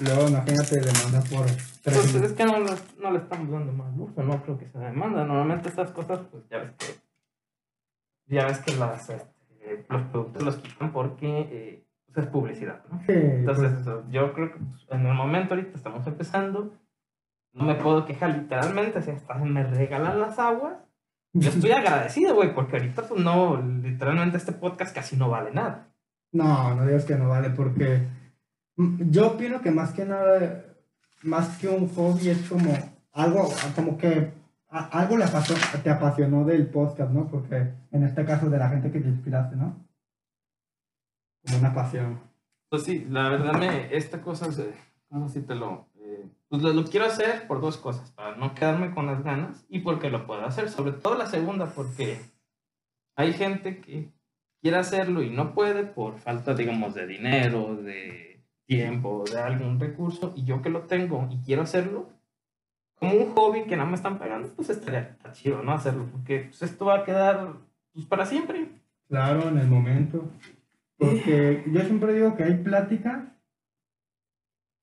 Luego, imagínate, demanda por tres Pues es que no, le- no le estamos dando más uso, no creo que se demanda. Normalmente estas cosas, pues ya ves que. Ya ves que las, este, los productos los quitan porque eh, pues, es publicidad, ¿no? Sí, Entonces, pues, eso, yo creo que pues, en el momento ahorita estamos empezando. No me puedo quejar literalmente, si hasta me regalan las aguas. Yo estoy agradecido, güey, porque ahorita pues, no, literalmente este podcast casi no vale nada. no, no digas que no vale, porque yo opino que más que nada, más que un hobby, es como algo, como que a- algo le pasó, te apasionó del podcast, ¿no? Porque en este caso de la gente que te inspiraste, ¿no? Como una pasión. Pues sí, la verdad me, esta cosa, se- ¿cómo si te lo? eh, pues lo, lo quiero hacer por dos cosas, para no quedarme con las ganas y porque lo puedo hacer, sobre todo la segunda, porque hay gente que quiere hacerlo y no puede por falta, digamos, de dinero, de tiempo, de algún recurso, y yo que lo tengo y quiero hacerlo, como un hobby que no me están pagando, pues estaría chido, ¿no? Hacerlo, porque pues, esto va a quedar pues, para siempre. Claro, en el momento. Porque yo siempre digo que hay pláticas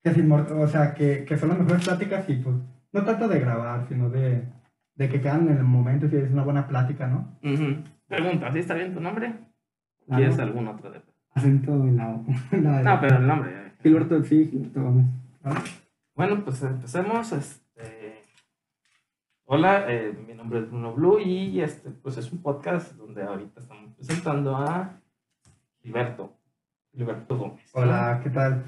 que, inmor- o sea, que, que son las mejores pláticas y pues no tanto de grabar, sino de, de que quedan en el momento si es una buena plática, ¿no? Ujú. Pregunta, ¿sí está bien tu nombre? ¿Quieres algún otro de Acento en la- No, pero el nombre. Gilberto, sí, Gilberto Gómez. ¿no? Bueno, pues empecemos. Este... Hola, eh, mi nombre es Bruno Blue y este pues es un podcast donde ahorita estamos presentando a Gilberto. Gilberto Gómez. Hola, ¿qué tal?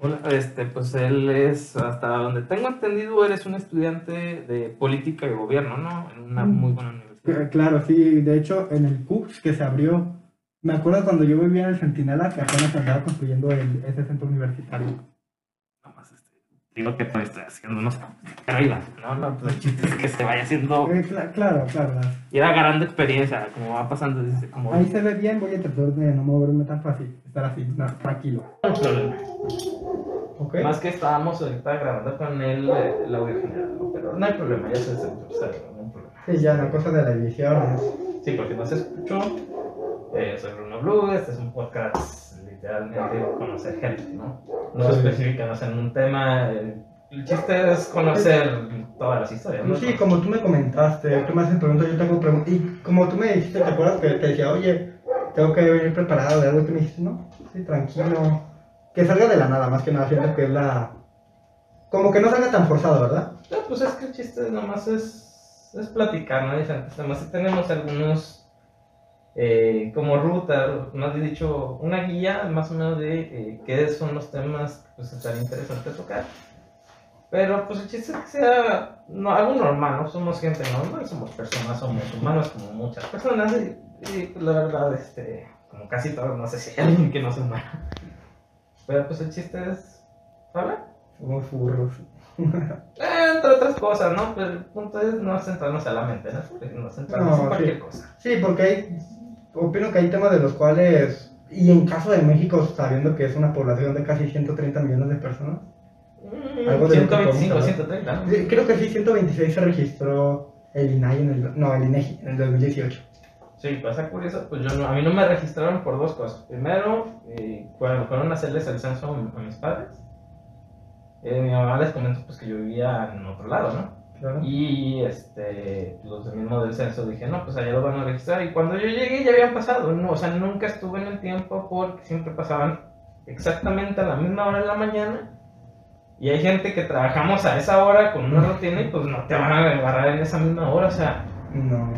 Hola, este, pues él es, hasta donde tengo entendido, eres un estudiante de política y gobierno, ¿no? En una Mm. muy buena universidad. Claro, sí, de hecho en el CUPS que se abrió, me acuerdo cuando yo vivía en el Centinela que apenas andaba construyendo el, ese centro universitario. Nada más, este, digo que todavía estoy haciendo unos pero ahí va, ¿no? no pues el chiste es que se vaya haciendo, Eh, cla- claro, claro. ir agarrando experiencia, como va pasando, dice, como... Ahí se ve bien, voy a tratar de no moverme tan fácil, estar así, no, tranquilo. No hay problema. ¿Ok? Más que estábamos ahorita grabando con él eh, el audio general, ¿no? pero no hay problema, ya se desautorizó, no hay problema. Sí, ya, la cosa de la edición. ¿no? Sí, porque no se escuchó. Eh, soy Bruno Blue, este es un podcast literalmente conocer gente, ¿no? No Sí. específicanos en un tema. eh, el chiste es conocer todas las historias, ¿no? Sí, como tú me comentaste, tú me haces preguntas, yo tengo preguntas. Y como tú me dijiste, ¿te acuerdas que te decía, oye, tengo que venir preparado de algo? Y tú me dijiste, no, sí, tranquilo. Que salga de la nada, más que nada, siento que es la. Como que no salga tan forzado, ¿verdad? No, pues es que el chiste nomás es, es platicar, ¿no? Diferentes temas. Sí tenemos algunos, eh, como ruta, más dicho, una guía más o menos de eh, qué son los temas que pues, estaría interesante tocar. Pero pues el chiste es que sea no, algo normal, ¿no? Somos gente normal, somos personas, somos humanos como muchas personas y, y, pues, la verdad, este, como casi todos, no sé si hay alguien que no sea humano. Pero pues el chiste es hablar. Somos furros. Eh, entre otras cosas, ¿no? Pero el punto es no centrarnos a la mente, ¿no? No centrarnos No, en cualquier sí. cosa. Sí, porque hay. Opino que hay temas de los cuales. Y en caso de México, sabiendo que es una población de casi 130 millones de personas. Mm, Algo de lo que 125, podemos 130. ¿no? Sí, Creo que sí, 126 se registró el INAI en el. No, el INEGI en el 2018. Sí, pasa curioso, pues yo no- a mí no me registraron por dos cosas. Primero, eh, cuando fueron a hacerles el censo a mis padres, eh, mi mamá les comentó pues que yo vivía en otro lado, ¿no? Claro. Y este, los del mismo del censo dije, no, pues allá lo van a registrar. Y cuando yo llegué ya habían pasado, no, o sea, nunca estuve en el tiempo porque siempre pasaban exactamente a la misma hora de la mañana. Y hay gente que trabajamos a esa hora con una rutina y pues no te van a agarrar en esa misma hora. O sea, No.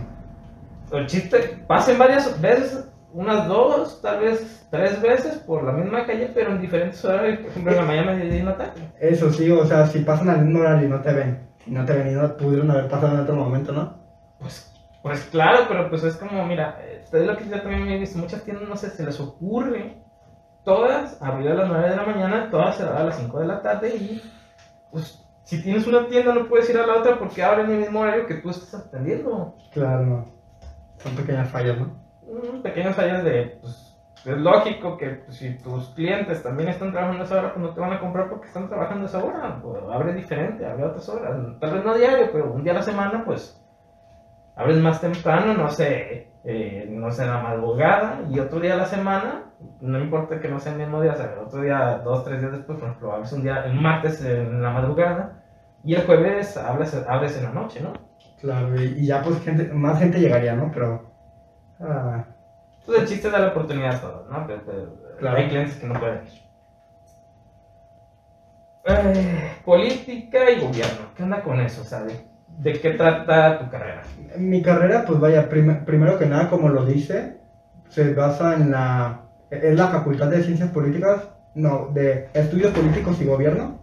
el chiste, pasen varias veces, unas dos, tal vez tres veces por la misma calle, pero en diferentes horarios, por ejemplo, en la mañana, mediodía y en la tarde. Eso sí, o sea, si pasan al mismo horario y no te ven. Y no te ven y no pudieron haber pasado en otro momento, ¿no? Pues, pues claro, pero pues es como, mira, eh, es lo que yo también me he visto, muchas tiendas, no sé, se les ocurre, todas arriba a las 9 de la mañana, todas cerradas a las 5 de la tarde y pues si tienes una tienda no puedes ir a la otra porque abren el mismo horario que tú estás atendiendo. Claro, no. Son pequeñas fallas, ¿no? Mm, pequeñas fallas de, pues, es lógico que si tus clientes también están trabajando esa hora, pues no te van a comprar porque están trabajando esa hora. Pues, abre diferente, abre a otras horas. Tal vez no diario, pero un día a la semana, pues abres más temprano, no sé, eh, no sé, en la madrugada y otro día a la semana, no importa que no sea el mismo día, o otro día, dos, tres días después, por ejemplo, abres un día, el martes en la madrugada y el jueves abres, abres en la noche, ¿no? Claro, y ya pues gente, más gente llegaría, ¿no? Pero... ah, Entonces el chiste es dar la oportunidad a todos, ¿no? Pero, pero Claro. hay clientes que no pueden ir. Eh, política y gobierno, ¿qué onda con eso? O sea, ¿de, qué trata tu carrera? Mi carrera, pues vaya, prim- primero que nada, como lo dice, se basa en la... Es la Facultad de Ciencias Políticas, no, de Estudios Políticos y Gobierno.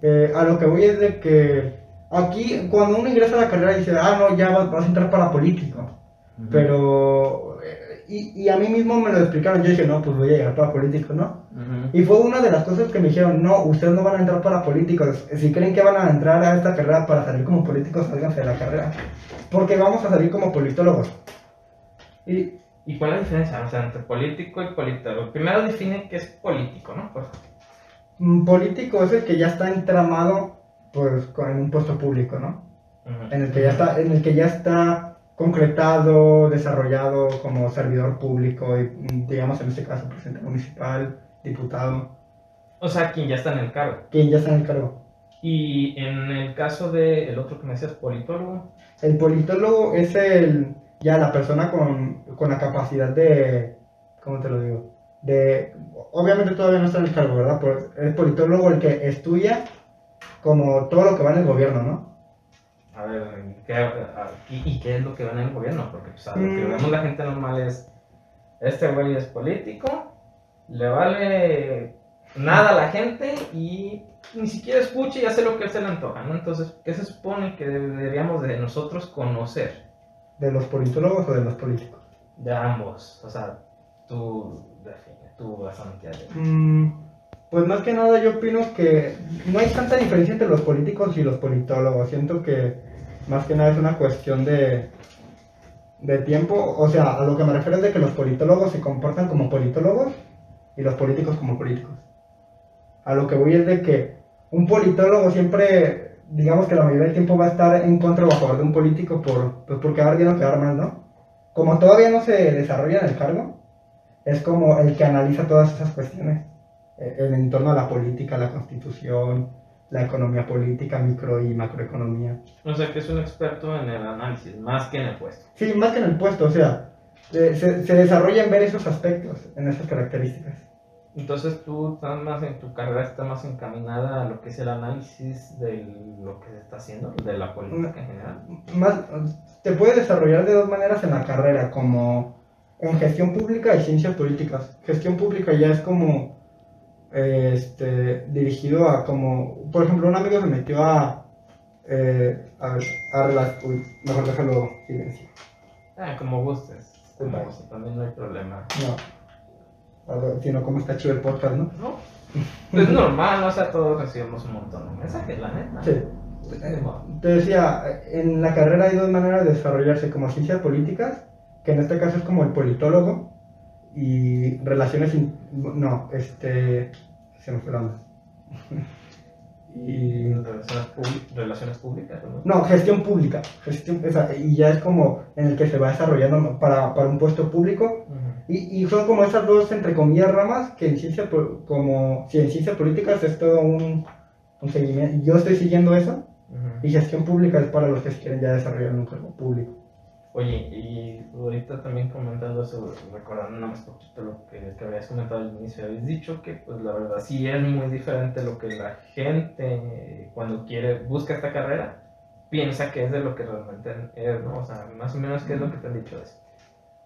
Eh, a lo que voy es de que aquí, cuando uno ingresa a la carrera, dice, ah, no, ya vas, vas a entrar para político. Pero... Y, y a mí mismo me lo explicaron, yo dije, no, pues voy a llegar para político, ¿no? Y fue una de las cosas que me dijeron, no, ustedes no van a entrar para políticos. Si creen que van a entrar a esta carrera para salir como políticos, sálganse de la carrera. Porque vamos a salir como politólogos. Y ¿Y cuál es la diferencia o sea, entre político y politólogo? Primero define qué es político, ¿no? Favor. un político es el que ya está entramado pues con un puesto público, ¿no? En el que ya está, en el que ya está concretado, desarrollado como servidor público, y, digamos en este caso presidente municipal, diputado, O sea, quien ya está en el cargo. quien ya está en el cargo. Y en el caso del otro que me decías, politólogo, El politólogo es el, ya la persona con, con la capacidad de, ¿cómo te lo digo? De, obviamente todavía no está en el cargo, ¿verdad? Pero es politólogo el que estudia como todo lo que va en el gobierno, ¿no? A ver, ¿qué, a- y, y qué es lo que va en el gobierno? Porque pues, a lo que Mm. vemos la gente normal es, este güey es político, le vale nada a la gente y ni siquiera escucha y hace lo que se le antoja, ¿no? Entonces, ¿qué se supone que deberíamos de nosotros conocer? De los politólogos o de los políticos. De ambos, o sea, tú define, tú bastante. Mm, pues más que nada yo opino que no hay tanta diferencia entre los políticos y los politólogos. Siento que más que nada es una cuestión de, de tiempo. O sea, a lo que me refiero es de que los politólogos se comportan como politólogos y los políticos como políticos. A lo que voy es de que un politólogo siempre, digamos que la mayoría del tiempo va a estar en contra o a favor de un político por, pues por quedar bien o quedar mal, ¿no? Como todavía no se desarrolla en el cargo, es como el que analiza todas esas cuestiones en entorno a la política, la constitución, la economía política, micro y macroeconomía. O sea, que es un experto en el análisis, más que en el puesto. Sí, más que en el puesto, o sea, eh, se, se desarrolla en ver esos aspectos, en esas características. Entonces tú estás más en tu carrera, está más encaminada a lo que es el análisis de lo que se está haciendo, de la política en general. Más, te puede desarrollar de dos maneras en la carrera, como en gestión pública y ciencias políticas. Gestión pública ya es como este, dirigido a como, por ejemplo, un amigo se metió a, eh, a, a rela- uy, mejor déjalo silencio. Ah, como gustes. Como gustes, también no hay problema. No, a ver, sino como está chido el podcast, ¿no? No. Es normal, ¿no? O sea, todos recibimos un montón de mensajes, la neta. Sí. Eh, Te decía, en la carrera hay dos maneras de desarrollarse, como ciencias políticas, que en este caso es como el politólogo, y relaciones, in- no, este, se me fue la onda. y, Relaciones, públi- relaciones públicas, ¿no? no, gestión pública, gestión, esa, y ya es como en el que se va desarrollando para, para un puesto público, y, y son como esas dos, entre comillas, ramas, que en ciencia, como, si en ciencias políticas es todo un, un seguimiento, yo estoy siguiendo eso, y gestión pública es para los que quieren ya desarrollar un cargo público. Oye, y ahorita también comentando eso, recordando nada más poquito lo que, que habías comentado al inicio, habías dicho que pues la verdad sí es muy diferente lo que la gente cuando quiere, busca esta carrera, piensa que es de lo que realmente es, ¿no? O sea, más o menos qué es lo que te han dicho de eso.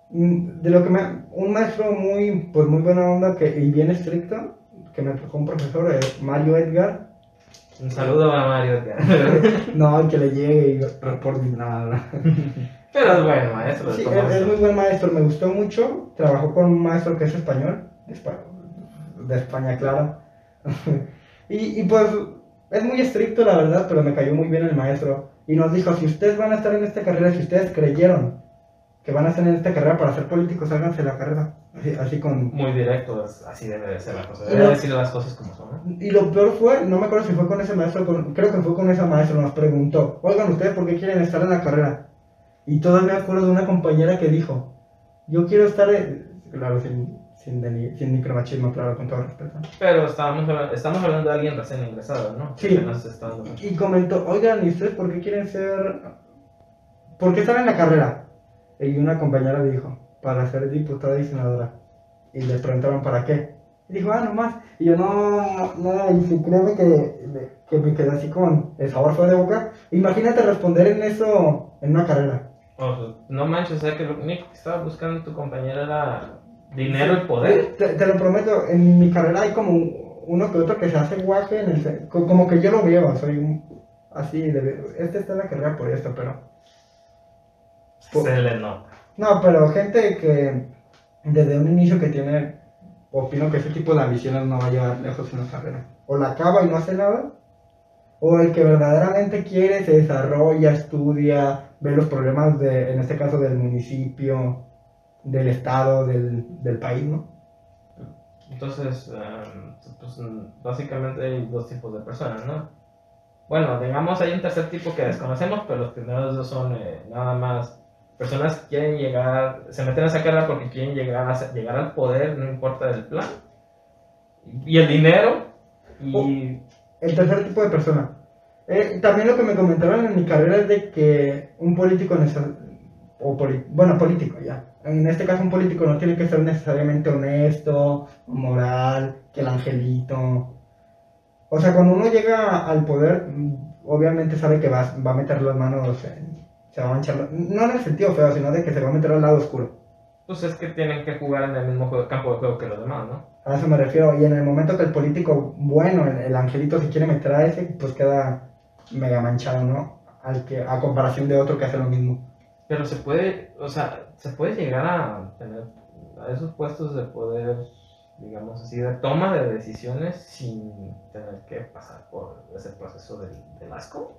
Mm, De lo que me, un maestro muy, pues muy buena onda que, y bien estricto, que me tocó un profesor, eh, Mario Edgar, Un saludo a Mario. Edgar. no, que le llegue y reporte nada. Pero es bueno, maestro. Sí, es, es muy buen maestro, me gustó mucho, trabajó con un maestro que es español, de España, de España claro. y, y pues es muy estricto la verdad, pero me cayó muy bien el maestro. Y nos dijo, si ustedes van a estar en esta carrera, si ustedes creyeron que van a estar en esta carrera para ser políticos, háganse la carrera. Así, así con... Muy directo, así debe de ser la cosa. Debe lo- decir las cosas como son. Y lo peor fue, no me acuerdo si fue con ese maestro, con- creo que fue con ese maestro, nos preguntó, oigan, ¿ustedes por qué quieren estar en la carrera? Y todavía me acuerdo de una compañera que dijo, yo quiero estar, claro, sin, sin, sin micromachismo, claro, con todo respeto. Pero estábamos, estamos hablando de alguien recién ingresado, ¿no? Sí. Y comentó, oigan, ¿y ustedes por qué quieren ser, por qué están en la carrera? Y una compañera dijo, para ser diputada y senadora. Y le preguntaron, ¿para qué? Y dijo, ah, nomás. Y yo, no, no, y si créeme que, que me quedé así con el sabor feo de boca. Imagínate responder en eso en una carrera. O sea, no manches, o sea que lo único que estaba buscando tu compañera era dinero y poder. Te, te lo prometo, en mi carrera hay como uno que otro que se hace guaje en el... Como que yo lo veo, soy un- así, de, este está en la carrera por esto, pero... Po- Se le nota. No, pero gente que desde un inicio que tiene, opino que ese tipo de ambiciones no va a llevar lejos en la carrera. O la acaba y no hace nada, o el que verdaderamente quiere, se desarrolla, estudia, ve los problemas de, en este caso del municipio, del estado, del, del país, ¿no? Entonces, em, pues, básicamente hay dos tipos de personas, ¿no? Bueno, digamos, hay un tercer tipo que desconocemos, pero los primeros dos son eh, nada más personas que quieren llegar, se meten a esa carrera porque quieren llegar, a, llegar al poder, no importa el plan, y el dinero, y El tercer tipo de persona. Eh, también lo que me comentaron en mi carrera es de que un político, o poli- bueno, político ya, en este caso un político no tiene que ser necesariamente honesto, moral, que el angelito. O sea, cuando uno llega al poder, mm, obviamente sabe que va, va a meter las manos, en- se va a manchar, no en el sentido feo, sino de que se va a meter al lado oscuro. pues es que tienen que jugar en el mismo campo de juego que los demás, ¿no? A eso me refiero. Y en el momento que el político, bueno, el, el angelito se quiere meter a ese, pues queda mega manchado, ¿no? Al que, a comparación de otro que hace lo mismo. Pero se puede, o sea, se puede llegar a tener a esos puestos de poder, digamos así, de toma de decisiones sin tener que pasar por ese proceso del, del asco.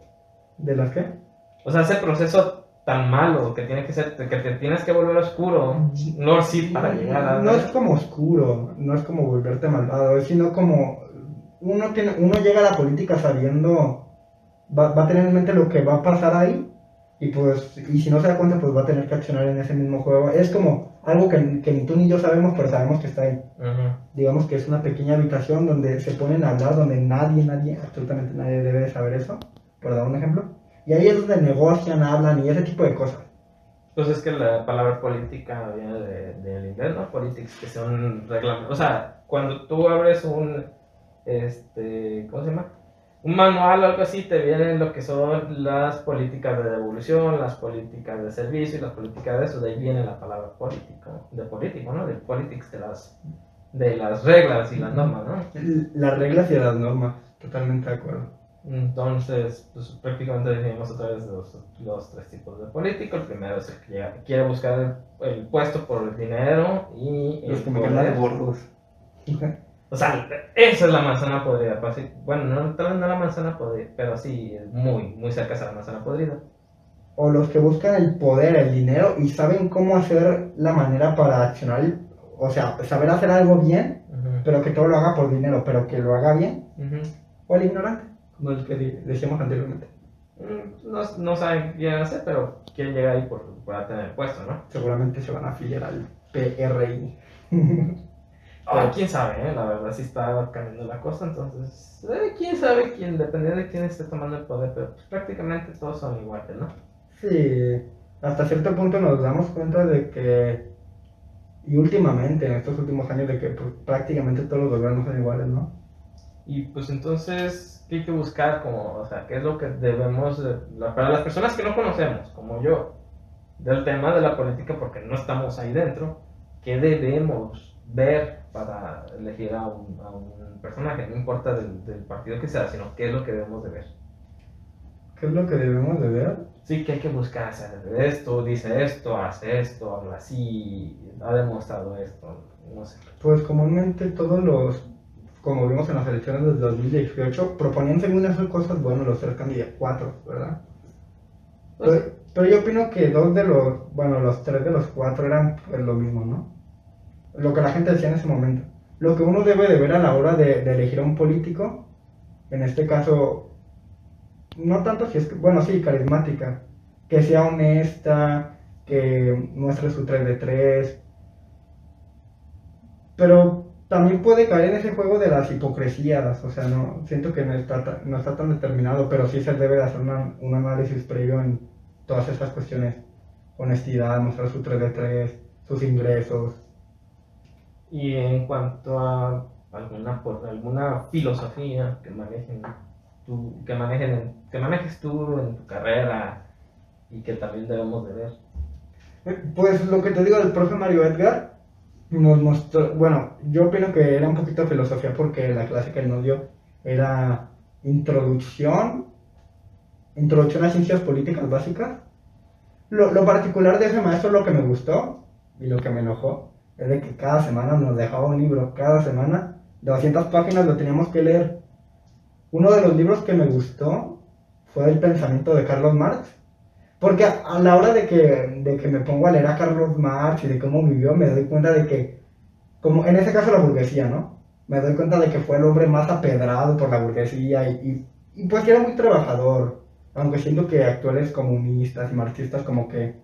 ¿De las qué? O sea, ese proceso tan malo que tiene que ser, que te tienes que volver oscuro, no sí para llegar a... No es como oscuro, no es como volverte malvado, sino como uno tiene, uno llega a la política sabiendo, va, va a tener en mente lo que va a pasar ahí, y pues, y si no se da cuenta, pues va a tener que accionar en ese mismo juego. Es como algo que, que ni tú ni yo sabemos, pero sabemos que está ahí. Ujú. digamos que es una pequeña habitación donde se ponen a hablar, donde nadie, nadie, absolutamente nadie debe de saber eso, por dar un ejemplo. Y ahí es donde negocian, hablan y ese tipo de cosas. Pues es que la palabra política viene de- del inglés, ¿no? Politics, que son reglamentos. O sea, cuando tú abres un, este, ¿cómo se llama? Un manual o algo así, te vienen lo que son las políticas de devolución, las políticas de servicio y las políticas de eso. De ahí viene la palabra político, de político, ¿no? De politics, de las, de las reglas y las normas, ¿no? Las reglas y las normas, totalmente de acuerdo. Entonces, pues prácticamente definimos otra vez los, los tres tipos de político. El primero es el que llega- quiere buscar el, el puesto por el dinero y el Los que me de gordos. O sea, esa es la manzana podrida. pues. Bueno, no, tal vez no la manzana podrida, pero sí, es muy, muy cerca a la manzana podrida. O los que buscan el poder, el dinero y saben cómo hacer la manera para accionar, o sea, saber hacer algo bien, pero que todo lo haga por dinero, pero que lo haga bien. O el ignorante, como el que decíamos anteriormente. Mm, No, no saben qué hacer, pero quieren llegar ahí por, para tener el puesto, ¿no? Seguramente se van a afiliar al PRI. Ah, quién sabe, ¿eh? la verdad sí está cambiando la cosa, entonces, eh, quién sabe quién, dependiendo de quién esté tomando el poder, pero pues, prácticamente todos son iguales, ¿no? Sí, hasta cierto punto nos damos cuenta de que, y últimamente, en estos últimos años, de que pues, prácticamente todos los gobiernos son iguales, ¿no? Y pues entonces, ¿qué hay que buscar? Como, o sea, ¿qué es lo que debemos, para las personas que no conocemos, como yo, del tema de la política, porque no estamos ahí dentro, ¿qué debemos ver para elegir a un, a un personaje? No importa del, del partido que sea, sino qué es lo que debemos de ver. ¿Qué es lo que debemos de ver? Sí, que hay que buscar hacer esto, dice esto, hace esto, habla así, ha demostrado esto, no sé. Pues comúnmente todos los, como vimos en las elecciones del 2018, proponían según esas cosas, bueno, los tres candidatos, cuatro, ¿verdad? Pues, Pero, pero yo opino que dos de los, bueno, los tres de los cuatro eran pues, lo mismo, ¿no? Lo que la gente decía en ese momento. Lo que uno debe de ver a la hora de, de elegir a un político, en este caso, no tanto si es, que- bueno, sí, carismática, que sea honesta, que muestre su 3 de 3. Pero también puede caer en ese juego de las hipocresías, o sea, no, siento que no está, no está tan determinado, pero sí se debe de hacer un análisis previo en todas esas cuestiones. Honestidad, mostrar su 3 de 3, sus ingresos. Y en cuanto a alguna, alguna filosofía que manejen tú, que manejen, que manejes tú en tu carrera y que también debemos de ver. Eh, pues lo que te digo del profe Mario Edgar nos mostró, bueno, yo opino que era un poquito filosofía porque la clase que él nos dio era introducción, introducción a ciencias políticas básicas. Lo, lo particular de ese maestro, lo que me gustó y lo que me enojó, es de que cada semana nos dejaba un libro, cada semana, de 200 páginas lo teníamos que leer. Uno de los libros que me gustó fue El pensamiento de Carlos Marx, porque a la hora de que, de que me pongo a leer a Carlos Marx y de cómo vivió, me doy cuenta de que, como en ese caso la burguesía, ¿no? Me doy cuenta de que fue el hombre más apedrado por la burguesía y, y, pues que era muy trabajador, aunque siento que actuales comunistas y marxistas como que,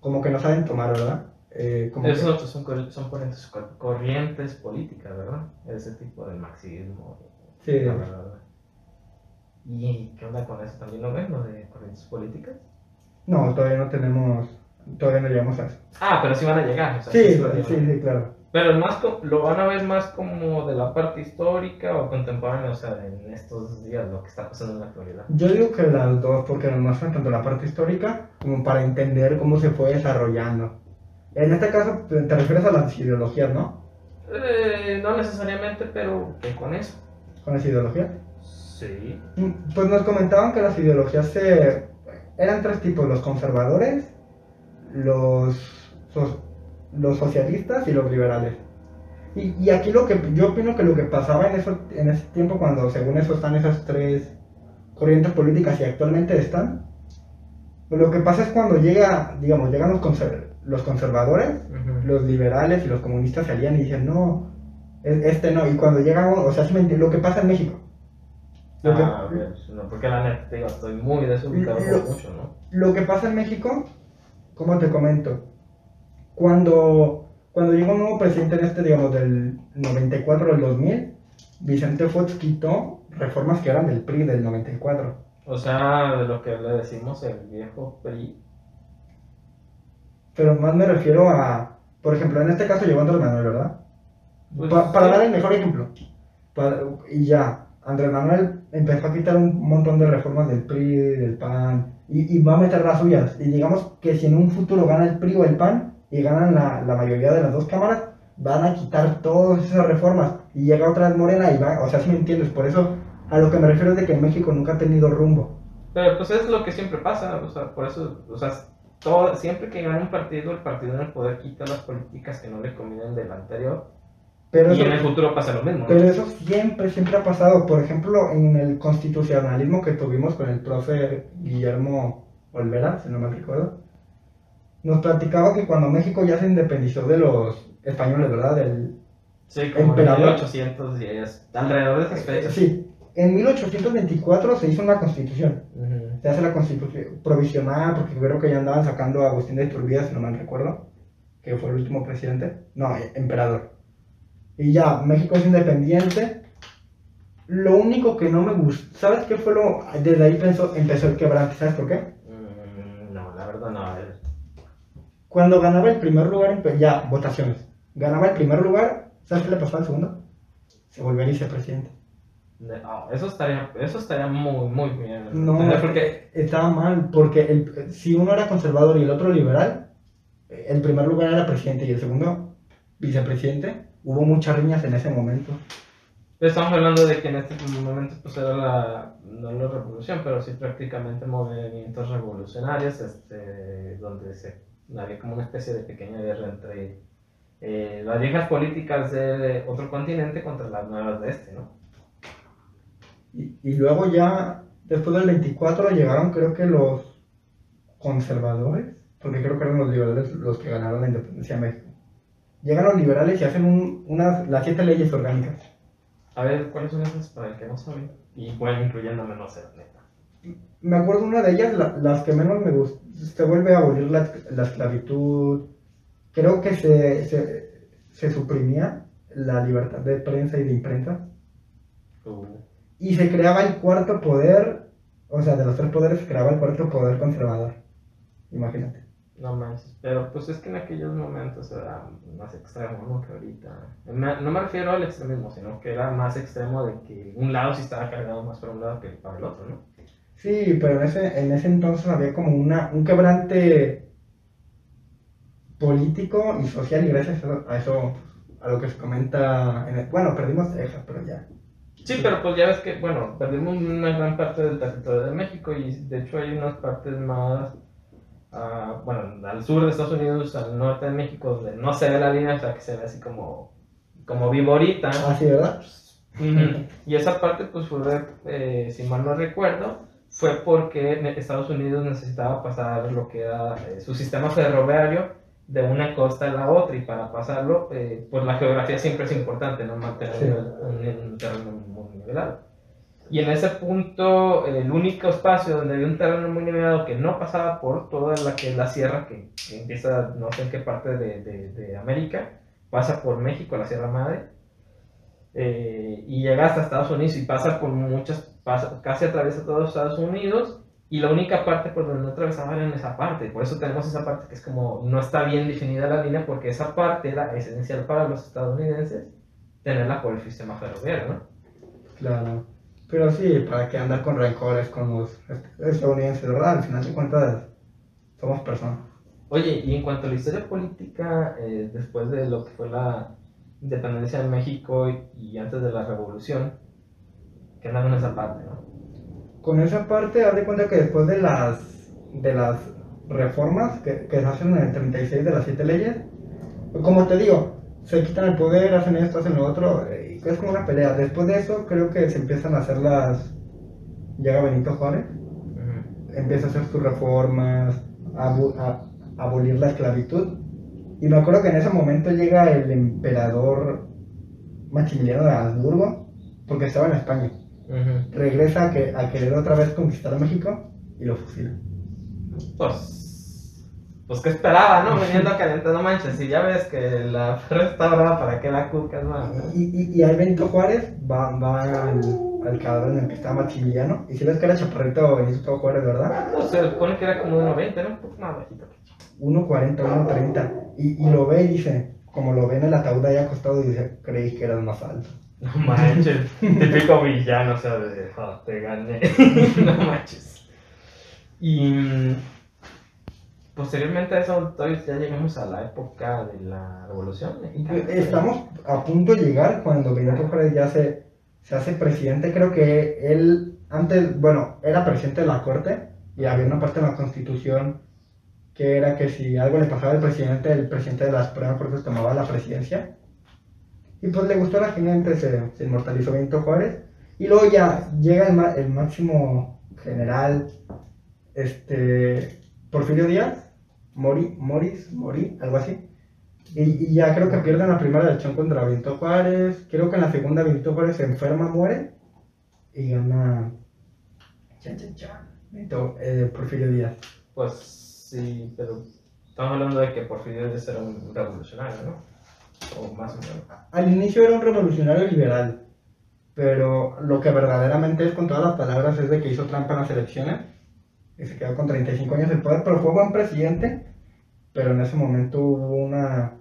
como que no saben tomar, ¿verdad? Eh, como Eso son, son corrientes, corrientes políticas, ¿verdad? Ese tipo de marxismo. Sí. ¿Y qué onda con eso? ¿También lo ven, lo de corrientes políticas? No, todavía no tenemos, todavía no llegamos a eso. Ah, pero sí van a llegar. sí, sí, sí, claro. Pero más lo van a ver más como de la parte histórica o contemporánea, o sea, en estos días, lo que está pasando en la actualidad. Yo digo que las dos, porque nos muestran tanto la parte histórica como para entender cómo se fue desarrollando. En este caso, te refieres a las ideologías, ¿no? Eh, no necesariamente, pero ¿qué con eso? ¿Con las ideologías? Sí. Mm, pues nos comentaban que las ideologías se eran tres tipos, los conservadores, los, los socialistas y los liberales. Y, y, aquí lo que yo opino que lo que pasaba en, eso, en ese tiempo, cuando según eso están esas tres corrientes políticas y actualmente están, lo que pasa es cuando llega, digamos, llegan los, los conservadores, los liberales y los comunistas salían y dicen, no, e-, este no, y cuando llegan, o sea, lo que pasa en México, lo ah, que, no, porque la neta, digo, estoy muy desubicado por mucho, ¿no? Lo que pasa en México, como te comento, cuando, cuando llegó un nuevo presidente en este, digamos, del 94 al 2000, Vicente Fox quitó reformas que eran del PRI del 94. O sea, de lo que le decimos el viejo PRI. Pero más me refiero a, por ejemplo, en este caso llegó Andrés Manuel, ¿verdad? Pues para dar el mejor ejemplo. y ya, Andrés Manuel empezó a quitar un montón de reformas del PRI, del PAN, y, va a meter las suyas. Y digamos que si en un futuro gana el PRI o el PAN, y ganan la, la mayoría de las dos cámaras, van a quitar todas esas reformas. Y llega otra vez Morena y va, o sea, si me entiendes, por eso a lo que me refiero es de que México nunca ha tenido rumbo. Pero pues es lo que siempre pasa, o sea, por eso, o sea, todo, siempre que gana un partido, el partido en el poder quita las políticas que no le convienen del anterior pero y en el futuro pasa lo mismo. Pero eso siempre, siempre ha pasado. Por ejemplo, en el constitucionalismo que tuvimos con el profe Guillermo Olvera, si no me recuerdo, nos platicaba que cuando México ya se independizó de los españoles, ¿verdad? Del sí, como en 1810, alrededor de esas fechas. Sí, en 1824 se hizo una constitución. Se hace la constitución provisional, porque creo que ya andaban sacando a Agustín de Iturbide, si no me recuerdo, que fue el último presidente. No, emperador y ya, México es independiente. Lo único que no me gusta, ¿sabes qué fue lo? Desde ahí empezó, empezó el quebrante, ¿sabes por qué? Mm, no, la verdad no. Cuando ganaba el primer lugar, ya, votaciones. Ganaba el primer lugar, ¿sabes qué le pasó al segundo? Se volvió vicepresidente. No, eso estaría, eso estaría muy, muy bien. No, porque estaba mal, porque el, si uno era conservador y el otro liberal, el primer lugar era presidente y el segundo vicepresidente, hubo muchas riñas en ese momento. Estamos hablando de que en este momento pues era la, no la revolución, pero sí prácticamente movimientos revolucionarios, este, donde se, había como una especie de pequeña guerra entre eh, las viejas políticas de otro continente contra las nuevas de este, ¿no? Y, y luego ya, después del 24, llegaron creo que los conservadores, porque creo que eran los liberales los que ganaron la independencia de México llegan los liberales y hacen un, unas, las siete leyes orgánicas. A ver, ¿cuáles son esas para el que no sabe? Y incluyéndome, no sé, neta. me acuerdo una de ellas, la- las que menos me gustó, se vuelve a abolir la, la esclavitud. Creo que se, se, se suprimía la libertad de prensa y de imprenta. Uh, Y se creaba el cuarto poder, o sea, de los tres poderes se creaba el cuarto poder conservador. Imagínate. No manches. Pero pues es que en aquellos momentos era más extremo, ¿no? Que ahorita. No me refiero al extremismo, sino que era más extremo de que un lado sí estaba cargado más para un lado que para el otro, ¿no? Sí, pero en ese, en ese entonces había como una, un quebrante político y social y gracias a eso, a lo que se comenta, en el- bueno, perdimos Texas, pero ya. Sí, pero pues ya ves que, bueno, perdimos una gran parte del territorio de México y de hecho hay unas partes más, ah, bueno, al sur de Estados Unidos, al norte de México, donde no se ve la línea, o sea, que se ve así como, como viborita. Así, ¿verdad? Ujú. Y esa parte, pues fue, eh, si mal no recuerdo, fue porque Estados Unidos necesitaba pasar lo que era eh, su sistema ferroviario de una costa a la otra y para pasarlo, eh, pues la geografía siempre es importante, ¿no? Mantener Sí. un, un terreno muy nivelado. Y en ese punto, el único espacio donde había un terreno muy nivelado que no pasaba por toda la que es la sierra, que, que empieza no sé en qué parte de, de, de América, pasa por México, la Sierra Madre, eh, y llega hasta Estados Unidos y pasa por muchas, pasa, casi atraviesa todo Estados Unidos, y la única parte por donde no atravesaba era en esa parte, por eso tenemos esa parte que es como, no está bien definida la línea, porque esa parte era esencial para los estadounidenses tenerla por el sistema ferroviario, ¿no? Claro. Pero sí, ¿para qué andar con rencores con los est- estadounidenses, verdad? Al final de cuentas, somos personas. Oye, y en cuanto a la historia política, eh, después de lo que fue la independencia de México y, y antes de la revolución, que andan en esa parte, ¿no? Con esa parte, haz de cuenta que después de las, de las reformas que, que se hacen en el 36 de las siete leyes, como te digo, se quitan el poder, hacen esto, hacen lo otro, es como una pelea. Después de eso, creo que se empiezan a hacer las. Llega Benito Juárez, empieza a hacer sus reformas, a, abu- a- a abolir la esclavitud. Y me acuerdo que en ese momento llega el emperador Maximiliano de Habsburgo, porque estaba en España. Regresa a, que, a querer otra vez conquistar a México y lo fusila. Pues, pues qué esperaba, ¿no? Viniendo caliente, no manches, si ya ves que la ferra está brava, ¿para qué la cucas, man? Y, y, y Benito Juárez va, va al, al cadáver en el que estaba Maximiliano. Y si ves que era chaparrito Benito Juárez, ¿verdad? Pues se supone que era como de 1.20, ¿no? Un poco más bajito. 1.40, 1.30. Y, y lo ve y dice, como lo ve en el ataúd ahí acostado, dice, creí que eras más alto. No manches, típico villano, o sea, de, "Ah, te gané. no manches. Y posteriormente a eso, todavía ya llegamos a la época de la Revolución. Estamos a punto de llegar cuando Benito Juárez ya se, se hace presidente. Creo que él antes, bueno, era presidente de la corte y había una parte de la constitución que era que si algo le pasaba al presidente, el presidente de la Suprema Corte tomaba la presidencia. Y pues le gustó a la gente, se, inmortalizó Benito Juárez. Y luego ya llega el, el máximo general, este, Porfirio Díaz, Mori, Moris, Mori, algo así. Y, y ya creo que pierden la primera elección contra Benito Juárez. Creo que en la segunda Benito Juárez se enferma, muere. Y gana. Chan, chan, chan. Benito, eh, Porfirio Díaz. Pues sí, pero estamos hablando de que Porfirio Díaz era un revolucionario, ¿no? O más o menos. Al inicio era un revolucionario liberal. Pero lo que verdaderamente es con todas las palabras es de que hizo trampa en las elecciones. Y se quedó con 35 años de poder. Pero fue buen presidente. Pero en ese momento hubo una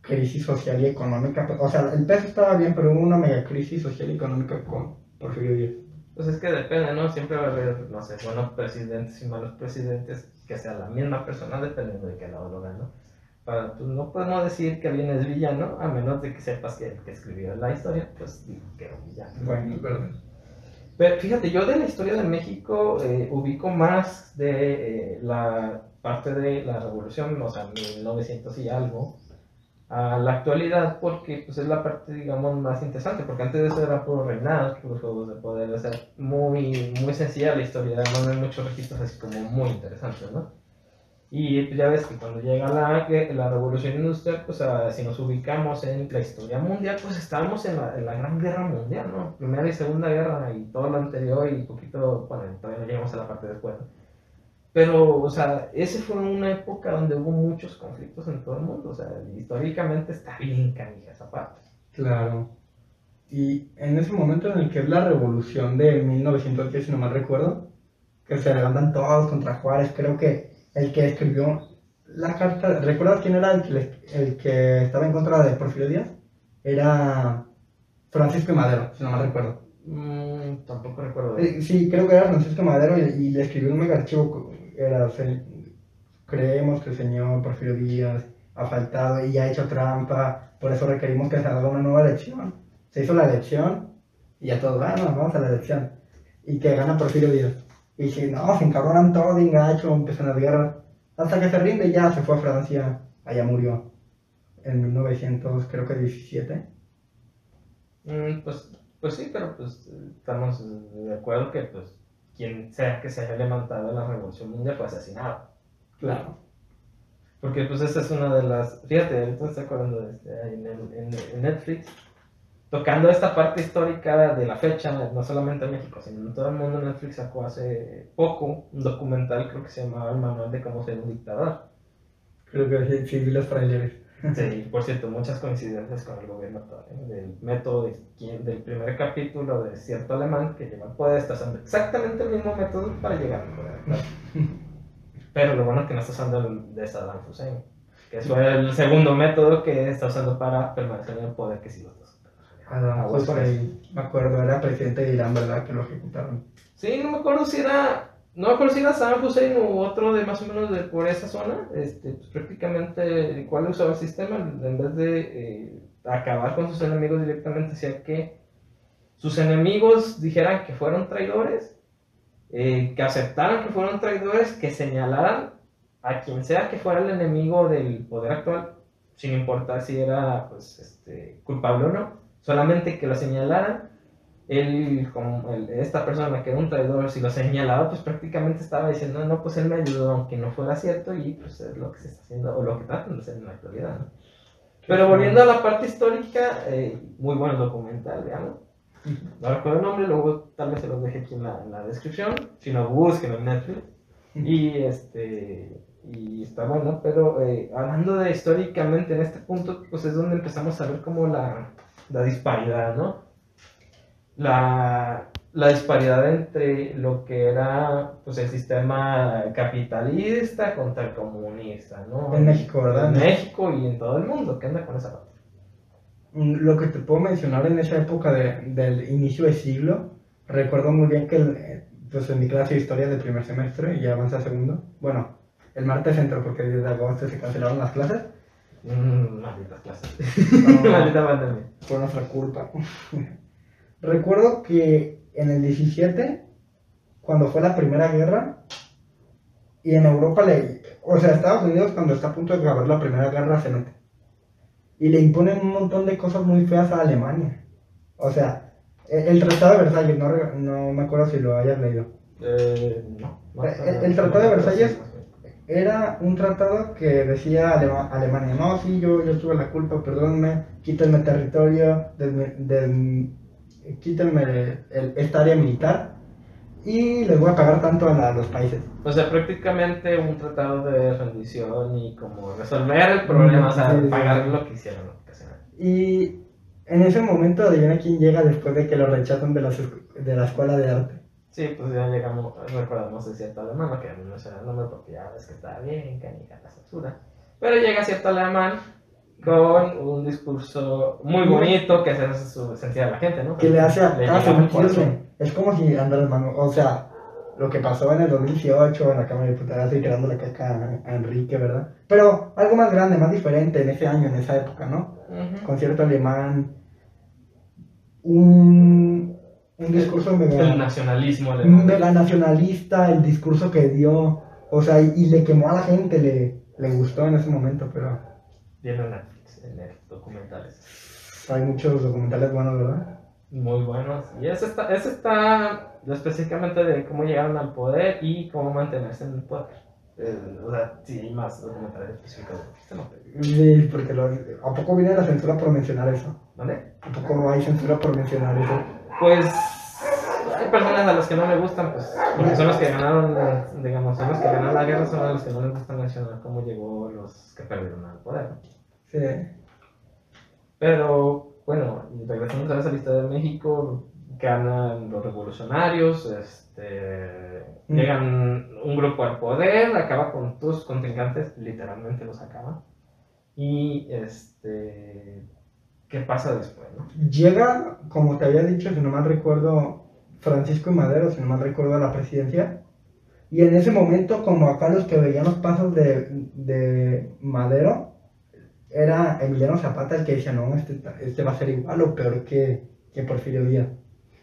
crisis social y económica. O sea, el peso estaba bien, pero hubo una mega crisis social y económica con Porfirio Díaz. Pues es que depende, ¿no? Siempre va a haber, no sé, buenos presidentes y malos presidentes que sea la misma persona dependiendo de qué lado lo vean, ¿no? Para, pues no podemos decir que alguien es villano a menos de que sepas que el que escribió la historia, pues dijo que era un villano. Bueno, verdad. Pero fíjate, yo de la historia de México eh, ubico más de eh, la parte de la revolución, o sea, 1900 y algo, a la actualidad, porque pues, es la parte, digamos, más interesante, porque antes de eso era puro reinado, puros juegos de poder, o sea, muy, muy sencilla la historia, además hay muchos registros así como muy interesantes, ¿no? Y pues ya ves que cuando llega la, la revolución industrial, pues si nos ubicamos en la historia mundial, pues estábamos en la, en Gran Guerra Mundial, ¿no? Primera y Segunda Guerra y todo lo anterior y poquito, bueno, todavía no llegamos a la parte después. Pero, o sea, esa fue una época donde hubo muchos conflictos en todo el mundo, o sea, históricamente está bien canija esa parte. Claro. Y en ese momento en el que es la revolución de 1910, si no mal recuerdo, que se levantan todos contra Juárez, creo que el que escribió la carta, ¿recuerdas quién era el que, el que estaba en contra de Porfirio Díaz? Era Francisco Madero, si no mal recuerdo. Mm, tampoco recuerdo. Eh, sí, creo que era Francisco Madero y, le escribió un mega archivo. Era, creemos que el señor Porfirio Díaz ha faltado y ha hecho trampa, por eso requerimos que se haga una nueva elección. Se hizo la elección y ya todos, bueno, vamos a la elección. Y que gana Porfirio Díaz. Y si no, se encabronan todos, engacho, empiezan las guerras. Hasta que se rinde ya se fue a Francia, allá murió. En 1900, creo que 17. Mm, pues, pues sí, pero pues estamos de acuerdo que pues quien sea que se haya levantado en la Revolución Mundial fue asesinado. Claro. Porque pues esa es una de las... Fíjate, entonces acordando de este, en, en, en Netflix tocando esta parte histórica de la fecha, no solamente en México, sino en todo el mundo, Netflix sacó hace poco un documental, creo que se llamaba El Manual de cómo ser un dictador. Creo que sí, vi los trailers. Sí, por cierto, muchas coincidencias con el gobierno actual, ¿eh? del método del primer capítulo de cierto alemán que lleva al poder, está usando exactamente el mismo método para llegar al poder. Pero lo bueno es que no está usando el de Saddam Hussein, que es el segundo método que está usando para permanecer en el poder, que sí lo está Ah, me acuerdo, era presidente de Irán, ¿verdad? Que lo ejecutaron. Sí, no me acuerdo si era. No me acuerdo si era San Hussein u otro de más o menos de por esa zona. Este, pues, prácticamente el cual usaba el sistema en vez de eh, acabar con sus enemigos directamente, hacía que sus enemigos dijeran que fueron traidores, eh, que aceptaran que fueron traidores, que señalaran a quien sea que fuera el enemigo del poder actual, sin importar si era pues, este, culpable o no solamente que lo señalaran, él, como esta persona que era un traidor, si lo señalaba, pues prácticamente estaba diciendo, no, pues él me ayudó, aunque no fuera cierto, y pues es lo que se está haciendo, o lo que tratan de hacer en la actualidad. Pero volviendo a la parte histórica, eh, muy buen documental, digamos. No recuerdo el nombre, luego tal vez se los deje aquí en la, en la descripción, si no busquen en Netflix. Y este y está bueno, pero eh, hablando de históricamente en este punto, pues es donde empezamos a ver como la, la disparidad, ¿no? La, la, disparidad entre lo que era pues, el sistema capitalista contra el comunista, ¿no? En México, ¿verdad? En México y en todo el mundo. ¿Qué anda con esa parte? Mm, lo que te puedo mencionar en esa época de, del inicio del siglo, recuerdo muy bien que eh, pues en mi clase de historia del primer semestre, y avanza a segundo, bueno, el martes entró porque desde agosto se cancelaron las clases, Mm, malditas clases. Maldita pandemia. Fue nuestra culpa. Recuerdo que en el 17, cuando fue la primera guerra, y en Europa le. O sea, Estados Unidos, cuando está a punto de acabar la primera guerra, se mete. Y le imponen un montón de cosas muy feas a Alemania. O sea, e, el, Tratado de Versalles, no, no me acuerdo si lo hayas leído. Eh, no, el, Tratado de Versalles era un tratado que decía Alemania, no, sí, yo, yo tuve la culpa, perdónenme, quítenme territorio, quítenme esta área militar y les voy a pagar tanto a, los países. O sea, prácticamente un tratado de rendición y como resolver el problema, o sea, pagar lo que hicieron. Y en ese momento, adivina quién llega después de que lo rechazan de la, de la escuela de arte. Sí, pues ya llegamos, recordamos de cierto alemán, que a mí no sé el nombre porque ya ves que estaba bien canija la censura. Pero llega cierto alemán con un discurso muy bonito que hace su sentido a la gente, ¿no? Que le hace a Es como si Andrés Manuel, o sea, lo que pasó en el 2018 en la Cámara de Diputados y quedando la caca a Enrique, ¿verdad? Pero algo más grande, más diferente en ese año, en esa época, ¿no? Con cierto alemán, un un discurso mega, el nacionalismo mega nacionalista, el discurso que dio, o sea, y, le quemó a la gente, le, le gustó en ese momento, pero... Viene Netflix, en documentales. Hay muchos documentales buenos, ¿verdad? Muy buenos. Y ese está, ese está específicamente de cómo llegaron al poder y cómo mantenerse en el poder. Eh, o sea, sí hay más documentales específicos. Sí, porque lo, ¿a poco viene la censura por mencionar eso? ¿Vale? ¿A poco hay censura por mencionar eso? Pues hay personas a las que no me gustan, pues, porque son los que ganaron, digamos, son los que ganaron la guerra, son los que no les gusta mencionar cómo llegó los que perdieron al poder. Sí. Pero, bueno, regresando a la historia de México, ganan los revolucionarios, este, Mm. llegan un grupo al poder, acaba con sus contrincantes, literalmente los acaba. Y, este, ¿qué pasa después, no? Llega, como te había dicho, si no mal recuerdo, Francisco y Madero, si no mal recuerdo, a la presidencia. Y en ese momento, como acá los que veían los pasos de, de Madero, era Emiliano Zapata el que decía, no, este, este va a ser igual o peor que, que Porfirio Díaz.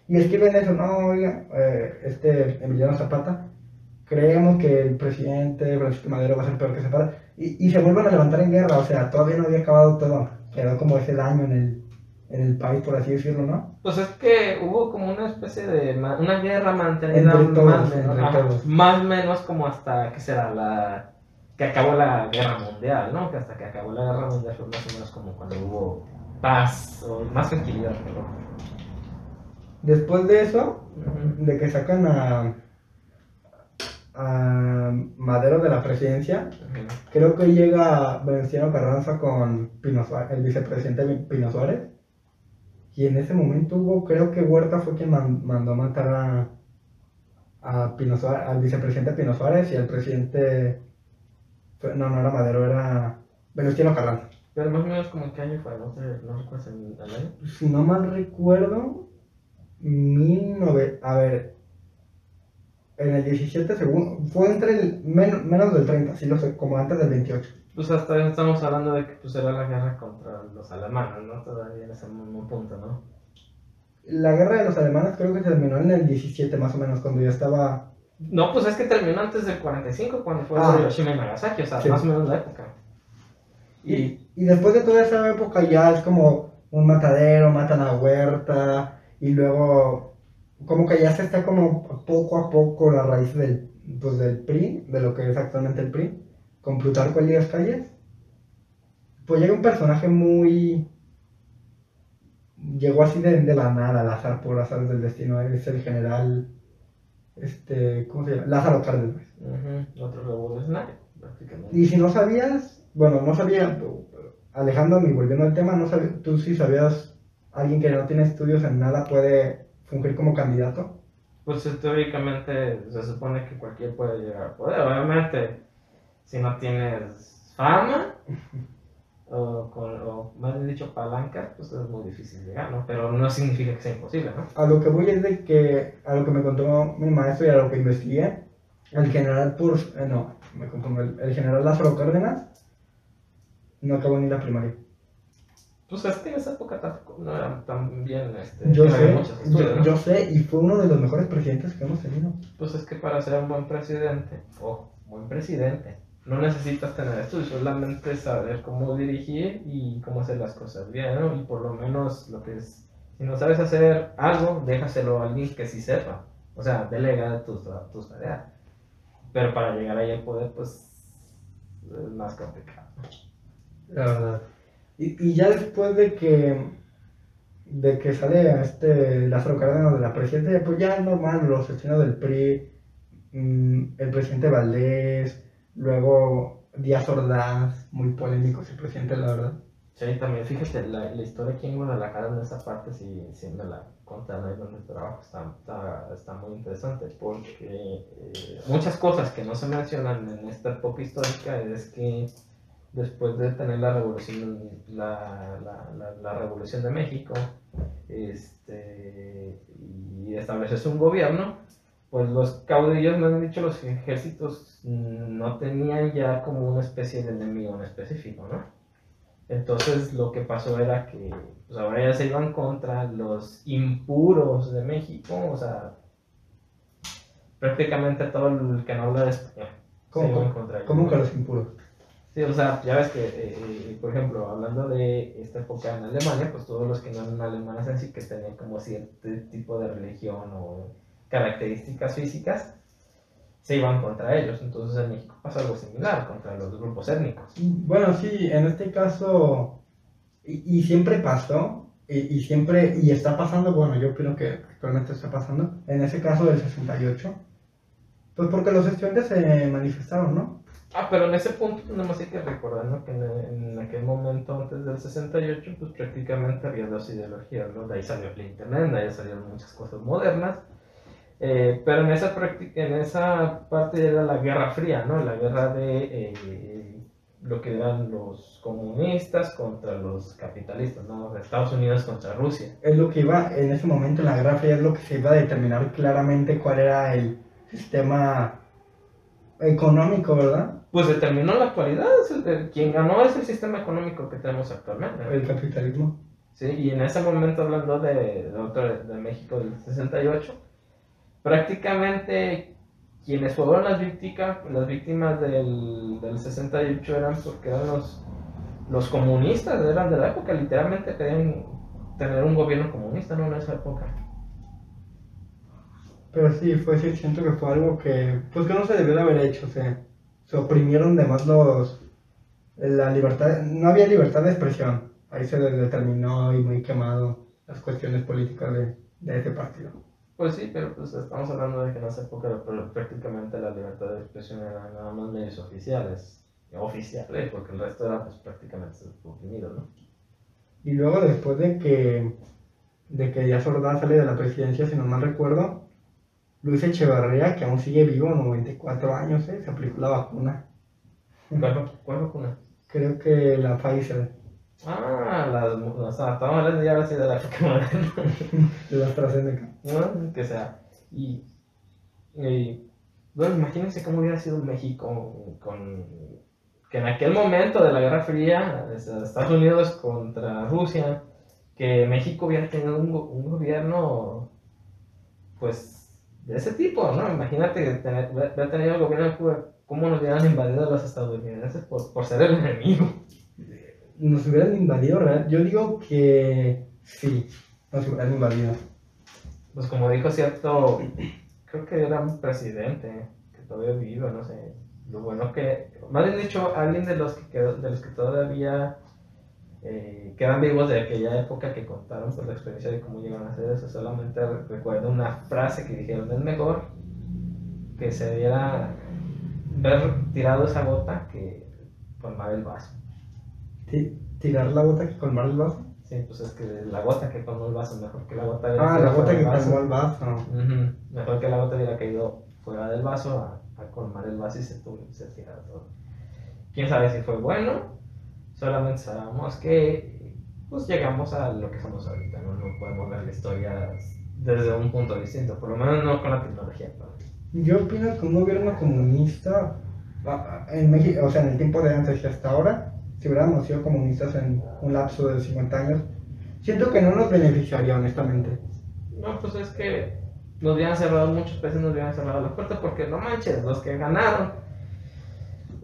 Y escriben eso, no, oiga, eh, este Emiliano Zapata, creemos que el presidente Francisco Madero va a ser peor que Zapata. Y, y se vuelven a levantar en guerra, o sea, todavía no había acabado todo. Quedó como ese daño en el, en el país, por así decirlo, ¿no? Pues es que hubo como una especie de una guerra mantenida Entre todos, más, menos, ajá, más menos como hasta que será la que acabó la guerra mundial, ¿no? Que hasta que acabó la guerra mundial fue más o menos como cuando hubo paz o más tranquilidad, ¿no? Después de eso, de que sacan a, a Madero de la presidencia, creo que llega Venustiano Carranza con Pino Suárez, el vicepresidente Pino Suárez. Y en ese momento hubo, creo que Huerta fue quien man- mandó matar a, a Pino Suárez, al vicepresidente Pino Suárez y al presidente. No, no era Madero, era Venustiano Carranza. Pero más o menos como en qué año fue, no, sé, no recuerdas el, el año. Si no mal recuerdo, 19... A ver, en el 17 según fue entre el men- menos del 30, sí lo sé, como antes del 28. Pues hasta ahí estamos hablando de que pues era la guerra contra los alemanes, ¿no? Todavía en ese mismo punto, ¿no? La guerra de los alemanes creo que terminó en el 17 más o menos, cuando ya estaba... No, pues es que terminó antes del 45, cuando fue Ah. Hiroshima y Nagasaki, o sea, Sí. más o menos la época. Y, Y, y después de toda esa época ya es como un matadero, matan a Huerta, y luego como que ya se está como poco a poco la raíz del, pues, del PRI, de lo que es actualmente el PRI, con Plutarco Elías Calles. Pues llega un personaje muy... Llegó así de, de la nada, al azar, por azar del destino, es el general, este, ¿cómo se llama? Lázaro Cárdenas. ujú, otro revolucionario, prácticamente. Y si no sabías, bueno, no sabía, alejándome y volviendo al tema, no sabía, tú sí sabías, alguien que no tiene estudios en nada puede fungir como candidato. Pues teóricamente se supone que cualquier puede llegar al poder. Obviamente, si no tienes fama, o, con, o más bien dicho palancas, pues es muy difícil llegar, ¿no? Pero no significa que sea imposible, ¿no? A lo que voy es de que, a lo que me contó mi maestro y a lo que investigué, el general Pur, eh, no, me el, el general Lázaro Cárdenas no acabó ni la primaria. Pues es que en esa época tampoco no era tan bien, este, Yo sé, yo, ¿no? yo sé, y fue uno de los mejores presidentes que hemos tenido. Pues es que para ser un buen presidente, o buen presidente, no necesitas tener estudios, solamente saber cómo dirigir y cómo hacer las cosas bien, ¿no? Y por lo menos lo que es, si no sabes hacer algo, déjaselo a alguien que sí sepa. O sea, delega tus, tus tareas. Pero para llegar ahí al poder, pues es más complicado. La verdad. Y, y ya después de que de que sale este Lázaro Cárdenas de la presidencia, pues ya normal, los asesinos del PRI, mm, el presidente Valdés, luego Díaz Ordaz, muy polémico ese presidente, la verdad. Sí, también fíjate, la, la historia aquí en Guadalajara en esa parte, si, si me la contan ahí donde trabajo, está, está, está muy interesante porque eh, muchas cosas que no se mencionan en esta época histórica es que después de tener la revolución, la, la, la, la revolución de México este, y establecerse un gobierno, pues los caudillos, me han dicho, los ejércitos no tenían ya como una especie de enemigo en específico, ¿no? Entonces lo que pasó era que pues ahora ya se iban contra los impuros de México, o sea, prácticamente todo el que no habla de español. ¿Cómo, se iban contra ellos, cómo que los impuros? Sí, o sea, ya ves que, eh, eh, por ejemplo, hablando de esta época en Alemania, pues todos los que no eran alemanes en sí, que tenían como cierto tipo de religión o características físicas, se iban contra ellos. Entonces en México pasa algo similar contra los grupos étnicos. Bueno, sí, en este caso, y, y siempre pasó, y, y, siempre, y está pasando, bueno, yo creo que actualmente está pasando, en ese caso del 68, pues porque los estudiantes se manifestaron, ¿no? Ah, pero en ese punto tenemos que recordar ¿no? que en, en, aquel momento, antes del 68, pues prácticamente había dos ideologías, ¿no? De ahí salió el Internet, de ahí salieron muchas cosas modernas, eh, pero en esa, en esa parte era la Guerra Fría, ¿no? La guerra de eh, lo que eran los comunistas contra los capitalistas, ¿no? Estados Unidos contra Rusia. Es lo que iba, en ese momento en la Guerra Fría es lo que se iba a determinar claramente cuál era el sistema económico, ¿verdad? Pues determinó la actualidad, quien ganó es el sistema económico que tenemos actualmente. El capitalismo. Sí, y en ese momento hablando de, de, otro, de México del 68, prácticamente quienes fueron las víctimas, las víctimas del, del 68 eran porque eran los, los comunistas, eran de la época, literalmente querían tener un gobierno comunista, ¿no? En esa época. Pero sí, fue sí, siento que fue algo que, pues que no se debió de haber hecho, o sea, se oprimieron de más los, la libertad, no había libertad de expresión, ahí se determinó y muy quemado las cuestiones políticas de, de ese partido. Pues sí, pero pues estamos hablando de que en esa época prácticamente la libertad de expresión era nada más medios oficiales, oficiales, porque el resto era pues prácticamente oprimido, ¿no? Y luego después de que, de que ya Sordá sale de la presidencia, si no mal recuerdo, Luis Echevarría, que aún sigue vivo, 94 años, ¿eh? se aplicó la vacuna. ¿Cuál, cuál vacuna? Creo que la Pfizer. Ah, las, o sea, estamos hablando ya ahora sí de la de la AstraZeneca. Bueno, que sea. Y, y, bueno, imagínense cómo hubiera sido México con que en aquel momento de la Guerra Fría, Estados Unidos contra Rusia, que México hubiera tenido un, un gobierno, pues, de ese tipo, ¿no? Imagínate tener, haber tenido el gobierno de Cuba, cómo nos hubieran invadido los estadounidenses por, por ser el enemigo. Nos hubieran invadido, ¿verdad? Yo digo que sí, nos hubieran invadido. Pues como dijo cierto, creo que era un presidente que todavía vive, no sé. Lo bueno que, más bien dicho, alguien de los que, quedó, de los que todavía eh, quedan vivos de aquella época que contaron por la experiencia de cómo llegaron a hacer eso. Solamente recuerdo una frase que dijeron: es mejor que se diera ver tirado esa bota que colmar el vaso. ¿Tirar la bota que colmar el vaso? Sí, pues es que la gota que colmó el vaso, mejor que la gota Ah, la gota que colmó el vaso. Mejor que la gota hubiera caído fuera del vaso a, a colmar el vaso y se, se tirara todo. Quién sabe si fue bueno solamente sabemos que pues llegamos a lo que somos ahorita, ¿no? No podemos ver la historia desde un punto distinto, por lo menos no con la tecnología. Yo opino que un gobierno comunista, en México, o sea, en el tiempo de antes y hasta ahora, si hubiéramos sido comunistas en un lapso de 50 años, siento que no nos beneficiaría, honestamente. No, pues es que nos hubieran cerrado, muchos países nos hubieran cerrado la puerta porque no manches, los que ganaron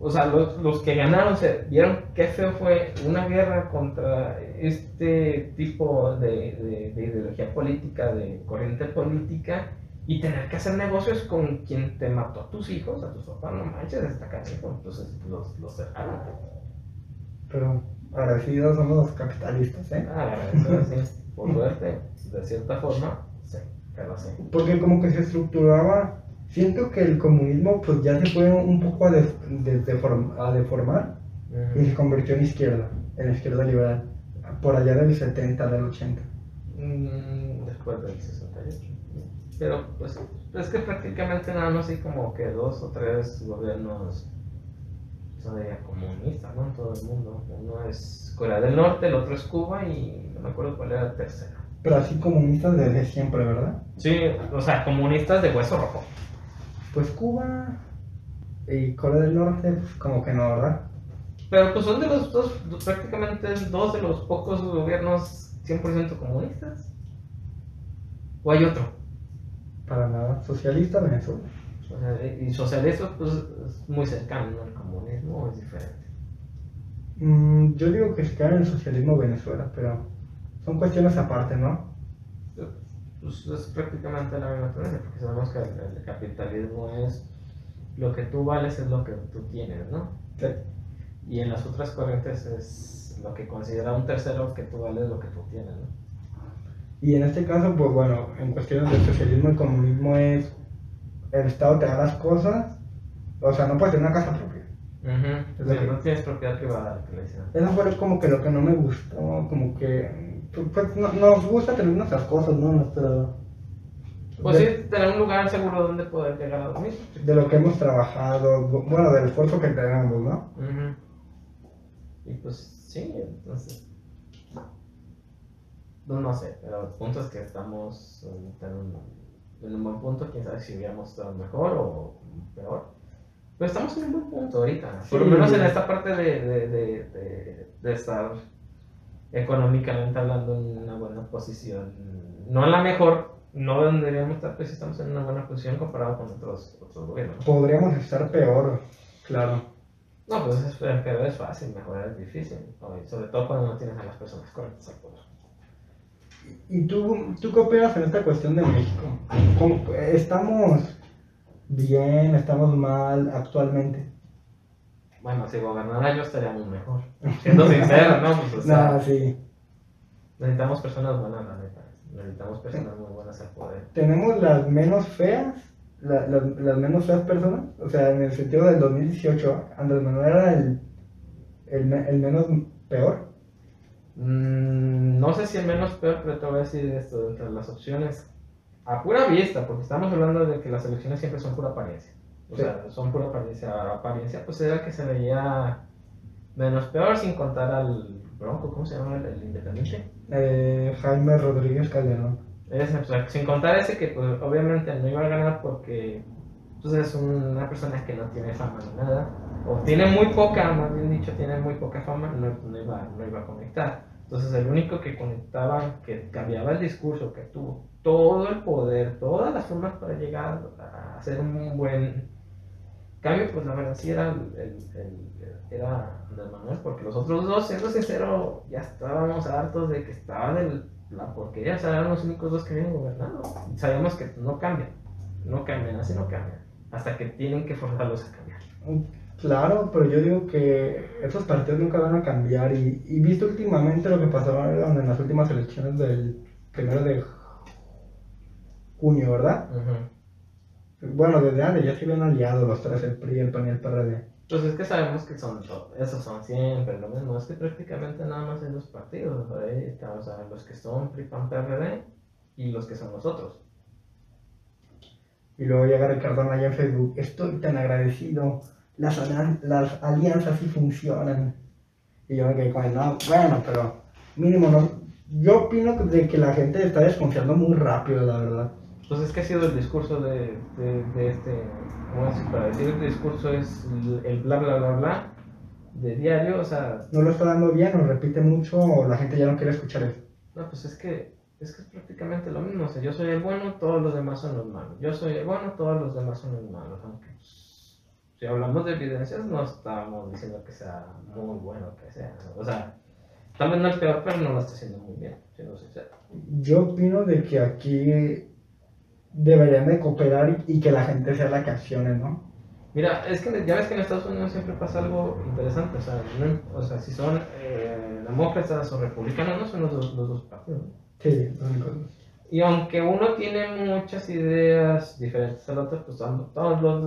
o sea, los, los, que ganaron se vieron qué feo fue una guerra contra este tipo de, de, ideología política, de corriente política, y tener que hacer negocios con quien te mató a tus hijos, a tus papás, no manches, está canijo. Entonces los, los cerraron. Pero agradecidos somos los capitalistas, ¿eh? Ah, agradecidos, sí, por suerte, de cierta forma, sí, pero sí. Porque como que se estructuraba siento que el comunismo pues ya se fue un poco a, de, de, a deformar y se convirtió en izquierda, en izquierda liberal, por allá del 70, del 80. Mm, después del 68. Pero pues es que prácticamente nada más hay como que dos o tres gobiernos son comunistas, ¿no? En todo el mundo. Uno es Corea del Norte, el otro es Cuba y no me acuerdo cuál era el tercero. Pero así comunistas desde siempre, ¿verdad? Sí, o sea, comunistas de hueso rojo. Pues Cuba y Corea del Norte, pues como que no, ¿verdad? Pero pues son de los dos, prácticamente dos de los pocos gobiernos 100% comunistas. ¿O hay otro? Para nada. Socialista Venezuela. Y socialista pues es muy cercano, ¿no? El comunismo es diferente. Mm, yo digo que se queda en el socialismo Venezuela, pero son cuestiones aparte, ¿no? Pues es prácticamente la misma tendencia, porque sabemos que el, capitalismo es lo que tú vales es lo que tú tienes, ¿no? Sí. Y en las otras corrientes es lo que considera un tercero que tú vales lo que tú tienes, ¿no? Y en este caso, pues bueno, en cuestiones de socialismo y comunismo es el Estado te da las cosas, o sea, no puedes tener una casa propia. Ujú. Es Sí, que- no tienes propiedad privada, dicen. Eso fue como que lo que no me gustó, como que, pues no- nos gusta tener nuestras cosas, ¿no? Nuestra, Pues de, sí, tener un lugar seguro donde poder llegar a dormir. de lo que hemos trabajado, bueno, del esfuerzo que tenemos, ¿no? Y pues sí, entonces. No, no sé, pero el punto es que estamos en, un, en un buen punto. Quién sabe si hubiéramos estado mejor o peor. Pero estamos en un buen punto ahorita. Por lo menos en esta parte de, de, de, de estar económicamente hablando en una buena posición. No en la mejor, no deberíamos estar, sí estamos en una buena posición comparado con otros, otros gobiernos. Podríamos estar peor, claro. No, pues es, pero es fácil, mejorar es difícil. sobre todo cuando no tienes a las personas correctas al poder. ¿Y tú, tú qué opinas en esta cuestión de México? ¿Cómo- ¿Estamos bien, estamos mal actualmente? Bueno, si gobernara yo estaríamos mejor. Siendo sincero, ¿no? Pues, o sea, Nada, sí. necesitamos personas buenas, la neta. Necesitamos personas muy buenas al poder. tenemos las menos feas, la- las, las menos feas personas, o sea, en el sentido del 2018, Andrés Manuel era el, el, me- el menos peor. Mm, no sé si el menos peor, pero te voy a decir esto, entre las opciones, a pura vista, porque estamos hablando de que las elecciones siempre son pura apariencia. O Sí. sea, son pura apariencia. Apariencia, pues era el que se veía menos peor, sin contar al Bronco, ¿cómo se llama? El, el independiente. Eh, Jaime Rodríguez Calderón. Ese, o sea, sin contar ese que, pues, obviamente no iba a ganar porque pues, es una persona que no tiene fama ni nada, o tiene muy poca, más bien dicho, tiene muy poca fama, no, no iba, no iba a conectar. Entonces, el único que conectaba, que cambiaba el discurso, que tuvo todo el poder, todas las formas para llegar a hacer un buen cambio, pues la verdad sí era, el, el- era Andrés Manuel, porque los otros dos, siendo sincero, ya estábamos hartos de que estaba de la porquería, o sea, eran los únicos dos que vienen gobernando. Sabemos que no cambian, no cambian, así no cambian, hasta que tienen que forzarlos a cambiar. Claro, pero yo digo que esos partidos nunca van a cambiar y, y visto últimamente lo que pasaron en las últimas elecciones del primero de junio, ¿verdad? Ujú. Bueno, desde antes ya se habían aliado los tres, el PRI, el PAN y el PRD. Pues es que sabemos que son esos son siempre lo mismo, es que prácticamente nada más hay dos partidos, ahí está, o sea, los que son PRI, PAN, PRD y los que son nosotros. Y luego llega Ricardo Anaya en Facebook, estoy tan agradecido, las, las alianzas sí funcionan. Y yo me quedé con el, no, bueno, pero mínimo no. Yo opino de que la gente está desconfiando muy rápido, la verdad. Pues es que ha sido el discurso de, de, de este, ¿cómo decir? Para decir el discurso es el- bla bla bla bla de diario, o sea, No lo está dando bien, o repite mucho, o la gente ya no quiere escuchar eso. no, pues es que, es que es prácticamente lo mismo, o sea, yo soy el bueno, todos los demás son los malos, yo soy el bueno, todos los demás son los malos, aunque pues, si hablamos de evidencias no estamos diciendo que sea muy bueno que sea, o sea, tal vez no es peor, pero no lo está haciendo muy bien, siendo sincero. Yo opino de que aquí deberían de cooperar y, y que la gente sea la que accione, ¿no? Mira, es que ya ves que en Estados Unidos siempre pasa algo interesante, o sea, no- o sea si son eh, demócratas o republicanos, no son los dos, los dos partidos. Sí. Y aunque uno tiene muchas ideas diferentes al otro, pues ambos, todos los,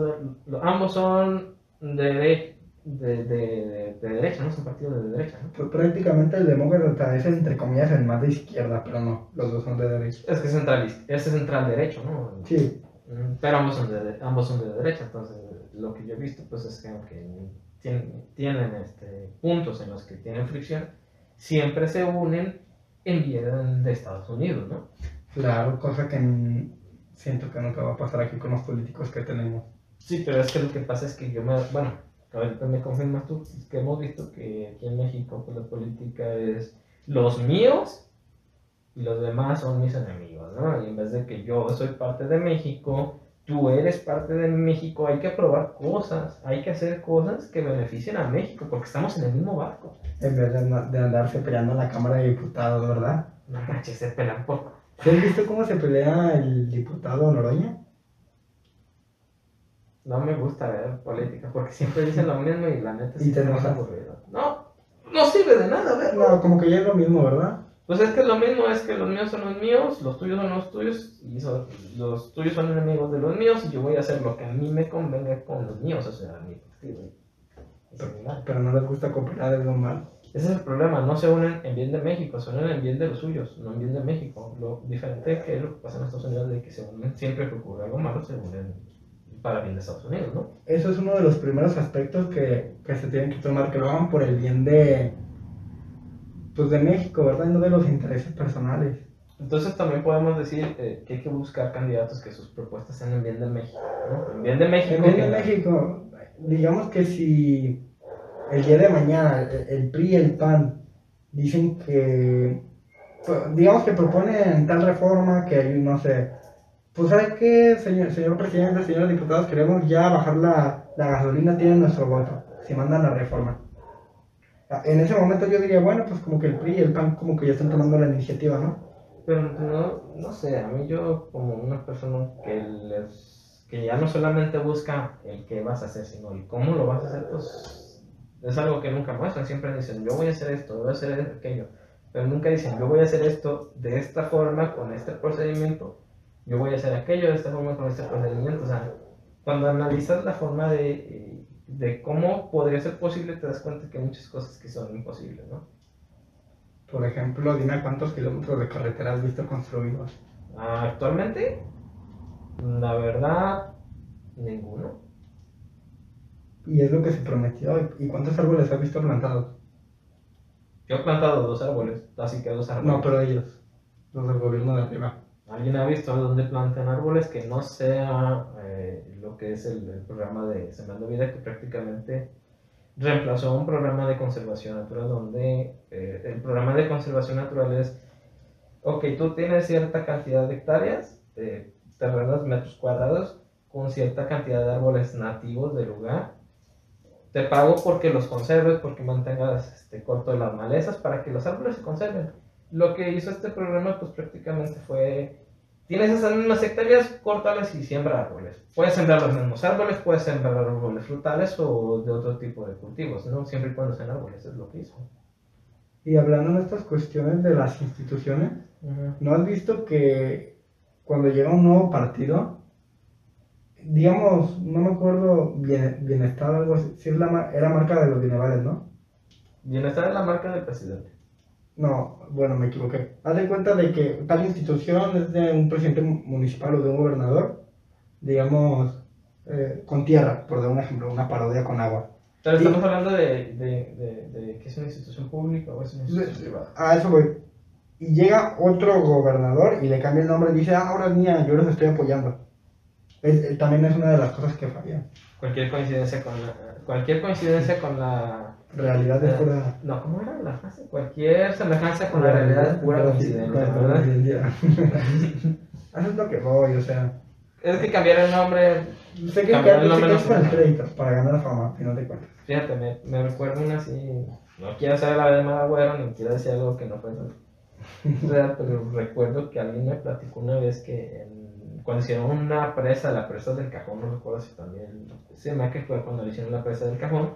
los- ambos son de, de, de, de- de derecha, ¿no? Son partidos de derecha, ¿no? Pues prácticamente el demócrata es entre comillas el más de izquierda, pero no, los dos son de derecha. Es que es central, es central derecho, ¿no? Sí, Mm, Pero ambos son, de, ambos son de derecha, entonces lo que yo he visto pues es que aunque tienen, tienen este, puntos en los que tienen fricción, siempre se unen en bien de Estados Unidos, ¿no? claro, cosa que siento que nunca va a pasar aquí con los políticos que tenemos. Sí, pero es que lo que pasa es que yo me, bueno, ahorita me confirmas tú, que hemos visto que aquí en México pues la política es los míos y los demás son mis enemigos, ¿no? Y en vez de que yo soy parte de México, tú eres parte de México, hay que aprobar cosas, hay que hacer cosas que beneficien a México, porque estamos en el mismo barco. En vez de, de andarse peleando en la Cámara de Diputados, ¿verdad? No manches, se pelan por... ¿Sí ¿Has visto cómo se pelea el diputado Noroña? No me gusta ver política porque siempre dicen lo mismo y la neta Y sí te enojas. aburrido. No, no sirve de nada verlo. No, como que ya es lo mismo, ¿verdad? Pues es que lo mismo es que los míos son los míos, los tuyos son los tuyos, y son- los tuyos son enemigos de los míos, y yo voy a hacer lo que a mí me convenga con los míos, o sea, mi partido. Pero no les gusta cooperar, es lo malo. Ese es el problema, no se unen en bien de México, se unen en bien de los suyos, no en bien de México. Lo diferente que es lo que pasa en Estados Unidos de que se unen siempre que ocurre algo malo, se unen para bien de Estados Unidos, ¿no? Eso es uno de los primeros aspectos que, que se tienen que tomar, que lo hagan por el bien de, pues de México, ¿verdad? Y no de los intereses personales. Entonces también podemos decir eh, que hay que buscar candidatos que sus propuestas sean en bien de México, ¿no? En bien de México. En bien de México, digamos que si el día de mañana el, el PRI y el PAN dicen que, pues, digamos que proponen tal reforma que hay, no sé, pues ¿sabe qué, señor, señor presidente, señores diputados? Queremos ya bajar la, la gasolina, tienen nuestro voto, si mandan la reforma. En ese momento yo diría, bueno, pues como que el PRI y el PAN como que ya están tomando la iniciativa, ¿no? Pero no, no sé, a mí yo como una persona que, les, que ya no solamente busca el qué vas a hacer, sino el cómo lo vas a hacer, pues es algo que nunca muestran. Siempre dicen, yo voy a hacer esto, voy a hacer aquello. Pero nunca dicen, yo voy a hacer esto de esta forma, con este procedimiento. Yo voy a hacer aquello de esta forma, con este procedimiento. O sea, cuando analizas la forma de, de cómo podría ser posible, te das cuenta que hay muchas cosas que son imposibles, ¿no? Por ejemplo, dime cuántos kilómetros de carretera has visto construidos. Ah, Actualmente, la verdad, ninguno. Y es lo que se prometió. ¿Y cuántos árboles has visto plantados? Yo he plantado dos árboles, así que dos árboles. No, pero ellos, los del gobierno de arriba. ¿Alguien ha visto dónde plantan árboles que no sea eh, lo que es el, el programa de Sembrando Vida, que prácticamente reemplazó un programa de conservación natural, donde eh, el programa de conservación natural es, ok, tú tienes cierta cantidad de hectáreas, eh, terrenos, metros cuadrados, con cierta cantidad de árboles nativos del lugar. Te pago porque los conserves, porque mantengas este, corto las malezas, para que los árboles se conserven. Lo que hizo este programa, pues prácticamente fue Tienes esas mismas hectáreas, córtalas y siembra árboles. Puedes sembrar los mismos árboles, puedes sembrar árboles frutales o de otro tipo de cultivos, ¿no? Siempre y cuando sean árboles, es lo que hizo. Y hablando de estas cuestiones de las instituciones, ¿no has visto que cuando llega un nuevo partido, digamos, no me acuerdo, bien, bienestar, algo así, sí es la, era marca de los bienavales, ¿no? Bienestar es la marca del presidente. No, bueno, me equivoqué. Haz de cuenta de que tal institución es de un presidente municipal o de un gobernador, digamos, eh, con tierra, por dar un ejemplo, una parodia con agua. Pero estamos hablando de, de, de, de que es una institución pública o es una institución privada. A eso voy. Y llega otro gobernador y le cambia el nombre y dice, ah, ahora es mía, yo los estoy apoyando. Es- eh, también es una de las cosas que fallan. Cualquier coincidencia con la, cualquier coincidencia con la Realidad es pura... no, ¿cómo era la frase? Cualquier semejanza con la realidad es pura coincidencia, ¿verdad? Eso es lo que voy, o sea... Es que cambiar el nombre Sé que Cambiar el nombre que no es para el se- crédito, para ganar fama, al final de cuentas. Fíjate, me, me recuerdo una así. No quiero hacer la de mal agüero ni quiero decir algo que no fue real, pero recuerdo que alguien me platicó una vez que en- cuando hicieron una presa, la presa del cajón, no recuerdo si también. Se me que fue cuando le hicieron la presa del cajón.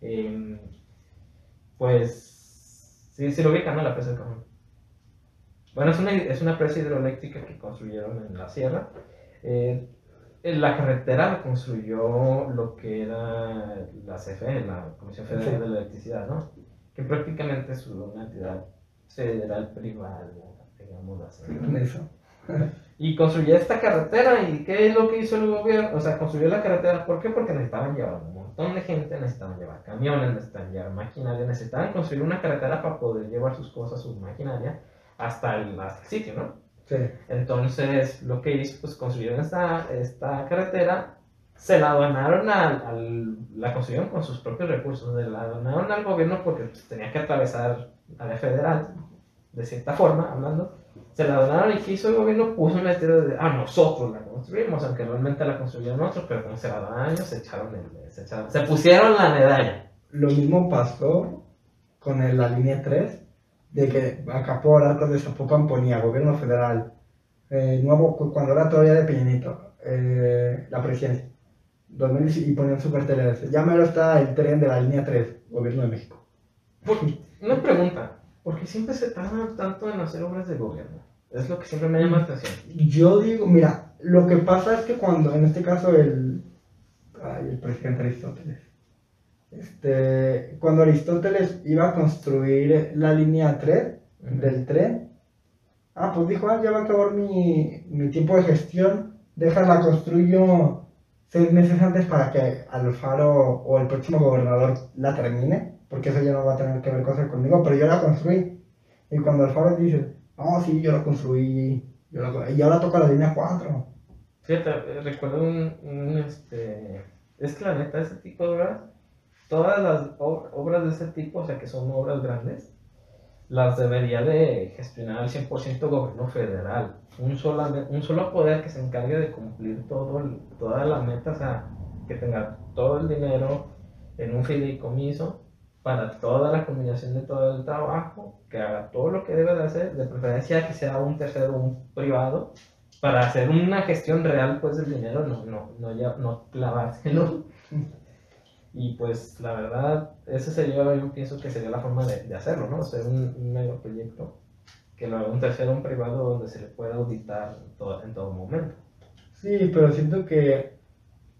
em, pues. Sí, sí lo ubican, ¿no? La presa del cajón. Bueno, es una, es una presa hidroeléctrica que construyeron en la sierra. Eh, en la carretera la construyó lo que era la CFE, la Comisión Federal Sí. de la Electricidad, ¿no? Que prácticamente es una entidad federal privada, digamos así. ¿no? Y construyó esta carretera, ¿y qué es lo que hizo el gobierno? O sea, construyó la carretera, ¿por qué? Porque necesitaban llevar un montón de gente, necesitaban llevar camiones, necesitaban llevar maquinaria, necesitaban construir una carretera para poder llevar sus cosas, su maquinaria, hasta el, hasta el sitio, ¿no? Sí. Entonces, lo que hizo, pues construyeron esta, esta carretera, se la donaron al, al- la construyeron con sus propios recursos, se la donaron al gobierno porque pues, tenía que atravesar a la federal, de cierta forma, hablando. Se la donaron y ¿qué hizo el gobierno? Puso un letrero de, ah, nosotros la construimos, aunque realmente la construyeron otros, pero como se la donaron ellos, se echaron el, se, echaron- se pusieron la medalla. Lo mismo pasó con el- la línea 3, de que acá por Arcos de Zapopan ponía gobierno federal, eh, nuevo, cu- cuando era todavía de Peñanito, eh, la presidencia. 2000 y ponían su cartelera. Ya mero está el tren de la línea 3, Gobierno de México. Una pregunta, ¿por qué siempre se tarda tanto en hacer obras de gobierno? Es lo que siempre me llama la atención. Yo digo, mira, lo que pasa es que cuando, en este caso, el, ay, el presidente Aristóteles, este, cuando Aristóteles iba a construir la línea 3 del tren, ah, pues dijo, ah, ya va a acabar mi, mi tiempo de gestión, déjala construyo seis meses antes para que Alfaro o el próximo gobernador la termine, porque eso ya no va a tener que ver cosas conmigo, pero yo la construí. Y cuando Alfaro dice, no, sí, yo la construí, yo la, y ahora toca la línea 4. Fíjate, eh, recuerdo un, un, este, es que la neta, ese tipo de obras, todas las obras de ese tipo, o sea, que son obras grandes, las debería de gestionar al 100% gobierno federal. Un solo, un solo poder que se encargue de cumplir todo toda la meta, o sea, que tenga todo el dinero en un fideicomiso para toda la combinación de todo el trabajo, que haga todo lo que debe de hacer, de preferencia que sea un tercero, un privado, para hacer una gestión real pues del dinero, no, no, no, ya, no clavárselo. Y pues la verdad, ese sería, yo pienso que sería la forma de, de hacerlo, ¿no? Hacer un, un proyecto que lo haga un tercero, un privado, donde se le pueda auditar todo, en todo momento. Sí, pero siento que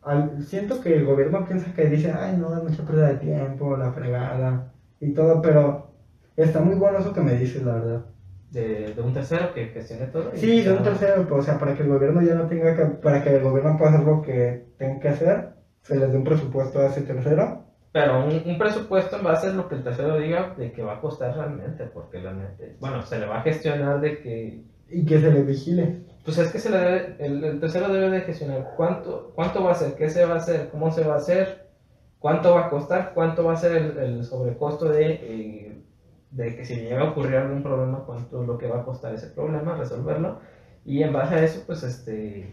al, siento que el gobierno piensa que dice, ay, no, es mucha pérdida de tiempo, la fregada y todo, pero está muy bueno eso que me dices, la verdad. De, de un tercero que gestione todo. Sí, de un tercero, pues, o sea, para que el gobierno ya no tenga que, para que el gobierno pueda hacer lo que tenga que hacer, se les dé un presupuesto a ese tercero. Pero un, un, presupuesto en base a lo que el tercero diga de que va a costar realmente, porque la bueno, se le va a gestionar de que... Y que se le vigile. Pues es que se le debe, el, el, tercero debe de gestionar cuánto, cuánto va a ser, qué se va a hacer, cómo se va a hacer, cuánto va a costar, cuánto va a ser el, el sobrecosto de, eh, de que si llega a ocurrir algún problema, cuánto lo que va a costar ese problema, resolverlo. Y en base a eso, pues este,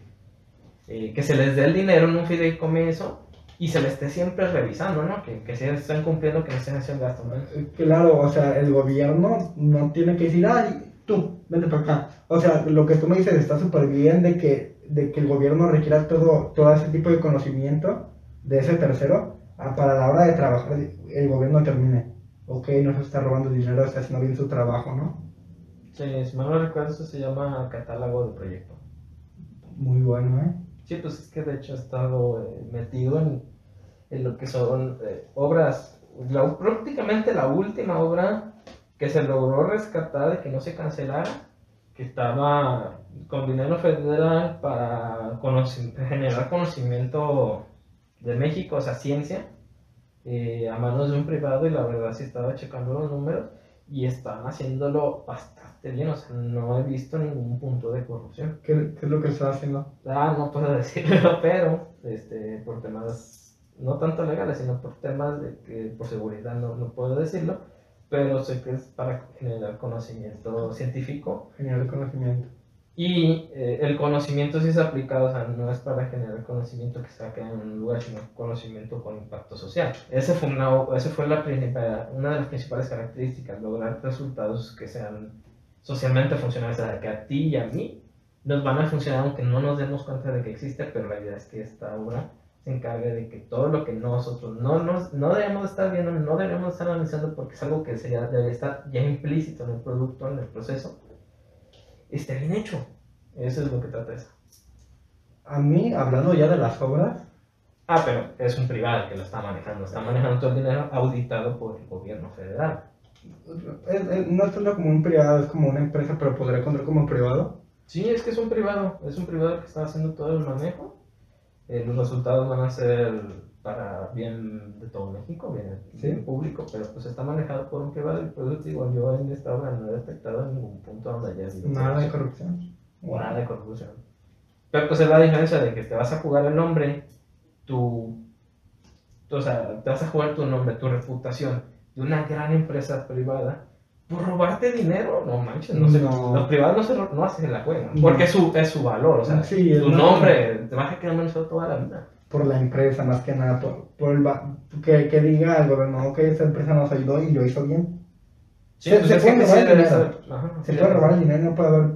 eh, que se les dé el dinero en un fideicomiso y se les esté siempre revisando, ¿no? Que, que se estén cumpliendo, que no estén haciendo gasto. ¿no? Claro, o sea, el gobierno no tiene que decir, ay, tú, vente para acá. O sea, lo que tú me dices está súper bien de que, de que el gobierno requiera todo, todo ese tipo de conocimiento de ese tercero para la hora de trabajar el gobierno termine. Ok, no se está robando dinero, está haciendo bien su trabajo, ¿no? Sí, si mal no recuerdo, eso se llama catálogo de proyecto. Muy bueno, ¿eh? Sí, pues es que de hecho he estado eh, metido en, en, lo que son eh, obras, la, prácticamente la última obra que se logró rescatar de que no se cancelara, que estaba con dinero federal para generar conocimiento de México, o sea, ciencia, eh, a manos de un privado y la verdad sí estaba checando los números y están haciéndolo bastante bien, o sea, no he visto ningún punto de corrupción. ¿Qué, qué es lo que está haciendo? Ah, no puedo decirlo, pero este, por temas no tanto legales, sino por temas de que por seguridad no, no puedo decirlo, pero sé que es para generar conocimiento científico. Generar conocimiento. Y eh, el conocimiento sí es aplicado, o sea, no es para generar conocimiento que se quede en un lugar, sino conocimiento con impacto social. Ese fue una, ese fue la principal, una de las principales características, lograr resultados que sean socialmente funcionales, o sea, que a ti y a mí nos van a funcionar aunque no nos demos cuenta de que existe, pero la idea es que esta obra se encargue de que todo lo que nosotros no, nos, no debemos estar viendo, no debemos estar analizando porque es algo que sería, debe estar ya implícito en el producto, en el proceso, esté bien hecho. Eso es lo que trata eso. A mí, hablando ya de las obras. Ah, pero es un privado que lo está manejando. Está manejando todo el dinero auditado por el gobierno federal. Es, es, no es tanto como un privado, es como una empresa, pero podría contar como un privado. Sí, es que es un privado. Es un privado que está haciendo todo el manejo. Eh, los resultados van a ser para bien de todo México, bien, ¿Sí? bien público, pero pues está manejado por un privado y pues digo, yo en esta obra no he detectado ningún punto donde haya habido Nada de corrupción. Nada de corrupción. Pero pues es la diferencia de que te vas a jugar el nombre, tu, o sea, te vas a jugar tu nombre, tu reputación de una gran empresa privada por robarte dinero, no manches, no, sé, No. los privados no se no hacen la juega, porque es su, es su valor, o sea, Sí, tu nombre te vas a quedar toda la vida. Por la empresa, más que nada. Por, por el que, que diga al gobierno, ok, esta empresa nos ayudó y lo hizo bien. Sí, Se- pues se que puede robar el dinero. Se puede robar el dinero no puede haber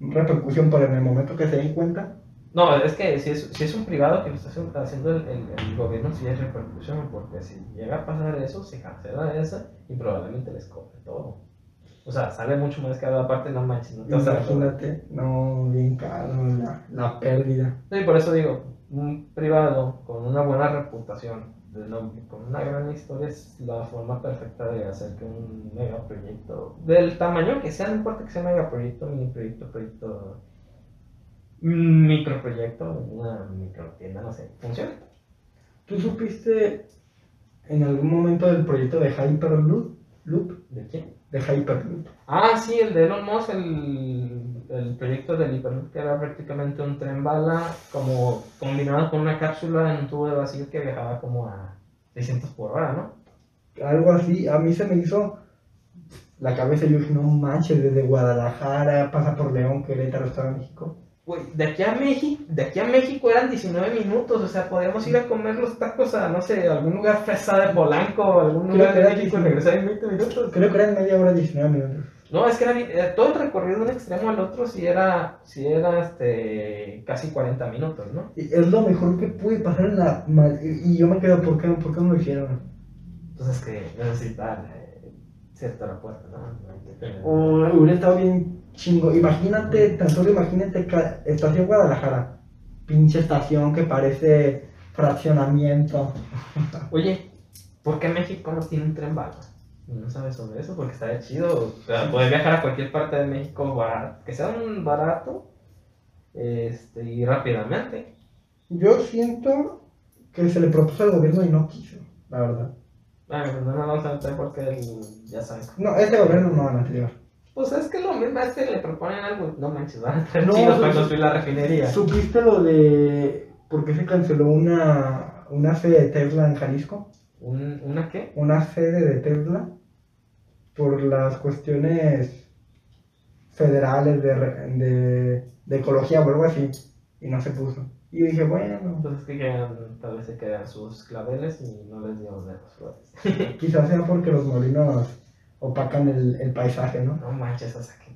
repercusión, pero en el momento que se den cuenta, No, es que si es, si es un privado que lo está haciendo- el, el, el gobierno, sí hay repercusión, porque si llega a pasar eso, se cancela esa y probablemente les cobre todo. O sea, sale mucho más caro, aparte no manches, no te Imagínate, no, bien caro, la, la pérdida. Sí, por eso digo, un privado con una buena reputación de nombre, con una gran historia, es la forma perfecta de hacer que un megaproyecto, del tamaño que sea, no importa que sea megaproyecto, mini proyecto, proyecto, microproyecto, una microtienda, no sé, funcione. ¿Tú supiste en algún momento del proyecto de Hyperloop? Loop? ¿De quién? De Hyperloop. Ah, sí, el de Elon Musk, el, el proyecto del Hyperloop, que era prácticamente un tren bala, como combinado con una cápsula en un tubo de vacío que viajaba como a 600 por hora, ¿no? Algo así, a mí se me hizo la cabeza. Yo dije, no manches, desde Guadalajara, pasa por León, Querétaro, Estado de México. Güey, de aquí a México, de aquí a México eran 19 minutos, o sea, podíamos ir a comer los tacos a, no sé, algún lugar fresa de Polanco o algún Creo lugar que de era México y 19. regresar en 20 minutos. Creo que eran media hora, 19 minutos. No, es que era, bien- eh, todo el recorrido de un extremo al otro sí era, sí era este, casi 40 minutos, ¿no? Y es lo mejor que pude pasar en la... Y yo me quedo, ¿por qué, ¿por qué no lo hicieron? Entonces que necesitan eh, cierto aeropuerto, ¿no? O hubiera estado bien chingo. Imagínate, tan solo imagínate, estación Guadalajara. Pinche estación que parece fraccionamiento. Oye, ¿por qué México no tiene un tren bala? No sabes sobre eso, porque estaría chido. O sea, poder viajar a cualquier parte de México barato, que sea un barato este, y rápidamente. Yo siento que se le propuso al gobierno y no quiso, la verdad. Bueno, pues no nos vamos a meter porque el- ya saben. No, este gobierno no, el anterior. Pues es que lo mismo, es que le proponen algo. No manches, van a traer No, chinos para construir la refinería. ¿Supiste lo de por qué se canceló una, una sede de Tesla en Jalisco? ¿Un, ¿Una qué? Una sede de Tesla por las cuestiones federales de, de, de ecología o algo así. Y no se puso. Y yo dije, bueno, Pues es que quedan, tal vez se quedan sus claveles y no les dimos de las flores. quizás sea porque los molinos opacan el, el paisaje, ¿no? No manches, o sea, que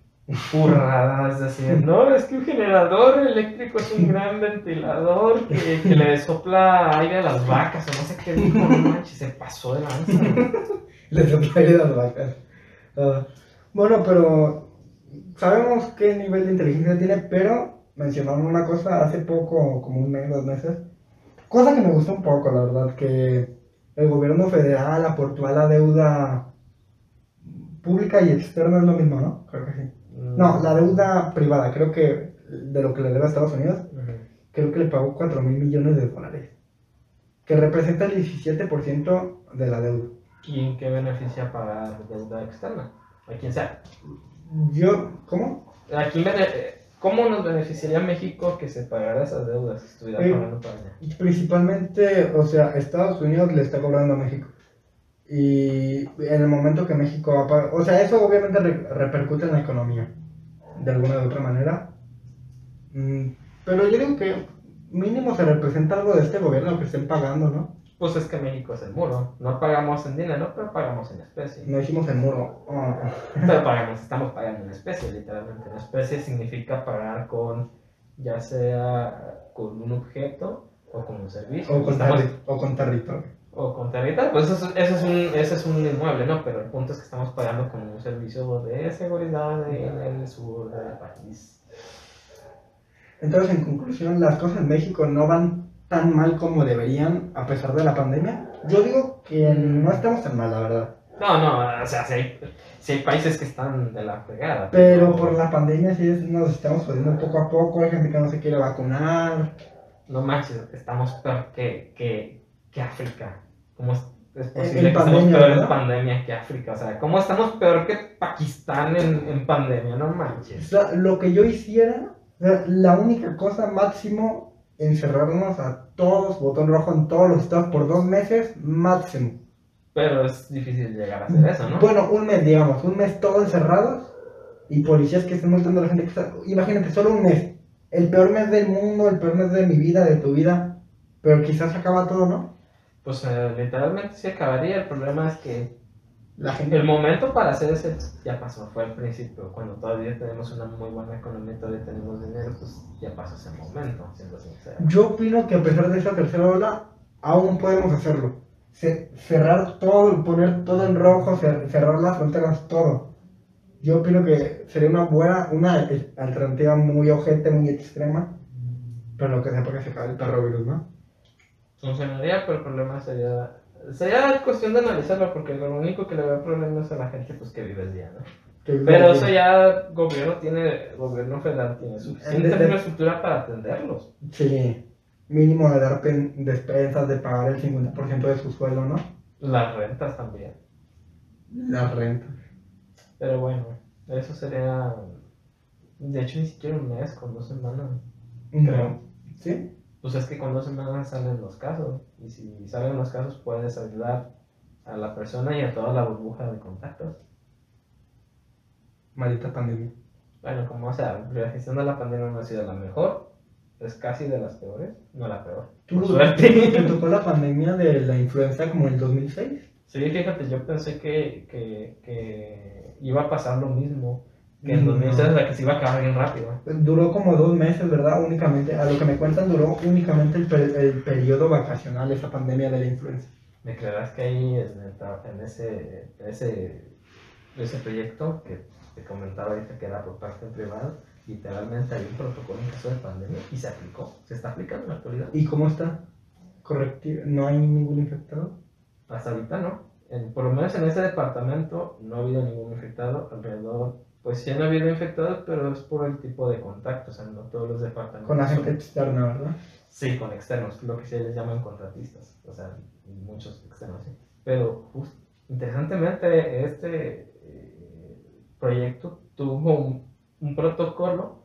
burradas decir, no, es que un generador eléctrico es un gran ventilador que, que le sopla aire a las vacas o no sé qué dijo, no manches, se pasó de lanza. Les aire las vacas. Ah, bueno, pero sabemos qué nivel de inteligencia tiene, pero mencionaron una cosa hace poco, como un mes, dos meses. Cosa que me gustó un poco, la verdad, que el gobierno federal aportó a la deuda pública y externa es lo mismo, ¿no? Creo que sí. No, la deuda privada, creo que de lo que le debe a Estados Unidos, creo que le pagó 4 mil millones de dólares. Que representa el 17% de la deuda. ¿Y en qué beneficia pagar deuda externa? A quien sea. Yo, ¿cómo? ¿A quién ¿Cómo nos beneficiaría México que se pagara esas deudas si estuviera Eh, pagando para allá? Principalmente, o sea, Estados Unidos le está cobrando a México. Y en el momento que México va a pagar, o sea, eso obviamente re- repercute en la economía, de alguna u otra manera. Mm, Pero yo digo que mínimo se representa algo de este gobierno que estén pagando, ¿no? Pues es que México es el muro. No pagamos en dinero, pero pagamos en especie. No hicimos el muro. Oh. Pero pagamos, estamos pagando en especie, literalmente. En especie significa pagar con, ya sea con un objeto o con un servicio. O con, Estamos- terri- o con territorio. O con territorio. Pues eso, es- eso es un, ese es un inmueble, ¿no? Pero el punto es que estamos pagando con un servicio de seguridad en el sur del país. Entonces, en conclusión, las cosas en México no van tan mal como deberían a pesar de la pandemia. Yo digo que no estamos tan mal, la verdad. No, no, o sea, si hay, si hay países que están de la fregada. Pero por la pandemia sí es- nos estamos jodiendo poco a poco. Hay gente que no se quiere vacunar. No manches, estamos peor que, que, que África. ¿Cómo es, posible en que estemos pandemia, peor en pandemia que África? O sea, ¿cómo estamos peor que Pakistán en, en pandemia? No O manches. sea, lo que yo hiciera, o sea, la única cosa máximo, encerrarnos a todos, botón rojo en todos los estados por dos meses, máximo. Pero es difícil llegar a hacer eso, ¿no? Bueno, un mes, digamos, un mes todos encerrados y policías que estén multando a la gente que está. Imagínate, solo un mes. El peor mes del mundo, el peor mes de mi vida, de tu vida. Pero quizás acaba todo, ¿no? Pues eh, literalmente sí acabaría. El problema es que La gente... El momento para hacer ese ya pasó, fue al principio, cuando todavía tenemos una muy buena economía, todavía tenemos dinero, pues ya pasó ese momento, siendo sincero. Yo opino que a pesar de esa tercera ola, aún podemos hacerlo. Ce- cerrar todo, poner todo en rojo, cer- cerrar las fronteras, todo. Yo opino que sería una buena, una alternativa muy ojete, muy extrema. Pero lo que sea para que se acabe el perro virus, ¿no? Funcionaría, pero el problema sería... Sería cuestión de analizarlo, porque lo único que le veo problema es a la gente pues, que vive el día, ¿no? Pero bien. eso ya gobierno tiene, gobierno federal tiene suficiente de- infraestructura para atenderlos. Sí. Mínimo de dar pen- despensas, de pagar el 50% de su sueldo, ¿no? Las rentas también. La renta. Pero bueno, eso sería... De hecho, ni siquiera un mes, con dos semanas. Creo. ¿Sí? Pues es que con dos semanas salen los casos. Y si salen los casos, puedes ayudar a la persona y a toda la burbuja de contactos. Maldita pandemia. Bueno, como sea, la gestión de la pandemia no ha sido la mejor. Es casi de las peores, no la peor. ¿Tú te tocó la pandemia de la influenza como en el 2006? Sí, fíjate, yo pensé que, que, que iba a pasar lo mismo que en No. 2006, o sea, que se iba a acabar bien rápido. Duró como dos meses, ¿verdad? Únicamente, a lo que me cuentan, duró únicamente el, per- el periodo vacacional, esa pandemia de la influenza. ¿Me creerás que ahí en, tra- en ese, ese, ese proyecto que te comentaba ahorita que era por parte privada, literalmente hay un protocolo en caso de pandemia y se aplicó, se está aplicando en la actualidad. ¿Y cómo está? ¿Correctivo? ¿No hay ningún infectado? Hasta ahorita no. En- por lo menos en ese departamento no ha habido ningún infectado. Alrededor, pues sí han habido infectados, pero es por el tipo de contacto. O sea, no todos los departamentos. Con la son- gente externa, ¿verdad? Sí, con externos, lo que se les llaman contratistas. O sea, muchos externos, sí. Pero, just- interesantemente, este eh, proyecto tuvo un, un protocolo,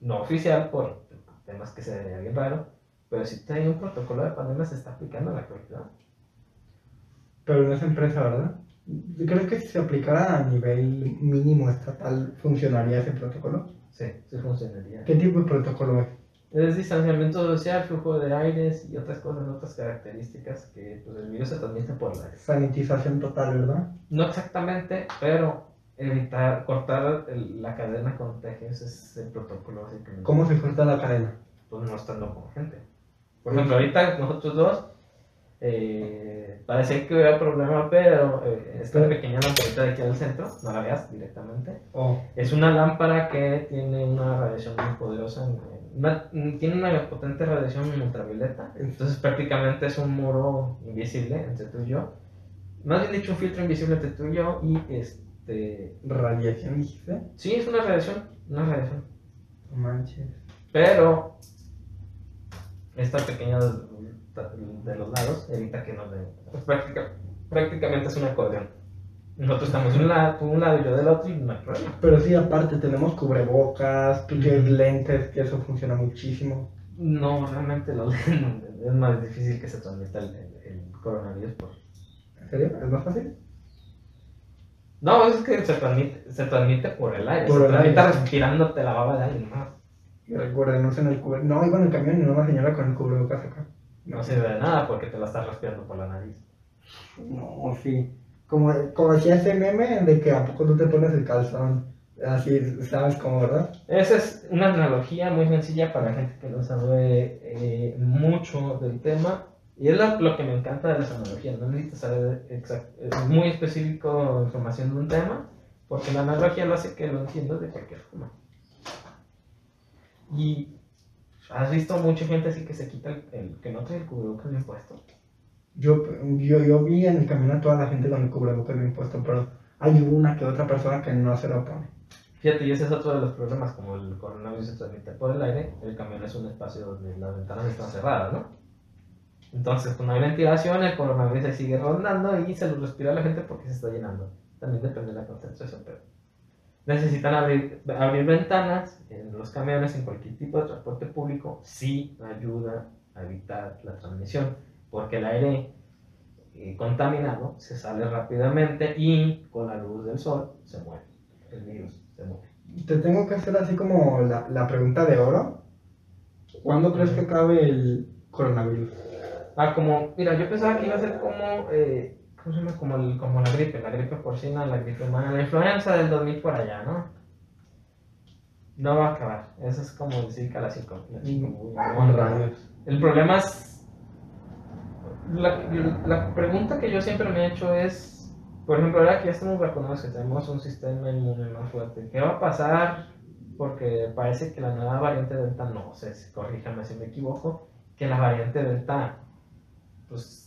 no oficial por temas que se veía bien raro, pero sí trae un protocolo de pandemia se está aplicando en la actualidad. Pero no es empresa, ¿verdad? Yo creo que si se aplicara a nivel mínimo estatal, ¿funcionaría ese protocolo? Sí, sí funcionaría. ¿Qué tipo de protocolo es? Es distanciamiento social, flujo de aires y otras cosas, otras características que pues, el virus se transmite por aire. Sanitización total, ¿verdad? No exactamente, pero evitar, cortar el- la cadena de contagios es el protocolo básicamente. ¿Cómo se corta la cadena? Pues no estando con gente. Por ejemplo, ahorita nosotros dos, eh, parece que hubiera problema, pero eh, esta pequeña lamparita de aquí al centro, no la veas directamente, Oh, es una lámpara que tiene una radiación muy poderosa, una- tiene una potente radiación ultravioleta, entonces prácticamente es un muro invisible entre tú y yo, más bien dicho un filtro invisible entre tú y yo y este... radiación, dijiste. Sí, es una radiación, una radiación, No manches. pero esta pequeña de, los lados evita que nos den, pues práctica- prácticamente es un acordeón. Nosotros estamos de un lado, tú de un lado y yo del otro y no hay problema. Pero sí, aparte tenemos cubrebocas, tú tienes lentes, que eso funciona muchísimo. No, realmente lo es más difícil que se transmita el, el- el coronavirus por... ¿En serio? ¿Es más fácil? No, es que se transmite, se transmite por el aire, Por se el transmite aire. respirándote la baba de alguien más. Y recuerden, no usen el cubre... No, iba en el camión y no una señora con el cubrebocas acá. No sirve de nada porque te la estás respirando por la nariz. No, sí. Como, como decía ese meme de que a poco tú te pones el calzón. Así, ¿sabes cómo, verdad? Esa es una analogía muy sencilla para gente que no sabe eh, mucho del tema. Y es lo, que me encanta de las analogías. No necesitas saber exact- es muy específico información de un tema, porque la analogía lo hace que lo entiendas de cualquier forma. Y has visto mucha gente así que se quita el, el- que no trae el cubrebocas bien puesto. Yo, yo, yo vi en el camino a toda la gente con el cubrebocas bien puesto, pero hay una que otra persona que no se lo pone. Fíjate, y ese es otro de los problemas, como el coronavirus se transmite por el aire, el camión es un espacio donde las ventanas están cerradas, ¿no? Entonces, cuando hay ventilación, el coronavirus se sigue rondando y se lo respira la gente porque se está llenando. También depende de la concentración, pero necesitan abrir, abrir ventanas en los camiones, en cualquier tipo de transporte público, sí ayuda a evitar la transmisión, porque el aire eh, contaminado se sale rápidamente y con la luz del sol se muere el virus, se muere. Te tengo que hacer así como la, la pregunta de oro. ¿Cuándo crees que acabe el coronavirus? Ah, como, mira, yo pensaba que iba a ser como, eh, ¿cómo se llama? Como, el, como la gripe, la gripe porcina, la gripe humana, la influenza del 2000 por allá, ¿no? No va a acabar. Eso es como decir la El problema es. La, la pregunta que yo siempre me he hecho es: por ejemplo, ahora que ya estamos vacunados, que tenemos un sistema inmune más fuerte, ¿qué va a pasar? Porque parece que la nueva variante Delta, no sé, corríjame si me equivoco, que la variante Delta, pues,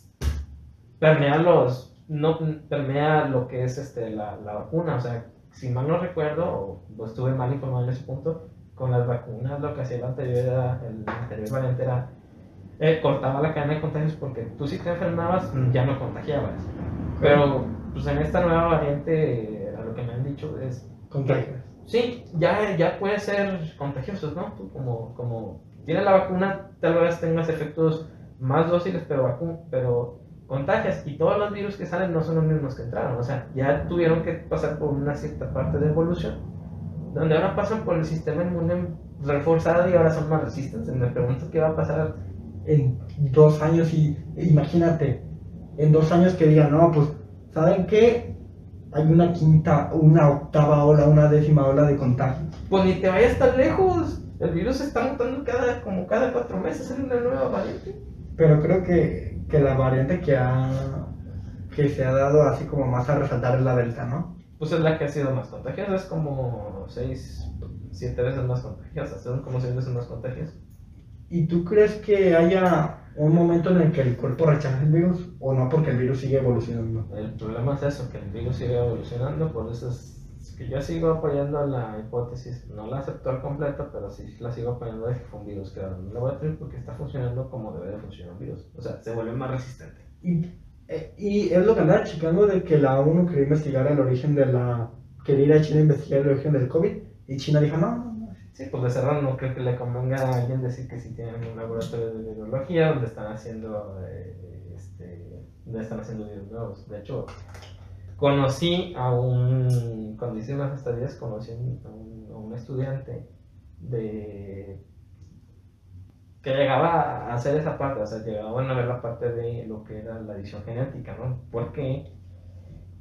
permea los. No permea lo que es este, la, la vacuna, o sea, si mal no recuerdo, o estuve mal informado en ese punto, con las vacunas lo que hacía el anterior, el anterior variante era eh, cortaba la cadena de contagios porque tú si te enfermabas ya no contagiabas. Pero pues en esta nueva variante, a lo que me han dicho es... Contagios. Sí, ya, ya puede ser contagioso, ¿no? Tú como, como tienes la vacuna, tal vez tengas efectos más dóciles, pero, pero contagias y todos los virus que salen no son los mismos que entraron, o sea, ya tuvieron que pasar por una cierta parte de evolución, donde ahora pasan por el sistema inmune reforzado y ahora son más resistentes. Me pregunto qué va a pasar en dos años y imagínate, en dos años que digan, no, pues, ¿saben qué? Hay una quinta, una octava ola, una décima ola de contagio. Pues ni te vayas tan lejos. El virus está mutando cada, como cada cuatro meses en una nueva variante. Pero creo que que la variante que ha que se ha dado así como más a resaltar es la delta, ¿no? Pues es la que ha sido más contagiosa, es como 6, 7 veces más contagiosa, son como 6 veces más contagiosas. ¿Y tú crees que haya un momento en el que el cuerpo rechace el virus o no porque el virus sigue evolucionando? El problema es eso, que el virus sigue evolucionando, por eso es que yo sigo apoyando la hipótesis, no la acepto al completo, pero sí la sigo apoyando de que fue un virus creado en un laboratorio porque está funcionando como debe de funcionar un virus. O sea, se vuelve más resistente. Y, eh, y es lo que andaba checando de que la ONU quería investigar el origen de la. quería ir a China a investigar el origen del COVID y China dijo no, no, no. Sí, pues de cerrar no creo que le convenga a alguien decir que si tienen un laboratorio de virología donde están haciendo. Eh, este, donde están haciendo virus nuevos. De hecho, conocí a un, cuando hice las estadías, conocí a un, estudiante de que llegaba a hacer esa parte, o sea, llegaban a ver la parte de lo que era la edición genética, ¿no? ¿Por qué?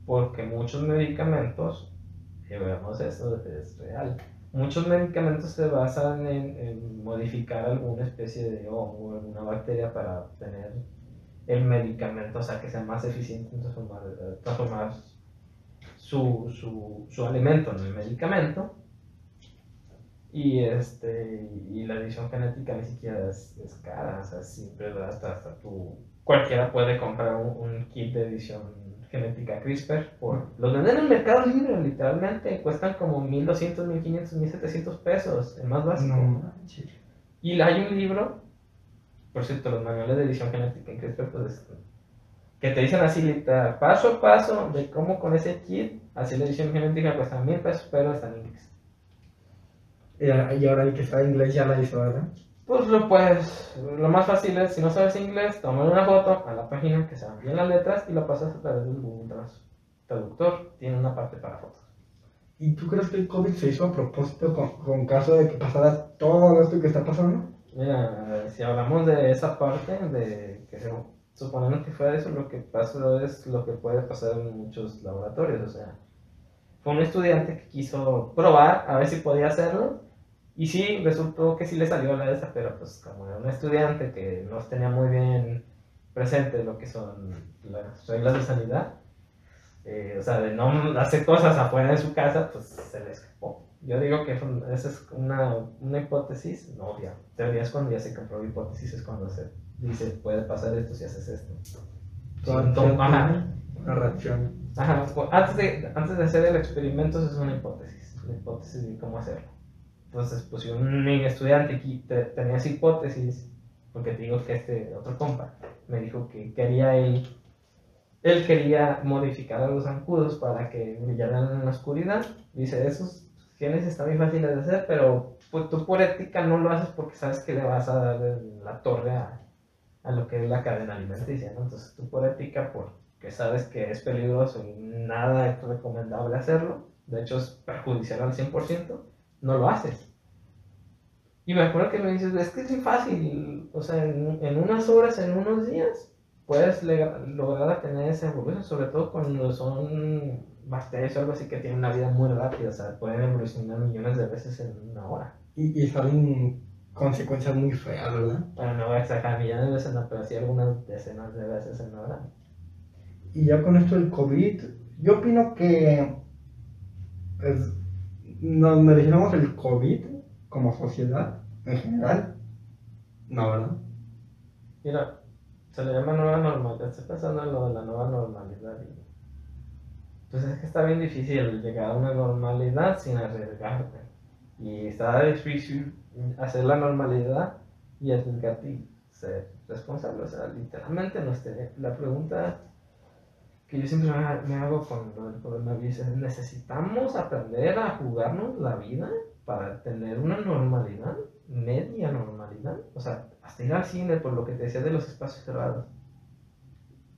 Porque muchos medicamentos, y veamos eso, es real, muchos medicamentos se basan en, en modificar alguna especie de hongo, alguna bacteria para obtener el medicamento, o sea, que sea más eficiente en transformar, eh, transformar su, su, su, alimento en el medicamento. Y, este, y la edición genética ni siquiera es, es cara, o sea, siempre hasta, hasta tu, cualquiera puede comprar un, kit de edición genética CRISPR. Por, los venden en el mercado libre, literalmente, cuestan como 1200, 1500, 1700 pesos, el más básico. y hay un libro por cierto, los manuales de edición genética en CRISPR, pues, que te dicen así, paso a paso de cómo con ese kit hacer la edición genética cuesta mil pesos, pero está en inglés. Y ahora el que está en inglés ya la hizo, ¿verdad? Pues lo puedes, lo más fácil es, si no sabes inglés, tomar una foto a la página que se bien las letras y lo pasas a través del Google Traductor. Tiene una parte para fotos. ¿Y tú crees que el COVID se hizo a propósito con, con caso de que pasara todo esto que está pasando? Mira, si hablamos de esa parte, de que suponemos que fue eso, lo que pasó es lo que puede pasar en muchos laboratorios. O sea, fue un estudiante que quiso probar a ver si podía hacerlo. Y sí, resultó que sí le salió la de esa, pero pues como era un estudiante que no tenía muy bien presente lo que son las reglas de sanidad, eh, o sea, de no hacer cosas afuera de su casa, pues se le escapó. Yo digo que esa es una, una hipótesis, no obvia. Teoría es cuando ya se comprobó hipótesis, es cuando se dice puede pasar esto si haces esto. ajá. Una reacción. Ajá, pues, antes de, antes de hacer el experimento, eso es una hipótesis, una hipótesis de cómo hacerlo. Entonces, pues si un estudiante tenía esa hipótesis, porque te digo que este otro compa me dijo que quería él, él quería modificar a los zancudos para que brillaran en la oscuridad. Dice, esos genes está muy fácil de hacer, pero pues, tú por ética no lo haces porque sabes que le vas a dar la torre a, a lo que es la cadena alimenticia, ¿no? Entonces tú por ética, porque sabes que es peligroso y nada es recomendable hacerlo, de hecho es perjudicial al 100%, no lo haces. Y me acuerdo que me dices, es que es muy fácil, o sea, en, en unas horas, en unos días, puedes lograr tener esa evolución, sobre todo cuando son bacterias o algo así que tienen una vida muy rápida, o sea, pueden evolucionar millones de veces en una hora. Y, y salen consecuencias muy feas, ¿verdad? Bueno, no voy a exagerar millones de veces, no, pero sí algunas decenas de veces en una hora. Y ya con esto del COVID, yo opino que pues, nos merecemos el COVID como sociedad en general. No, ¿verdad? Mira, se le llama nueva normalidad. Estoy pensando en lo de la nueva normalidad. Pues es que está bien difícil llegar a una normalidad sin arriesgarte. Y está difícil hacer la normalidad y arriesgarte y ser responsable. O sea, literalmente no esté. La pregunta que yo siempre me hago con el coronavirus es: ¿necesitamos aprender a jugarnos la vida para tener una normalidad? Media normalidad. O sea, hasta ir al cine, por lo que te decía de los espacios cerrados.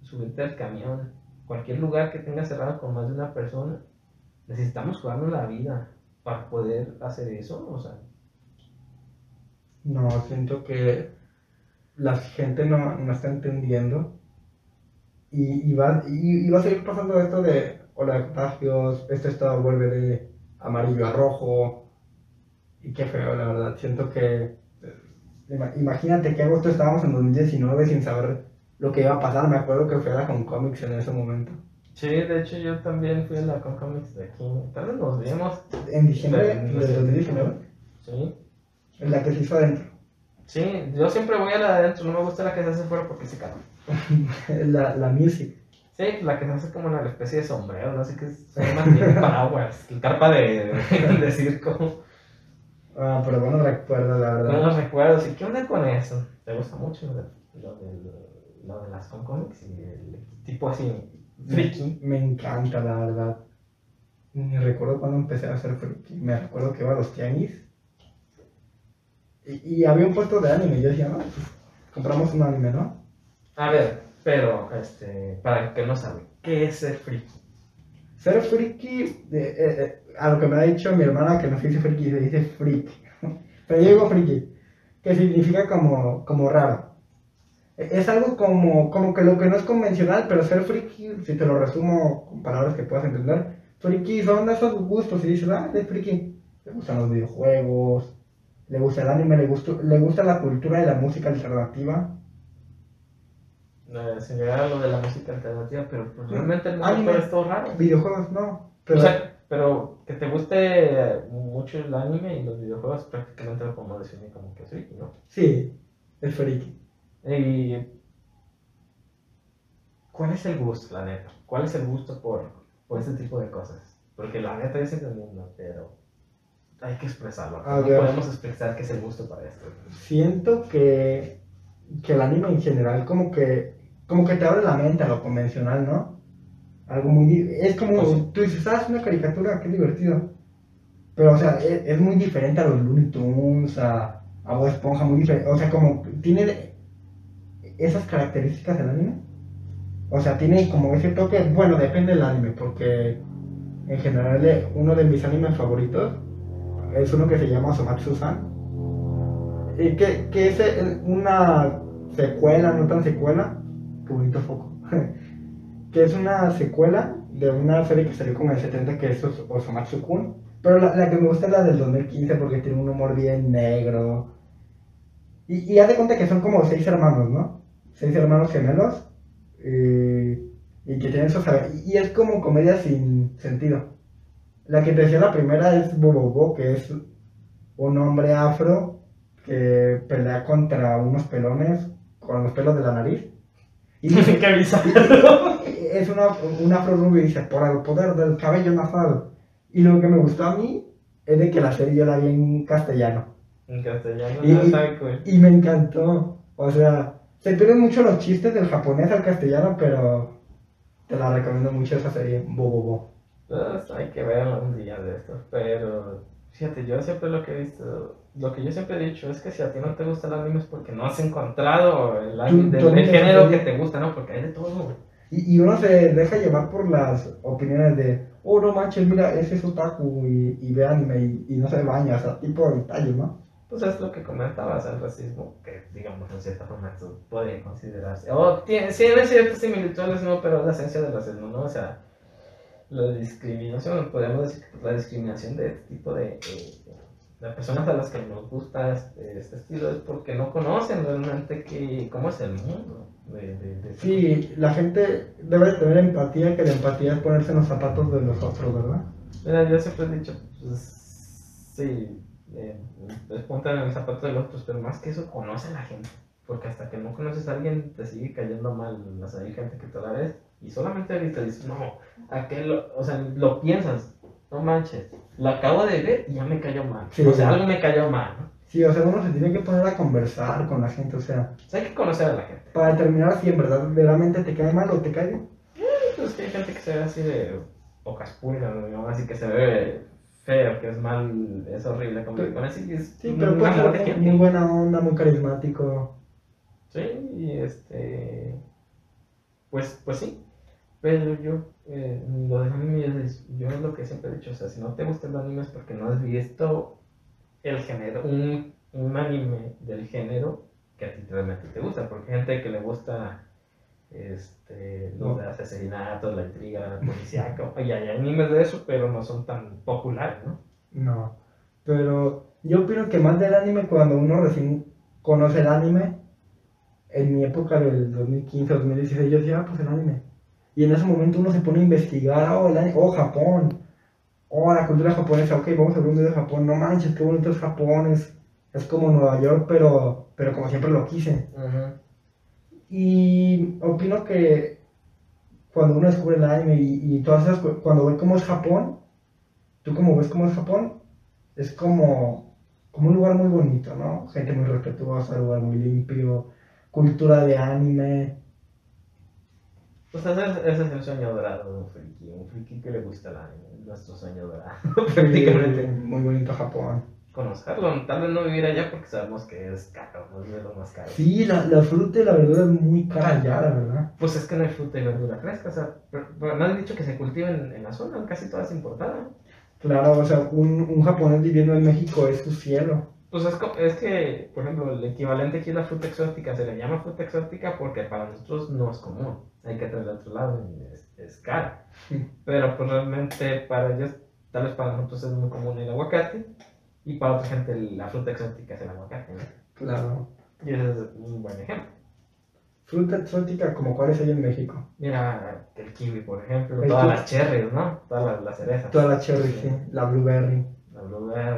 Subirte al camión, cualquier lugar que tenga cerrado con más de una persona. Necesitamos jugarnos la vida para poder hacer eso, o sea. No, siento que la gente no, no está entendiendo y, va, y, va a seguir pasando esto de ola de contagios, este estado vuelve de amarillo a rojo y qué feo, la verdad. Siento que Imagínate que agosto estábamos en 2019 sin saber lo que iba a pasar. Me acuerdo que fui a la Comics en ese momento. Sí, de hecho yo también fui a la Comics de aquí. Tal vez nos vimos. ¿En diciembre de, 2019? Sí. En la que se hizo adentro. Sí, yo siempre voy a la de adentro. No me gusta la que se hace fuera porque se calma. la, la music. Sí, la que se hace como una especie de sombrero, no sé qué se llama, paraguas, carpa de, de circo. Ah, pero bueno recuerdo, la verdad. Buenos recuerdos. ¿Y qué onda con eso? ¿Te gusta mucho lo de, lo de, las comics y el tipo así, friki? Me, encanta, la verdad. Me recuerdo cuando empecé a hacer friki. Me recuerdo que iba a los tianguis. Y, y había un puesto de anime. Y yo decía, no, pues, compramos un anime, ¿no? A ver, pero, este, para el que no sabe, ¿qué es ser friki? Ser friki, eh, eh, a lo que me ha dicho mi hermana que no se dice friki, se dice freak. Pero yo digo friki, que significa como, como raro. E, es algo como, como que lo que no es convencional, pero ser friki, si te lo resumo con palabras que puedas entender, friki son esos gustos y dices, ah, es friki. Le gustan los videojuegos, le gusta el anime, le gusta, le gusta la cultura y la música alternativa eh, se a lo de la música alternativa, pero pues, realmente el mundo es todo raro. Videojuegos no. Pero... O sea, pero que te guste mucho el anime y los videojuegos prácticamente lo podemos definir como que friki, ¿no? Sí, es friki. Y... ¿Cuál es el gusto, la neta? ¿Cuál es el gusto por, por este tipo de cosas? Porque la neta es entendiendo, pero hay que expresarlo. no podemos expresar qué es el gusto para esto. Siento que, que el anime en general como que como que te abre la mente a lo convencional, ¿no? Algo muy... Es como, pues tú dices, ah, es una caricatura, qué divertido. Pero, o sea, e, es, muy diferente a los Looney Tunes, a, a Bob Esponja, muy diferente. O sea, como tiene esas características del anime. O sea, tiene como ese toque, bueno, depende del anime, porque en general eh, uno de mis animes favoritos es uno que se llama Somatsu-san. Que, que es eh, una secuela, no tan secuela, bonito foco. que es una secuela de una serie que salió como en el 70 que es Osamatsu-kun. Pero la, que me gusta es la del 2015 porque tiene un humor bien negro. Y, y haz de cuenta que son como seis hermanos, ¿no? Seis hermanos gemelos. y que tienen esos... Y es como comedia sin sentido. La que te decía la primera es Bobobo, que es un hombre afro que pelea contra unos pelones con los pelos de la nariz. Y dice que Es una, una afro y dice, por el poder del cabello nasal. Y lo que me gustó a mí es de que la serie yo la vi en castellano. En castellano, y, y, me encantó. O sea, se pierden mucho los chistes del japonés al castellano, pero te la recomiendo mucho esa serie, Bobobo. Pues hay que verla un día de estos, pero fíjate, yo siempre lo que he visto lo que yo siempre he dicho es que si a ti no te gusta el anime es porque no has encontrado el, anime, del, género que te gusta, ¿no? Porque hay de todo. Y, y, uno se deja llevar por las opiniones de, oh, no manches, mira, ese es otaku y, y ve anime y, no se baña, o sea, tipo de detalles, ¿no? pues es lo que comentabas, el racismo, que digamos en cierta forma puede considerarse, o tiene, tiene ciertas similitudes, ¿no? Pero es la esencia del racismo, ¿no? O sea, la discriminación, podemos decir que la discriminación de este tipo de, de, personas a las que nos gusta este, este, estilo es porque no conocen realmente que, cómo es el mundo. De, de, sí, la gente debe tener empatía, que la empatía es ponerse en los zapatos de los otros, ¿verdad? Mira, yo siempre he dicho, pues, sí, eh, es ponte en el zapato de los otros, pero más que eso, conoce a la gente. Porque hasta que no conoces a alguien, te sigue cayendo mal. O sea, hay gente que te la ves y solamente ahorita dices, no, aquel, o sea, lo piensas, no manches, lo acabo de ver y ya me cayó mal. o sea, algo me cayó mal, ¿no? Sí, o sea, uno se tiene que poner a conversar con la gente, o sea. O sea hay que conocer a la gente. Para determinar si en verdad verdaderamente te cae mal o te cae bien. Eh, pues que hay gente que se ve así de pocas pulgas, ¿no? así que se ve feo, que es mal, es horrible como con así es Sí, pero muy buena onda, muy carismático. Sí, y este. Pues, pues sí. Pero yo, eh, lo de animes, yo es lo que siempre he dicho, o sea, si no te gusta el anime es porque no has visto el género, un, un anime del género que a ti realmente te gusta, porque hay gente que le gusta este, los de asesinatos, la intriga, la policía, y hay animes de eso, pero no son tan populares, ¿no? No, pero yo opino que más del anime cuando uno recién conoce el anime, en mi época del 2015, 2016, yo decía, ah, pues el anime. Y en ese momento uno se pone a investigar, oh, oh Japón, oh, la cultura japonesa, ok, vamos a ver un video de Japón, no manches, qué bonito es Japón, es, como Nueva York, pero, pero como siempre lo quise. Y opino que cuando uno descubre el anime y, y todas esas, cuando ve cómo es Japón, tú como ves cómo es Japón, es como, como un lugar muy bonito, ¿no? Gente muy respetuosa, lugar muy limpio, cultura de anime, pues ese, es el sueño dorado de un friki, un friki que le gusta el anime, nuestro sueño dorado, prácticamente. Muy bonito Japón. Conocerlo, tal vez no vivir allá porque sabemos que es caro, no es lo más caro. Sí, la, la fruta y la verdura es muy cara allá, la verdad. Pues es que no hay fruta y verdura fresca, o sea, pero, pero han dicho que se cultiva en, en la zona, casi toda es importada. Claro, o sea, un, un japonés viviendo en México es su cielo. Pues es, es, que, por ejemplo, el equivalente aquí es la fruta exótica. Se le llama fruta exótica porque para nosotros no es común. Hay que traerla de otro lado y es, es cara. Pero pues realmente para ellos, tal vez para nosotros es muy común el aguacate. Y para otra gente la fruta exótica es el aguacate. Claro. Y ese es un buen ejemplo. Fruta exótica, como cuáles hay en México. Mira, el kiwi, por ejemplo. Todas las cherries, ¿no? Todas las, cerezas. Todas las cherries, sí. La blueberry. La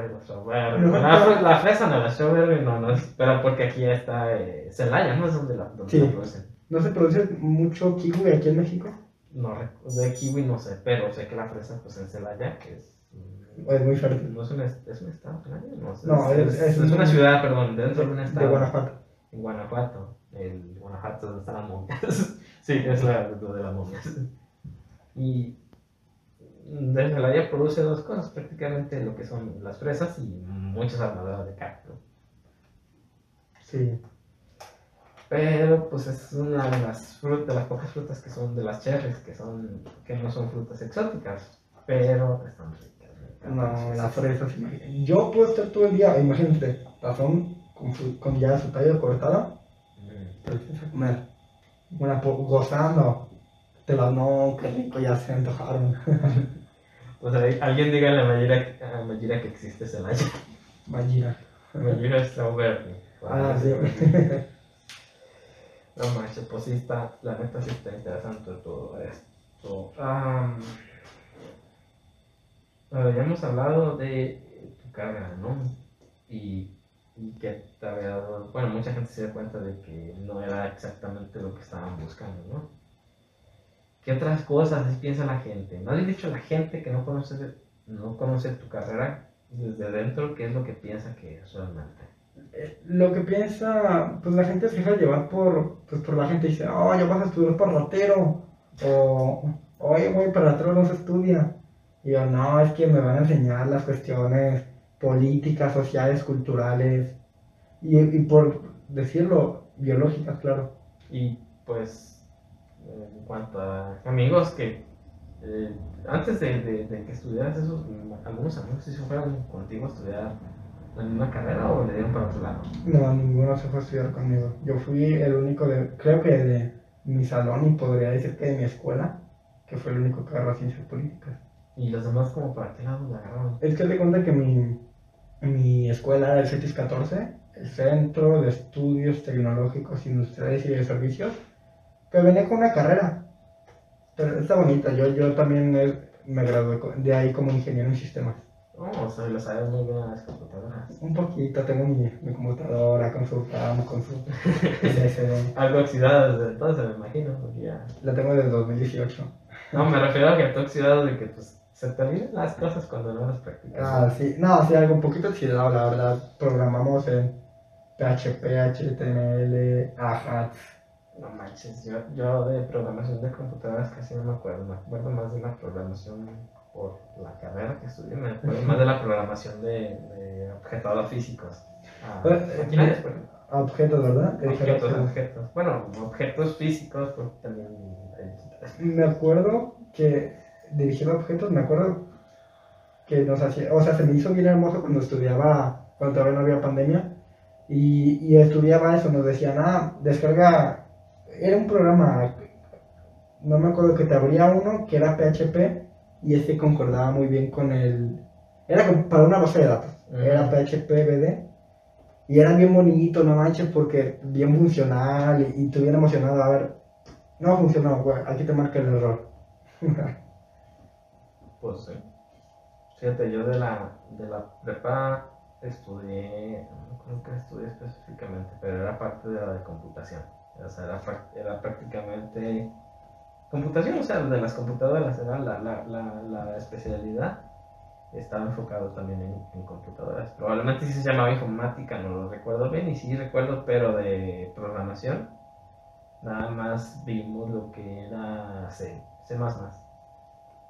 blueberry, la. La, fresa no, la strawberry no, no es, pero porque aquí está eh, Celaya, ¿no? Es donde la, donde sí. producen. ¿No se produce mucho kiwi aquí en México? No, de kiwi no sé, pero sé que la fresa, pues en Celaya, que es. Es muy fértil. ¿No es un, es un estado? No, no es, es, es, una ciudad, perdón, dentro de un estado. De Guanajuato. En Guanajuato. El Guanajuato donde están las momias. sí, es la de las momias. Y desde Celaya produce dos cosas, prácticamente lo que son las fresas y muchas armaduras de cacto. Sí. Pero pues es una de las frutas, de las pocas frutas que son de las cherries, que son, que no son frutas exóticas, pero están ricas. No, las fresas, Yo puedo estar todo el día, imagínate, razón con, con ya su tallo cortada, mm. comer. Una, gozando. Te la no, qué rico, ya se antojaron. O sea, alguien diga a la Mayira, que existe Celaya. Mayira. Mayira Strawberry. Ah, sí. no manches, pues sí está, la neta sí está interesante todo esto. Um, ya hemos hablado de tu carga, ¿no? Y, y que te había dado, bueno, mucha gente se da cuenta de que no era exactamente lo que estaban buscando, ¿no? ¿Qué otras cosas piensa la gente? ¿No has dicho a la gente que no conoce, no conoce tu carrera desde dentro qué es lo que piensa que es realmente? Eh, lo que piensa, pues la gente se deja llevar por, pues por la gente dice, oh, ya vas a estudiar para ratero, o, oye, güey, para ratero no se estudia. Y yo, no, es que me van a enseñar las cuestiones políticas, sociales, culturales, y, y por decirlo, biológicas, claro. Y pues en cuanto a amigos que eh, antes de, de, que estudiaras eso, algunos amigos sí se fueron contigo a estudiar en una carrera o le dieron para otro lado? No, ninguno se fue a estudiar conmigo. Yo fui el único de, creo que de mi salón y podría decir que de mi escuela, que fue el único que agarró ciencias políticas. ¿Y los demás como para qué lado la agarraron? Es que te cuenta que mi, mi escuela era el CETIS 14, el Centro de Estudios Tecnológicos Industriales y de Servicios, que venía con una carrera. Pero está bonita, yo, yo también eh, me gradué de ahí como ingeniero en sistemas. Oh, o sea, lo sabes muy bien a las computadoras. Un poquito, tengo mi, mi computadora con su RAM, con su. Algo oxidado desde entonces, me imagino, porque ya... La tengo desde 2018. No, me refiero a que está oxidado de que pues se terminan las cosas cuando no las practicas. Ah, sí, no, sí, algo un poquito oxidado, la verdad. Programamos en PHP, HTML, Ajax. No manches, yo, yo de programación de computadoras casi no me acuerdo, me acuerdo más de la programación por la carrera que estudié, me acuerdo más de la programación de, de objetadores físicos. Ah, Eh, maquinarias, por ejemplo. Objetos, ¿verdad? Objetos, objetos. Bueno, objetos físicos, porque también Me acuerdo que dirigir objetos, me acuerdo que nos hacía, o sea, se me hizo bien hermoso cuando estudiaba, cuando todavía no había pandemia, y, y estudiaba eso, nos decían, ah, descarga, era un programa, no me acuerdo que te abría uno que era PHP, y ese concordaba muy bien con el, era como para una base de datos, era PHP BD, y era bien bonito, no manches, porque bien funcional, y, y te hubiera emocionado, a ver, no funcionó, güey, aquí te marca el error. Pues sí. Fíjate, yo de la, de la prepa estudié, no acuerdo qué estudié específicamente, pero era parte de la de computación. O sea, era, era prácticamente computación, o sea, de las computadoras, era la, la, la, la especialidad. Estaba enfocado también en, en computadoras. Probablemente sí se llamaba informática, no lo recuerdo bien, y sí recuerdo, pero de programación, nada más vimos lo que era C, C++.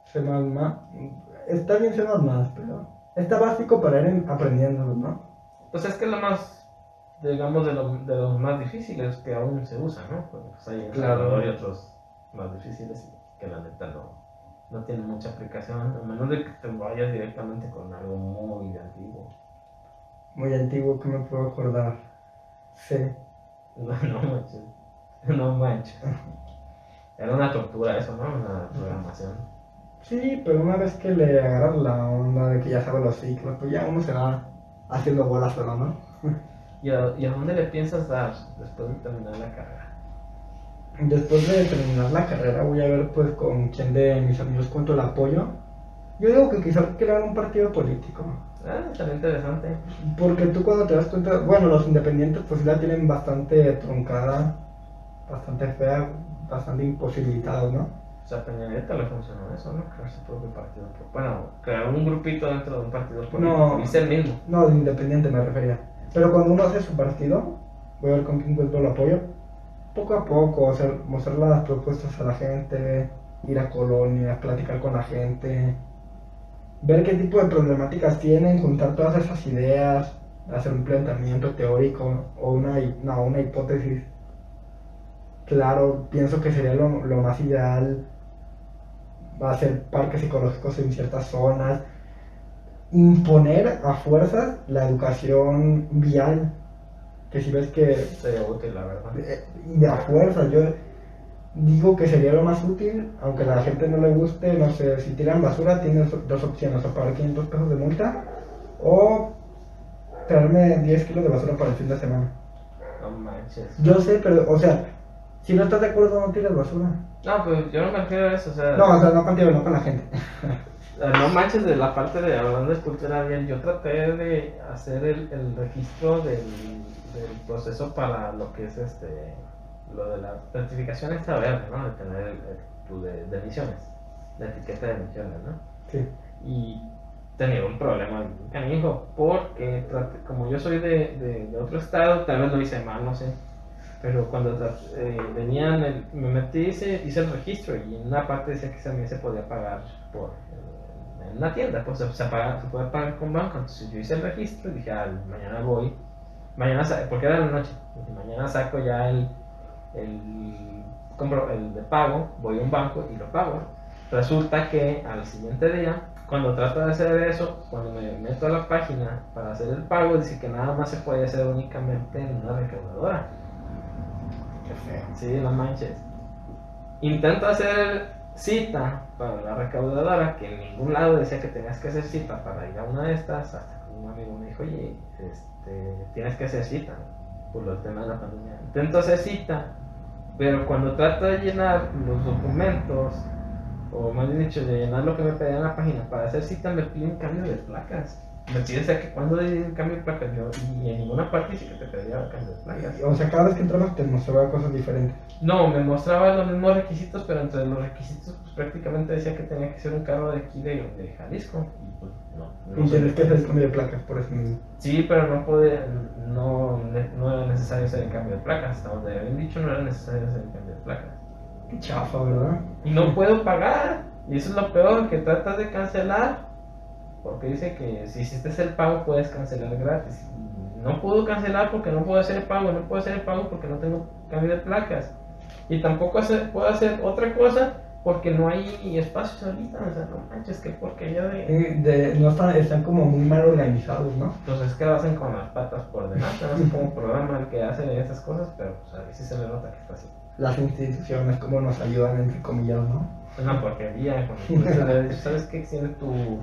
C++, está bien C++, pero está básico para ir en- aprendiéndolo, ¿no? Pues es que es lo más, digamos, de, lo- de los más difíciles que aún se usa, ¿no? Pues hay Claro. Y otros más difíciles que la neta no, no tienen mucha aplicación, a menos de que te vayas directamente con algo muy antiguo. Muy antiguo que me puedo acordar. C. No, no manches, no manches. Era una tortura eso, ¿no? Una programación. Sí, pero una vez que le agarras la onda de que ya sabe los ciclos, pues ya uno se va haciendo bolas solo, ¿no? ¿Y a, ¿Y a dónde le piensas dar después de terminar la carrera? Después de terminar la carrera voy a ver pues con quién de mis amigos cuento el apoyo. Yo digo que quizás crear un partido político. Ah, estaría interesante. Porque tú cuando te das cuenta, bueno, los independientes pues la tienen bastante truncada, bastante fea, bastante imposibilitados, ¿no? O sea, a Peña Nieto le funcionó eso, ¿no? Crear su propio partido. Bueno, crear un grupito dentro de un partido político. No. Y ser mismo. No, de independiente me refería. Pero cuando uno hace su partido, voy a ver con quién encuentro el apoyo. Poco a poco, hacer, mostrar las propuestas a la gente, ir a colonias, platicar con la gente, ver qué tipo de problemáticas tienen, juntar todas esas ideas, hacer un planteamiento teórico o una, no, una hipótesis. Claro, pienso que sería lo, lo más ideal hacer parques ecológicos en ciertas zonas, imponer a fuerzas la educación vial. Que si ves que Sería útil, la verdad. eh, de a fuerza, yo digo que sería lo más útil, aunque a la gente no le guste, no sé, si tiran basura tienes dos opciones, o pagar 500 pesos de multa o traerme 10 kilos de basura para el fin de semana. No manches. Yo sé, pero, o sea, si no estás de acuerdo no tires basura. No, pues yo no me refiero a eso, o sea. No, o sea, no contigo, no con la gente. No manches de la parte de hablando de cultura bien. Yo traté de hacer el, el registro del, del proceso para lo que es este. Lo de la certificación esta verde, ¿no? De tener el, de, de emisiones. La etiqueta de emisiones, ¿no? Sí. y tenía un problema canijo porque traté- como yo soy de, de, de otro estado tal vez lo hice mal no sé pero cuando eh, venían el- me metí hice, hice el registro y en una parte decía que también se podía pagar por en una tienda pues se, se, paga- se puede pagar con banco entonces yo hice el registro y dije ah, mañana voy mañana porque era la noche dije, mañana saco ya el el compro el de pago voy a un banco y lo pago Resulta que al siguiente día cuando trato de hacer eso, cuando me meto a la página para hacer el pago, dice que nada más se puede hacer únicamente en una recaudadora. Qué feo. Sí, no manches. Intento hacer cita para la recaudadora, que en ningún lado decía que tenías que hacer cita para ir a una de estas, hasta que un amigo me dijo, oye, este, tienes que hacer cita por los temas de la pandemia. Intento hacer cita, pero cuando trato de llenar los documentos, o más bien dicho, de llenar lo que me pedían en la página para hacer cita, me piden cambio de placas. Me piden que cuando di cambio de placas, y en ninguna parte dice que te pedía cambio de placas. O sea, cada vez que entrabas te mostraba cosas diferentes. No, me mostraba los mismos requisitos, pero entre los requisitos pues, prácticamente decía que tenía que ser un carro de aquí de, de Jalisco. Y pues no. no Y tienes que hacer el cambio de placas, por eso mismo. Sí, pero no puede, no, no era necesario hacer el cambio de placas. Hasta donde habían dicho no era necesario hacer el cambio de placas. Qué chafa, ¿verdad? Y no puedo pagar. Y eso es lo peor, que tratas de cancelar. Porque dice que si hiciste el pago puedes cancelar gratis. No puedo cancelar porque no puedo hacer el pago. No puedo hacer el pago porque no tengo cambio de placas. Y tampoco hacer- puedo hacer otra cosa porque no hay espacios ahorita. O sea, no manches, que porquería de... De- no están, están como muy mal organizados, ¿no? Entonces, que lo hacen con las patas por delante. No sé cómo programa el que hace esas cosas, pero pues, a veces se le nota que está así. Las instituciones, como nos ayudan, entre comillas, ¿no? Es una porquería. ¿sabes qué? Tiene tu.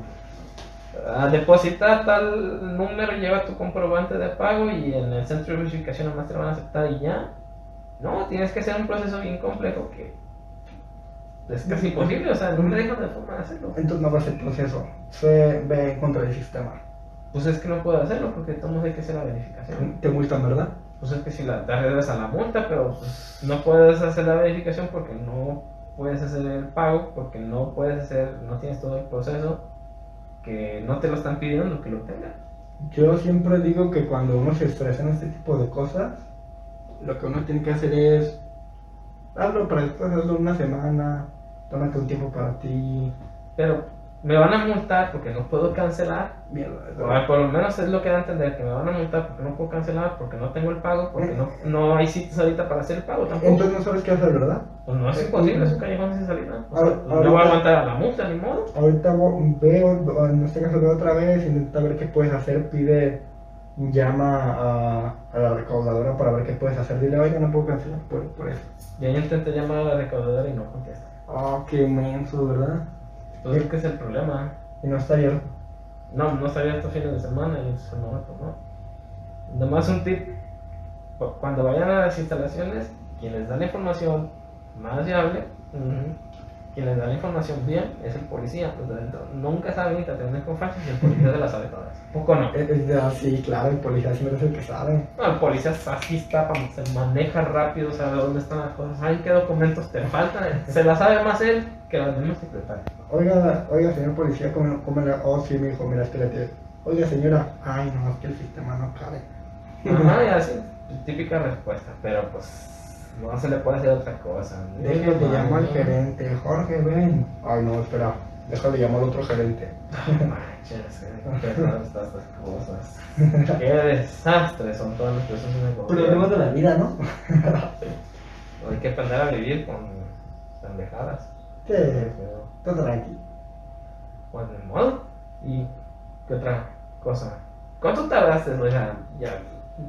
A depositar tal número, lleva tu comprobante de pago y en el centro de verificación nomás te lo van a aceptar y ya. No, tienes que hacer un proceso bien complejo que es casi imposible, o sea, no me dejan de forma de hacerlo. Entonces no va a ser proceso. Se ve en contra del sistema. Pues es que no puedo hacerlo porque modos hay que hacer la verificación. Te multan, ¿verdad? Pues es que si la arriesgas a la multa, pero pues, no puedes hacer la verificación porque no puedes hacer el pago, porque no puedes hacer, no tienes todo el proceso, que no te lo están pidiendo que lo tengas. Yo siempre digo que cuando uno se estresa en este tipo de cosas, lo que uno tiene que hacer es hazlo para después hazlo una semana, tómate un tiempo para ti. Pero me van a multar porque no puedo cancelar. Mierda, O, ah, por lo menos es lo que da a entender, que me van a multar porque no puedo cancelar, porque no tengo el pago, porque no, no hay sitios ahorita para hacer el pago tampoco. Entonces no sabes qué hacer, ¿verdad? Pues no es imposible, es un callejón sin salida. O sea, no voy a aguantar a la multa, ni modo. Ahorita veo, o en este caso veo otra vez, intenta ver qué puedes hacer, pide, llama a, a la recaudadora para ver qué puedes hacer. Dile, oiga, no puedo cancelar por, por eso. Y ahí intenté llamar a la recaudadora y no contesta. Ah, qué menso, ¿verdad? Entonces, ¿qué es el problema? Y no está abierto. No, no está abierto fines de semana y semana pues no. Nomás un tip, cu- cuando vayan a las instalaciones, quien les da la información más viable, ujú, quien les da la información bien es el policía. De adentro nunca saben y te atienden con fachas y el policía se las sabe todas. ¿Poco no? Eh, eh, ah, sí, claro, el policía siempre es el que sabe. No, el policía así está, se maneja rápido, sabe dónde están las cosas, saben qué documentos te faltan, se las sabe más él que las mismas secretarias. Oiga, oiga, señor policía, ¿cómo, cómo le.? Oh, sí, mi hijo, mira, es que le tiene. Oiga, señora, ay, no, es que el sistema no cabe. Ajá, y así, típica respuesta, pero pues no se le puede hacer otra cosa. Déjale, le llamo al gerente. Jorge, ven. Ay, no, espera. Déjale, llamo al otro gerente. No manches, qué pesadas están estas cosas. Qué desastre son todas las personas en el Problemas de la vida, ¿no? Hay que aprender a vivir con pendejadas. Sí, Pero, todo tranqui. Pues de modo. ¿Y qué otra cosa? ¿Cuánto tardaste? O sea, ya,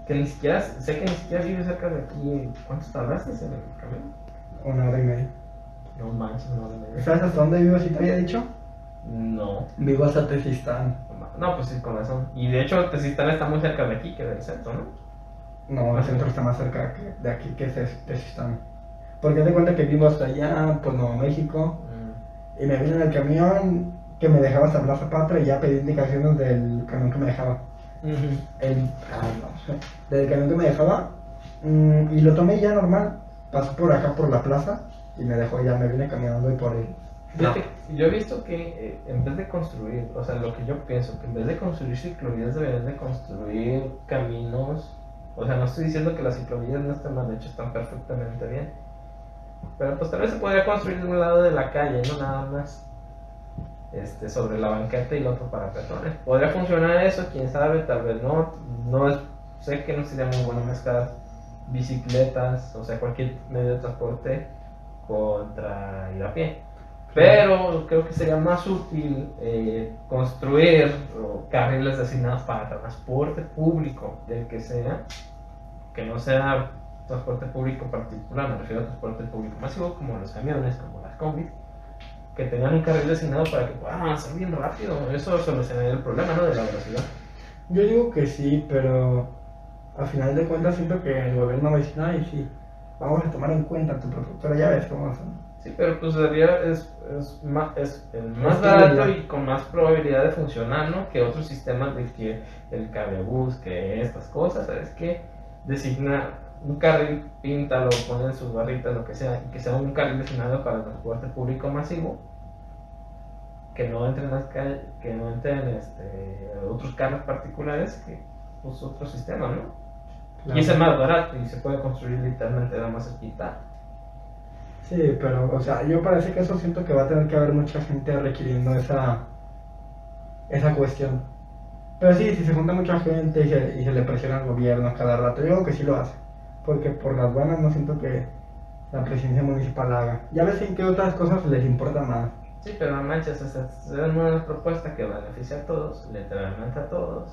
que ni siquiera, sé que ni siquiera vives cerca de aquí. ¿Cuánto tardaste en el camino? Una hora y media. No manches, no me ¿Sabes hasta dónde vivo, si te había dicho? No. Vivo hasta Tezistán. No, pues sí, con razón. Y de hecho, Tezistán está muy cerca de aquí que del centro, ¿no? No, el centro está más cerca de aquí que Tez- Tezistán. Porque te cuenta que vivo hasta allá, por Nuevo México. Mm. Y me vine en el camión que me dejaba hasta Plaza Patria y ya pedí indicaciones del camión que me dejaba. El, ah, no sé, del camión que me dejaba. mm, y lo tomé ya normal. Pasó por acá por la plaza y me dejó ya, me vine caminando y por ahí. Fíjate, yo he visto que eh, en vez de construir, o sea, lo que yo pienso, que en vez de construir ciclovías deberían de construir caminos. O sea, no estoy diciendo que las ciclovías no estén mal hechas, están perfectamente bien. Pero pues tal vez se podría construir de un lado de la calle, no nada más. Este, sobre la banqueta y el otro para peatones. Podría funcionar eso, quién sabe, tal vez no. No sé que no sería muy bueno mezclar bicicletas, o sea, cualquier medio de transporte contra ir a pie. Pero creo que sería más útil eh, construir carriles designados para transporte público, del que sea, que no sea transporte público particular, me refiero a transporte público masivo, como los camiones, como las combis, que tengan un carril designado para que puedan avanzar bien rápido. Eso solucionaría el problema, ¿no? De la velocidad. Yo digo que sí, pero al final de cuentas siento que el gobierno va a decir, ay, sí, vamos a tomar en cuenta tu propuesta, ya ves cómo son. Sí, pero pues sería es, es, más, es el más barato y con más probabilidad de funcionar, ¿no? Que otros sistemas de que el cablebús, que estas cosas, ¿sabes qué? Designa un carril, píntalo, ponen sus barritas, lo que sea, y que sea un carril designado para el transporte público masivo, que no entren las calles, que no entren este, otros carros particulares que pues, otro sistema, ¿no? Y es el más barato y se puede construir literalmente nada más esquita. Sí, pero, o sea, yo parece que eso siento que va a tener que haber mucha gente requiriendo esa, esa cuestión. Pero sí, si se junta mucha gente y se, y se le presiona al gobierno cada rato, yo creo que sí lo hace porque por las buenas no siento que la presidencia municipal haga. Ya ves en qué otras cosas les importa más. Sí, pero no manches, es una propuesta que beneficia a todos, literalmente a todos,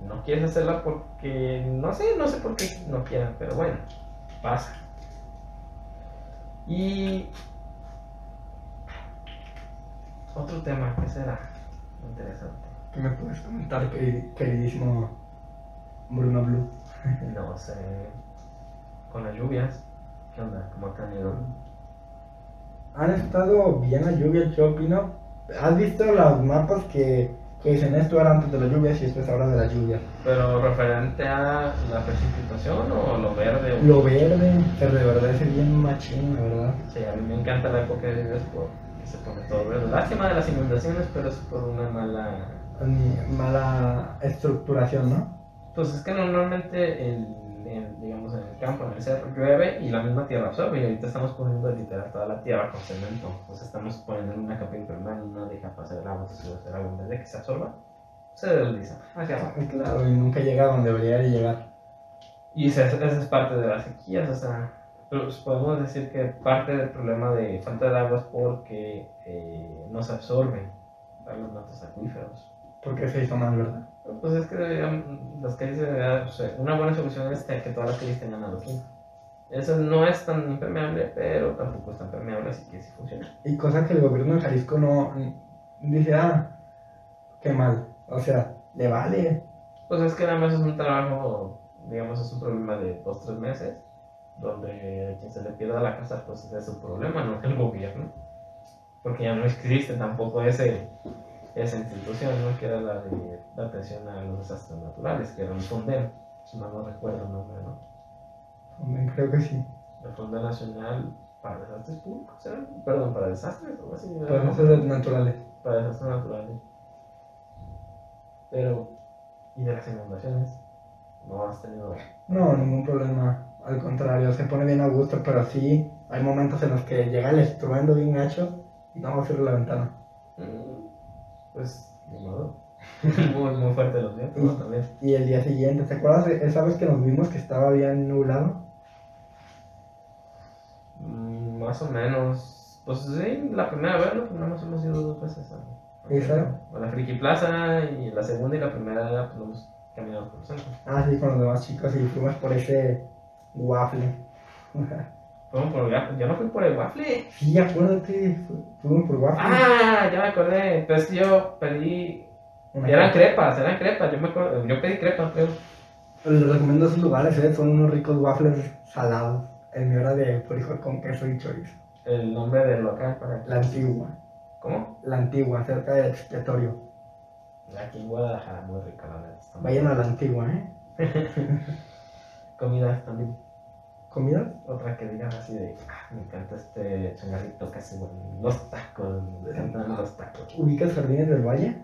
y no quieres hacerla porque, no sé, no sé por qué no quieren, pero bueno, pasa. Y otro tema, ¿qué será? Interesante. ¿Qué me puedes comentar, queridísimo Bruno Blue? no sé con las lluvias. ¿Qué onda? ¿Cómo ha tenido? Han estado bien las lluvias, yo opino. ¿Has visto los mapas que, que dicen esto era antes de las lluvias y esto es ahora de las lluvias? ¿Pero referente a la precipitación o lo verde? Lo verde, pero de verdad es bien machín, la verdad. Sí, a mí me encanta la época de lluvias porque se pone todo verde. Lástima de las inundaciones, pero es por una mala... Mala estructuración, ¿no? Pues es que normalmente el en, digamos, en el campo, en el cerro, llueve y la misma tierra absorbe. Y ahorita estamos poniendo literal toda la tierra con cemento. O sea, estamos poniendo una capa impermeable, no deja pasar el agua, entonces el agua en vez de que se absorba, se desliza hacia abajo. Claro, y nunca llega donde debería llegar. Y esa, es parte de las sequías, o sea, pues podemos decir que parte del problema de falta de agua es porque eh, no se absorben los mantos acuíferos. Porque se hizo mal, ¿verdad? Pues es que las calles deberían, una buena solución es que todas las calles tengan adoquín. Eso no es tan impermeable, pero tampoco es tan permeable, así que sí funciona. Y cosa que el gobierno de Jalisco no dice, ah, qué mal. O sea, le vale. Pues es que nada más es un trabajo, digamos, es un problema de dos, tres meses, donde quien se le pierda la casa, pues es su problema, no el gobierno. Porque ya no existe tampoco ese esa institución, ¿no? que era la de la atención a los desastres naturales, que era el FONDEN, si no, no recuerdo el nombre, ¿no? FONDEN, creo que sí. El Fondo Nacional para Desastres Públicos, ¿era? Perdón, para desastres o así. Para desastres naturales. Para desastres naturales. Pero, ¿y de las inundaciones? ¿No has tenido...? No, ningún problema. Al contrario, se pone bien a gusto, pero sí hay momentos en los que llega el estruendo bien gacho y no va a cerrar la ventana. Mm pues, de modo. muy, muy fuerte los vientos también. Y el día siguiente, ¿te acuerdas esa vez que nos vimos que estaba bien nublado? Mm, más o menos. Pues sí, la primera vez, ¿no? Pues hemos ido dos veces a, a la Friki Plaza y la segunda y la primera pues hemos caminado por el centro. Ah, sí, con los demás chicos y fuimos por ese waffle. Fuimos por waffle. Yo no fui por el waffle. Sí, acuérdate. Fuimos por waffle. Ah, ya me acordé. Pero es que yo pedí. eran crepas, eran crepas. Yo, me acuerdo, yo pedí crepas, creo. Les recomiendo esos lugares, ¿eh? son unos ricos waffles salados. El mío era de frijol con queso y chorizo. El nombre del local para La antigua. ¿Cómo? La antigua, cerca del expiatorio. Aquí en Guadalajara, muy rica la verdad. Vayan a la antigua, ¿eh? Comidas también comida. Otra que digas así de, ah, me encanta este changarrito que hace los tacos, me encantan los tacos. ¿Ubicas Jardines del Valle?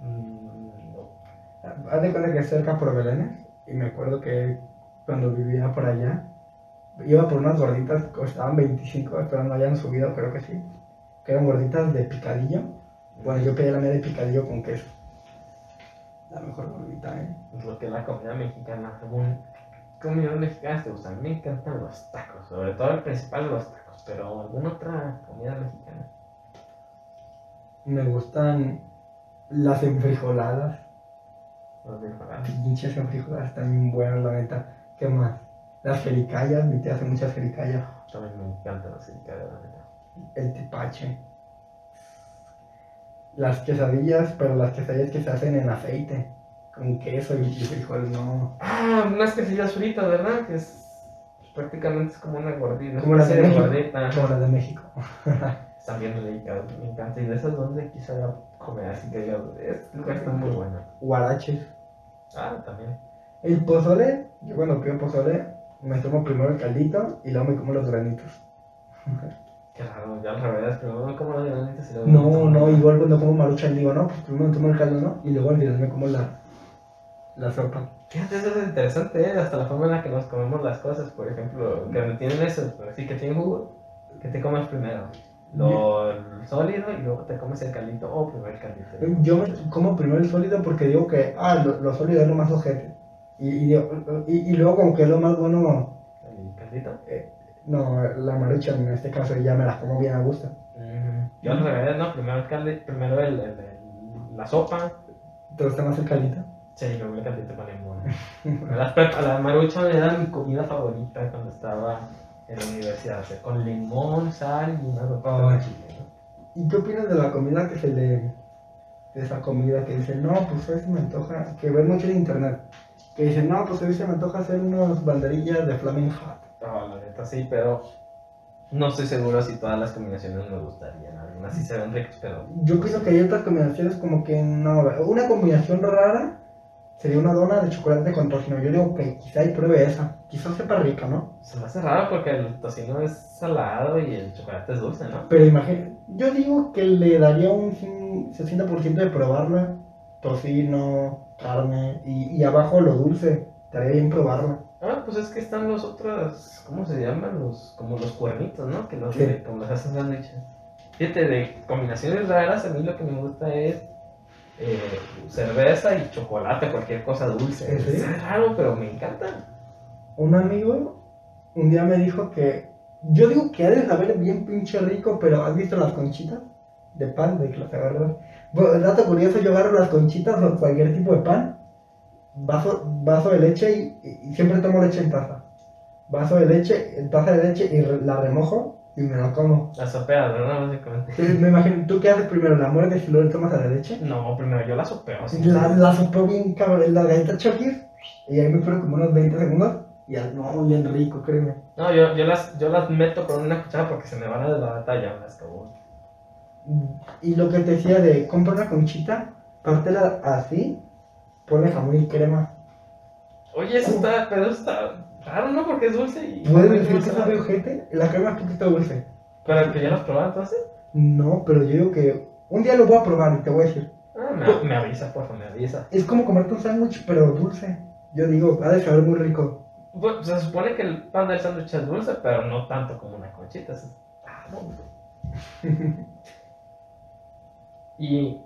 Mm, no. Haz de cuenta que es cerca por Belénes y me acuerdo que cuando vivía por allá, iba por unas gorditas costaban 25, pero no hayan subido, creo que sí, que eran gorditas de picadillo. Bueno, yo pedí la media de picadillo con queso. La mejor gordita, ¿eh? Es lo que es la comida mexicana, según comida mexicana te gusta? A mí me encantan los tacos, sobre todo el principal los tacos, pero alguna otra comida mexicana. Me gustan las enfrijoladas. Los frijoladas. Pinches enfrijoladas bien buenas, la neta. ¿Qué más? Las jericayas, mi tía hace muchas jericayas. También me encantan las indicadas, la neta. El tepache. Las quesadillas, pero las quesadillas que se hacen en aceite. Con queso y, frijoles, no. Ah, unas quesillas fritas, ¿verdad? Que es prácticamente es como una gordita. Como las de México. gordita. Como las de México. Están bien delicadas, me encanta. Y de esas donde quisiera comer así que diga, este lugar está muy bueno. Guaraches. Ah, también. El pozole, yo cuando pido pozole, me tomo primero el caldito y luego me como los granitos. Qué raro, ya al revés, pero no como los granitos y luego No, no, igual cuando como maruchan digo, no, pues primero me tomo el caldo, ¿no? Y luego al final me como la, la sopa. Fíjate, eso es interesante, ¿eh? Hasta la forma en la que nos comemos las cosas, por ejemplo, que tienen eso, así que tienen jugo, que te comes primero. Lo sólido y luego te comes el caldito, o primero el caldito. Yo me como primero el sólido porque digo que, ah, lo, lo sólido es lo más ojete. Y, y, y, y luego como que es lo más bueno, ¿El caldito? no, la maruchan en este caso ya me las como bien a gusto. Yo al revés, ¿no? Primero el caldito, primero el, el- el- la sopa, ¿Te gusta más el caldito? Sí, el caldito con limón. Me las prepa- la marucha era mi comida favorita cuando estaba en la universidad, o sea, con limón, sal y una de chile. ¿no? ¿Y qué opinas de la comida que se le... de esa comida que dicen, no, pues hoy se me antoja, que ves mucho en internet, que dicen, no, pues hoy se me antoja hacer unas banderillas de Flaming Hot. No, la neta sí, pero no estoy seguro si todas las combinaciones me gustarían. Algunas sí se ven ricas, pero Yo pienso que hay otras combinaciones como que no, una combinación rara sería una dona de chocolate con tocino. Yo digo que quizá y pruebe esa, quizás sepa rica, ¿no? se me hace raro porque el tocino es salado y el chocolate es dulce, ¿no? Pero imagina, yo digo que le daría un cin- 60% de probarla, tocino, carne y, y abajo lo dulce, estaría bien probarla. Ah, pues es que están los otros, ¿cómo se llaman? Los, como los cuernitos, ¿no? Que los, Sí. como los hacen sándwiches. Fíjate, de combinaciones raras, a mí lo que me gusta es eh, cerveza y chocolate, cualquier cosa dulce. ¿Sí? Es raro, pero me encanta. Un amigo un día me dijo que, yo digo que ha de saber bien pinche rico, pero ¿has visto las conchitas de pan de que las? Bueno, dato curioso, yo agarro las conchitas o cualquier tipo de pan, vaso, vaso de leche y, y- y siempre tomo leche en taza. Vaso de leche, taza de leche y re- la remojo y me la como. La sopeada, ¿no? Básicamente. Entonces, me imagino, ¿tú qué haces primero? ¿La muerdes y luego le tomas a la leche? No, primero yo la sopeo. La, la sopeo bien cabrón, la galleta Chokis, y ahí me espero como unos 20 segundos y ya, no, bien rico, créeme. No, yo, yo, las, yo las meto con una cuchara porque se me van a desbaratar ya, las acabó. Y lo que te decía de compra una conchita, pártela así, ponle jamón y crema. Oye, eso está, pero está raro, ¿no? Porque es dulce y... ¿Puedes muy decir que sabe ojete? La crema es poquito dulce. Pero que ya las probaste entonces. No, pero yo digo que un día lo voy a probar y te voy a decir. Ah, me, me avisa, por favor, me avisa. Es como comerte un sándwich, pero dulce. Yo digo, ha de saber muy rico. Bueno, se supone que el pan del sándwich es dulce, pero no tanto como una conchita. es- ah, no. y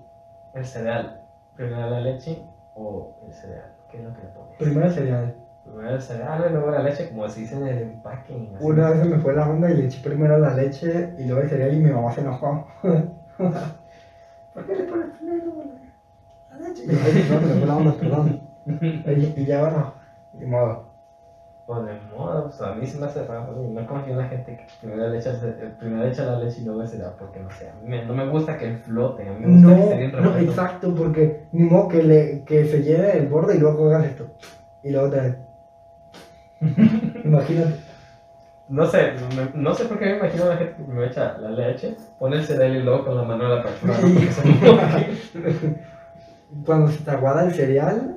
el cereal, primero la leche o el cereal, ¿qué es lo que le pones? Primero el cereal. Y luego la leche, como se dice en el empaque. así. Una vez se me fue la onda y le eché primero la leche y luego el cereal y mi mamá se enojó. ¿Por qué le pones primero la, la leche? Y yo, "Ay, no, se me fue la onda, perdón. Y, y ya bueno, de modo. Pues de modo, pues a mí se me hace raro. No confío en la gente que primero le echa, ce- primero echa la leche y luego el cereal, porque no sé. A mí no me gusta que flote, a mí me gusta No, que esté bien no, exacto, porque ni modo que, le, que se llene el borde y luego hagas esto. Y luego te. Imagínate. No sé, me- no sé por qué me imagino a la gente que primero echa la leche, pone el cereal y luego con la mano la persona. Cuando se te aguada el cereal.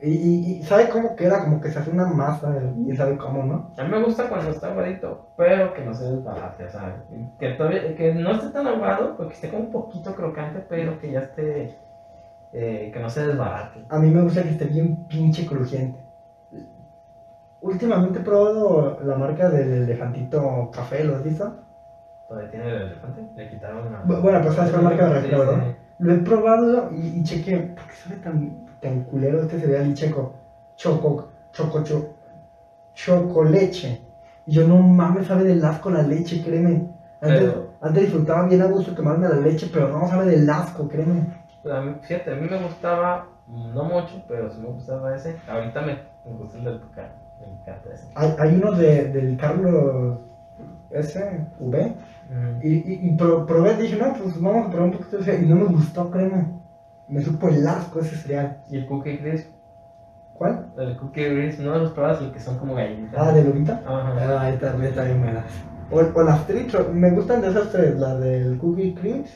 Y, y, y sabe cómo queda, como que se hace una masa. Y sabe cómo, ¿no? A mí me gusta cuando está aguadito, pero que no se desbarate, ¿sabes? Que, todavía, que no esté tan aguado, porque esté como un poquito crocante, pero que ya esté. eh, que no se desbarate. A mí me gusta que esté bien pinche crujiente. Últimamente he probado la marca del elefantito café, ¿lo has visto? Todavía tiene el elefante, le quitaron una. Bu- bueno, pues, ¿sabes cuál marca Sí, sí. verdad? Lo he probado y, y chequé, ¿por qué sabe tan, tan culero este cereal? Y checo, choco, choco, cho, chocoleche. Y yo, no mames, sabe del asco la leche, créeme. Antes, Pero- Antes disfrutaba bien a gusto tomarme la leche, pero no sabe del asco, créeme. Pues a mí, fíjate, a mí me gustaba, no mucho, pero sí me gustaba ese. Ahorita me, me gusta el del Tucán. Me encanta ese. Hay, hay uno de, del Carlos S. V. Y, y, y pro- probé, dije, no, pues vamos a probar un poquito de ese. Y no me gustó, créeme. Me supo el asco ese cereal. Y el Cookie Crisp. ¿Cuál? El Cookie Crisp, no los pruebas, el que son como gallinitas. Ah, de Lobita. Ajá. Ay, también, también me das. O, o las o- me gustan de esas tres, la del Cookie Crisp,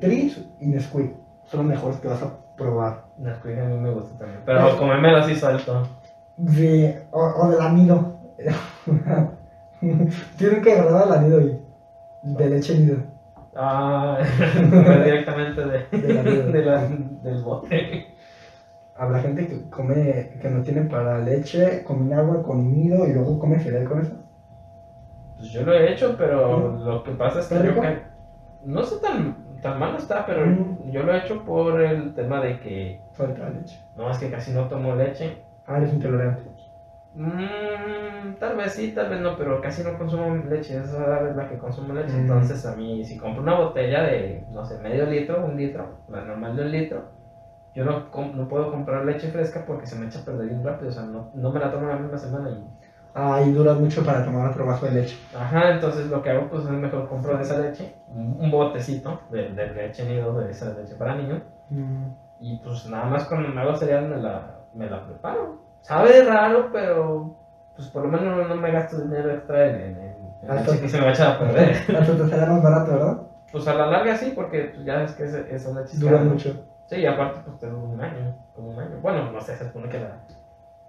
Treats y Nesquik. Son los mejores que vas a probar. Nesquik a mí me gusta también. Pero comérmelo así suelto. De, o, o del anido. Tienen que agarrar al anido y de leche nido. Ah, directamente de, De la de la- del bote. Habrá gente que come, que no tiene para leche, come agua con nido y luego come cereal con eso. Pues yo lo he hecho, pero lo que pasa es que ¿Está yo no sé tan, tan malo está, pero Mm. yo lo he hecho por el tema de que Falta leche. no es que casi no tomo leche. Ah, eres intolerante. Mm, tal vez sí, tal vez no, pero casi no consumo leche, es rara vez la que consumo leche. Mm. Entonces a mí, si compro una botella de, no sé, medio litro, un litro, la normal de un litro, yo no, no puedo comprar leche fresca porque se me echa a perder bien rápido, o sea, no, no me la tomo la misma semana. Y... Ah, y dura mucho para tomar otro vaso de leche. Ajá, entonces lo que hago pues es mejor compro de esa leche, un, botecito de, de leche nido, de esa leche para niños, y pues nada más cuando me hago cereal me la, me la preparo. Sabe raro, pero pues por lo menos no, no me gasto dinero extra en, en, en- Hasta- leche que se me va a echar a perder. Hasta te sale más barato, ¿verdad? Pues a la larga sí, porque pues, ya ves que ese- esa leche es Dura mucho. Sí, y aparte pues te dura un año, como un año. Bueno, no sé, se supone que la...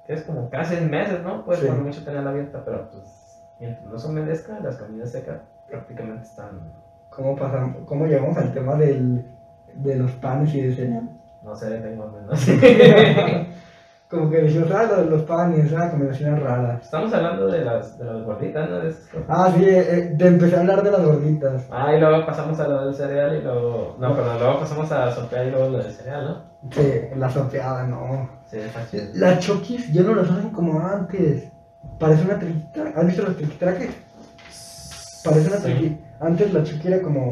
que es como casi seis meses, ¿no? Pues Sí. cuando mucho tenerla abierta, pero pues mientras no se humedezca, las comidas secas prácticamente están... ¿Cómo, pasamos, ¿Cómo llegamos al tema del, de los panes y de cereal? No sé, tengo menos. Como que decimos, ah, lo de los panes, ah, combinaciones raras. Estamos hablando de las, de las gorditas, ¿no? De esas cosas. Ah, sí, eh, eh, te empecé a hablar de las gorditas. Ah, y luego pasamos a lo del cereal y luego... No, perdón, luego pasamos a sopear y luego lo del cereal, ¿no? Sí, la sopeada, no. Sí, está chido. Las chokis ya no las hacen como antes. Parece una triquita. ¿Has visto los triquitraques? Parece una Sí. triqui. Antes la choki era como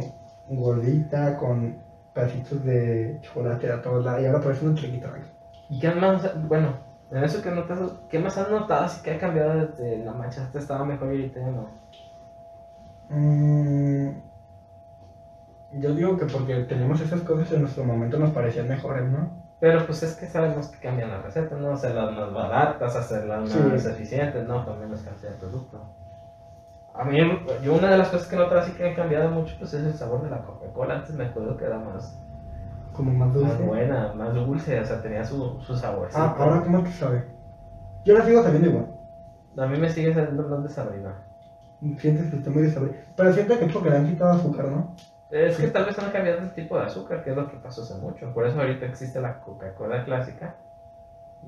gordita, con pedacitos de chocolate a todos lados. Y ahora parece una triquitraque. ¿Y qué más? Bueno, en eso que notas, ¿qué más has notado así que ha cambiado desde la mancha? Este estaba mejor y ahorita no. Mm, yo digo que porque teníamos esas cosas en nuestro momento nos parecían mejores, ¿no? Pero pues es que sabemos que cambian las recetas, ¿no? Hacerlas más baratas, hacerlas Sí. más eficientes, ¿no? También las cantidad de producto. A mí, yo una de las cosas que noto así que han cambiado mucho, pues es el sabor de la Coca-Cola. Antes me acuerdo que era más, Como más más dulce. buena, más dulce, o sea, tenía su, su sabor. Ah, ahora cómo te sabe. Yo la sigo sabiendo igual. A mí me sigue saliendo más desabrida. Sientes que está muy desabrido. Pero siento que es porque le han quitado azúcar, ¿no? Es que tal vez han cambiado el tipo de azúcar, que es lo que pasó hace mucho. Por eso ahorita existe la Coca-Cola clásica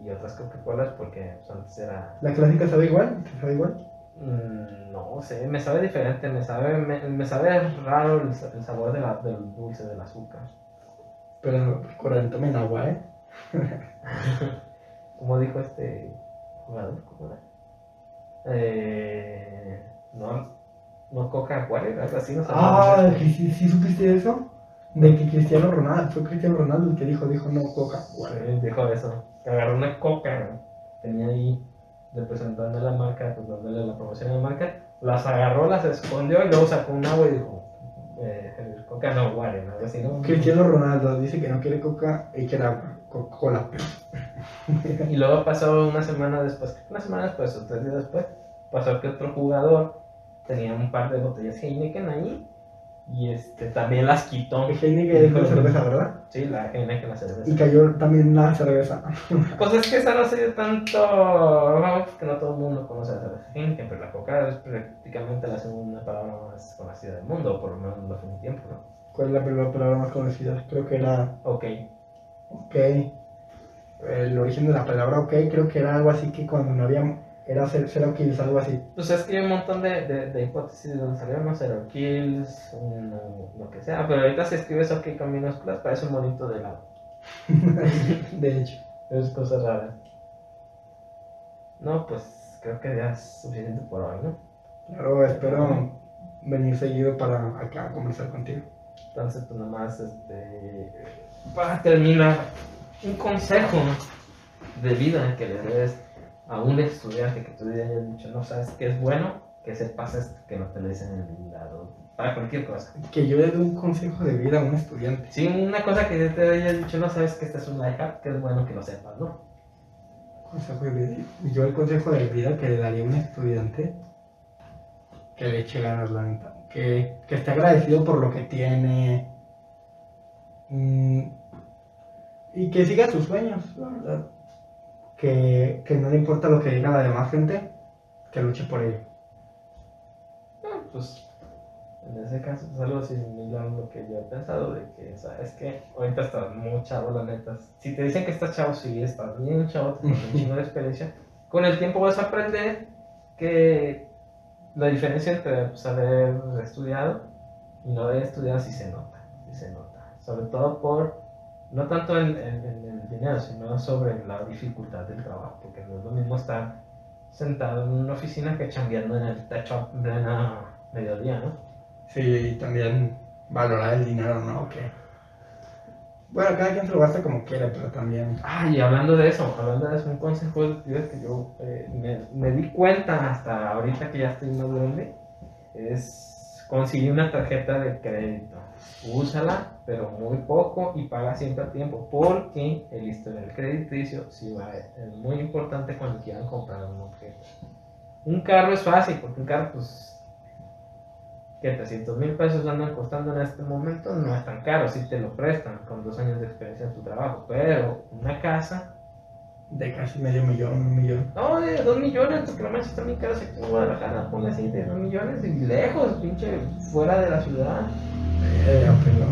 y otras Coca-Colas porque pues, antes era... La clásica sabe igual, ¿te sabe igual? mm, no sé, me sabe diferente, me sabe, me, me sabe raro el, el sabor de la, del dulce, del azúcar. Pero Coral, tomen agua, ¿eh? Como dijo este jugador, ¿cómo era? Eh, no, no Coca-Cola, algo así, no sé. Ah, ¿sí, sí, sí supiste eso? De que Cristiano Ronaldo, fue Cristiano Ronaldo el que dijo, dijo no, coca. Sí, dijo eso. Agarró una coca, tenía ahí representando la marca, pues dándole la promoción a la marca. Las agarró, las escondió y luego sacó un agua y dijo: eh, Coca no guare, algo así, ¿no? Cristiano Ronaldo dice que no quiere coca y quiere agua, Coca-Cola. Y luego pasó una semana después, una semana después o tres días después, pasó que otro jugador tenía un par de botellas Heineken ahí y este también las quitó. Heineken dijo cerveza, ¿verdad? Sí, la Heineken, la cerveza. Y cayó también la cerveza. Pues es que esa no ha sido tanto. Vamos, que no todo el mundo conoce la cerveza Heineken, pero la coca es prácticamente la segunda palabra más conocida del mundo, por lo menos en últimos tiempos, ¿no? ¿Cuál es la primera palabra más conocida? Creo que era Ok. ok. El origen de la palabra ok creo que era algo así que cuando no había... Era ser, ser ok, algo así. Pues es que hay un montón de, de, de hipótesis de dónde salieron, ¿no? Zero kills, un, lo que sea, pero ahorita si escribes ok con minúsculas parece un monito de lado. de hecho. Es cosa rara. No, pues creo que ya es suficiente por hoy, ¿no? Claro, espero venir seguido para acá conversar contigo. Entonces, pues nomás, este, para terminar, un consejo de vida que le des a un estudiante que tú le hayas dicho, no sabes qué es bueno, que sepas esto, que no te lo dicen en el lado, para cualquier cosa. Que yo le dé un consejo de vida a un estudiante. Sí, una cosa que te haya dicho, no sabes que esta es una hack, que es bueno que lo sepas, ¿no? Consejo de vida. Yo el consejo de vida que le daría a un estudiante, que le eche ganas, la neta. Que, que esté agradecido por lo que tiene. mm, y que siga sus sueños, la verdad. Que, que no le importa lo que diga la demás gente, que luche por ello. Ah, pues en ese caso es algo similar a lo que yo he pensado de que sabes que ahorita estás muy chavo la neta. Si te dicen que estás chavo sí estás bien chavo tienes un chingo de experiencia. Con el tiempo vas a aprender que la diferencia entre pues, haber estudiado y no haber estudiado sí se nota sí se nota. Sobre todo por no tanto en, en- en el dinero sino sobre la dificultad del trabajo porque no es lo mismo estar sentado en una oficina que chambeando en el techo en plena mediodía ¿no? Sí, y también valorar el dinero, ¿no? Que... Bueno, cada quien se lo gasta como quiere, pero también... Ah, y hablando de eso, hablando de eso, un consejo que yo eh, me, me di cuenta hasta ahorita que ya estoy más grande, es conseguir una tarjeta de crédito. Úsala, pero muy poco y paga siempre a tiempo, porque el historial crediticio sí va, es muy importante cuando quieran comprar un objeto. Un carro es fácil, porque un carro, pues, que 300 mil pesos andan costando en este momento, no es tan caro, si te lo prestan con dos años de experiencia en tu trabajo, pero una casa, De casi medio millón, un millón. no, de 2 millones, porque la mancha está muy cara aquí en Guadalajara, ponle así, de 2 millones y lejos, pinche, fuera de la ciudad. Eh, pero...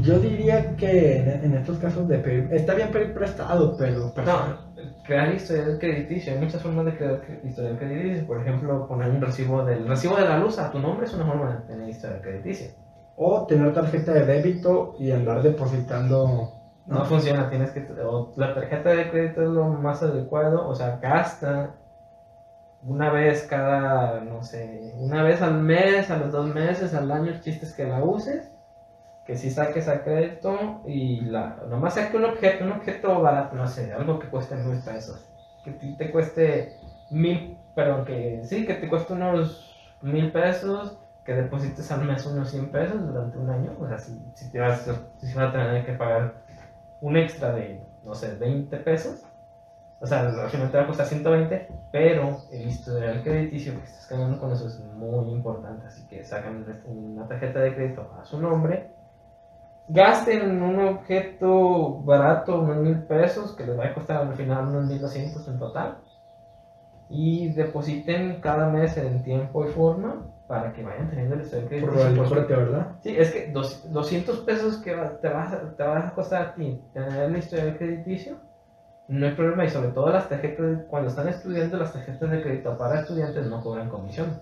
Yo diría que en, en estos casos de pedir... Está bien pedir prestado, pero... No, crear historial crediticio, hay muchas formas de crear cre- historial crediticio, por ejemplo, poner un recibo del recibo de la luz a tu nombre es una forma de tener historial crediticio. O tener tarjeta de débito y andar depositando... No funciona, tienes que. o la tarjeta de crédito es lo más adecuado, o sea, gasta una vez cada, no sé, una vez al mes, a los dos meses, al año, el chiste es que la uses, que si saques a crédito y la. Nomás saque un objeto, un objeto barato, no sé, algo que cueste mil pesos, que ti te cueste mil, pero que sí, que te cueste unos mil pesos. Que deposites al mes unos 100 pesos durante un año, o sea, si, si te vas, si vas a tener que pagar un extra de, no sé, 20 pesos. O sea, al final te va a costar 120, pero el historial crediticio que estás ganando con eso es muy importante. Así que sacan una tarjeta de crédito a su nombre, gasten en un objeto barato, unos mil pesos, que les va a costar al final unos 1200 en total, y depositen cada mes en tiempo y forma para que vayan teniendo el historial Por crediticio. lo del porque- corte, ¿verdad? Sí, es que dos- 200 pesos que va- te vas, a- te vas a costar a ti tener la historia crediticio, no hay problema. Y sobre todo las tarjetas, cuando están estudiando, las tarjetas de crédito para estudiantes no cobran comisión.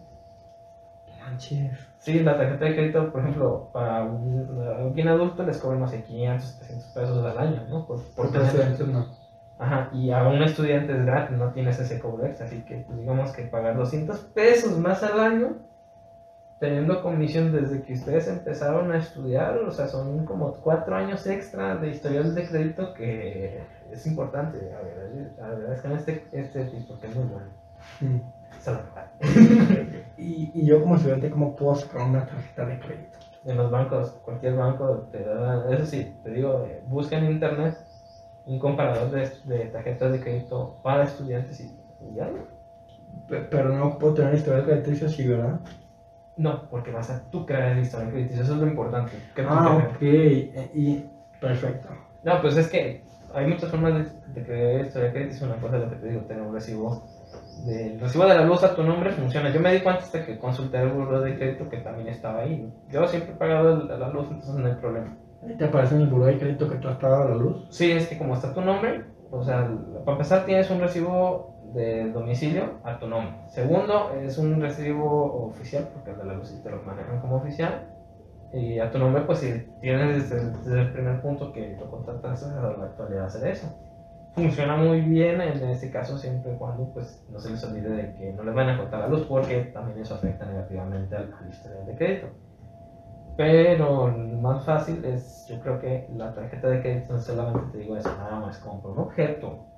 Manches. Sí, la tarjeta de crédito, por ejemplo, para un, alguien adulto les cobran, no sé, 500, 700 pesos al año, ¿no? Por, por Porque tener- estudiantes no. Ajá, y a un estudiante es gratis, no tienes ese cobro así que pues, digamos que pagar 200 pesos más al año, teniendo comisión desde que ustedes empezaron a estudiar, o sea, son como cuatro años extra de historial de crédito que es importante, a ver, agradezcan este, este tipo que es muy bueno. Pagan. Y, y yo como estudiante, ¿cómo puedo sacar una tarjeta de crédito? En los bancos, cualquier banco te da, eso sí, te digo, eh, busca en internet un comparador de, de tarjetas de crédito para estudiantes y, y ya, Pe- Pero no puedo tener historial crediticio así, ¿verdad? No, porque vas a tú crear el historial crediticio, eso es lo importante. que Ah, ok. Eh, Y, perfecto. No, pues es que hay muchas formas de, de crear historial crediticio. Una cosa es lo que te digo, tener un recibo. del recibo de la luz a tu nombre funciona. Yo me di cuenta hasta que consulté el buró de crédito que también estaba ahí. Yo siempre he pagado la luz, entonces no hay problema. ¿Te aparece en el buró de crédito que tú has pagado la luz? Sí, es que como está tu nombre, o sea, para empezar tienes un recibo de domicilio a tu nombre. Segundo, es un recibo oficial, porque el de la luz te lo manejan como oficial. Y a tu nombre, pues si tienes desde, desde el primer punto que lo contrataste, a la actualidad hacer eso. funciona muy bien en este caso siempre y cuando pues no se les olvide de que no les van a cortar la luz porque también eso afecta negativamente al, al historial de crédito. Pero lo más fácil es, yo creo que la tarjeta de crédito solamente te digo eso, nada más compro un objeto.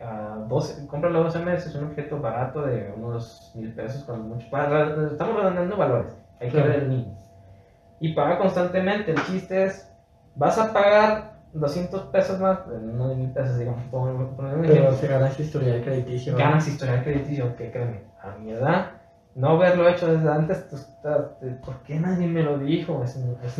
Cada 12, compra los 12 meses un objeto barato de unos mil pesos cuando mucho. Para, estamos redondeando valores, hay que ver el mínimo. Y paga constantemente. El chiste es, vas a pagar 200 pesos más, no de mil pesos, digamos, por, por un Pero ejemplo. se gana esa historial crediticio. Ganas historial crediticio, que créeme, a mi edad, no haberlo hecho desde antes, pues, te- ¿por qué nadie me lo dijo? Es, es,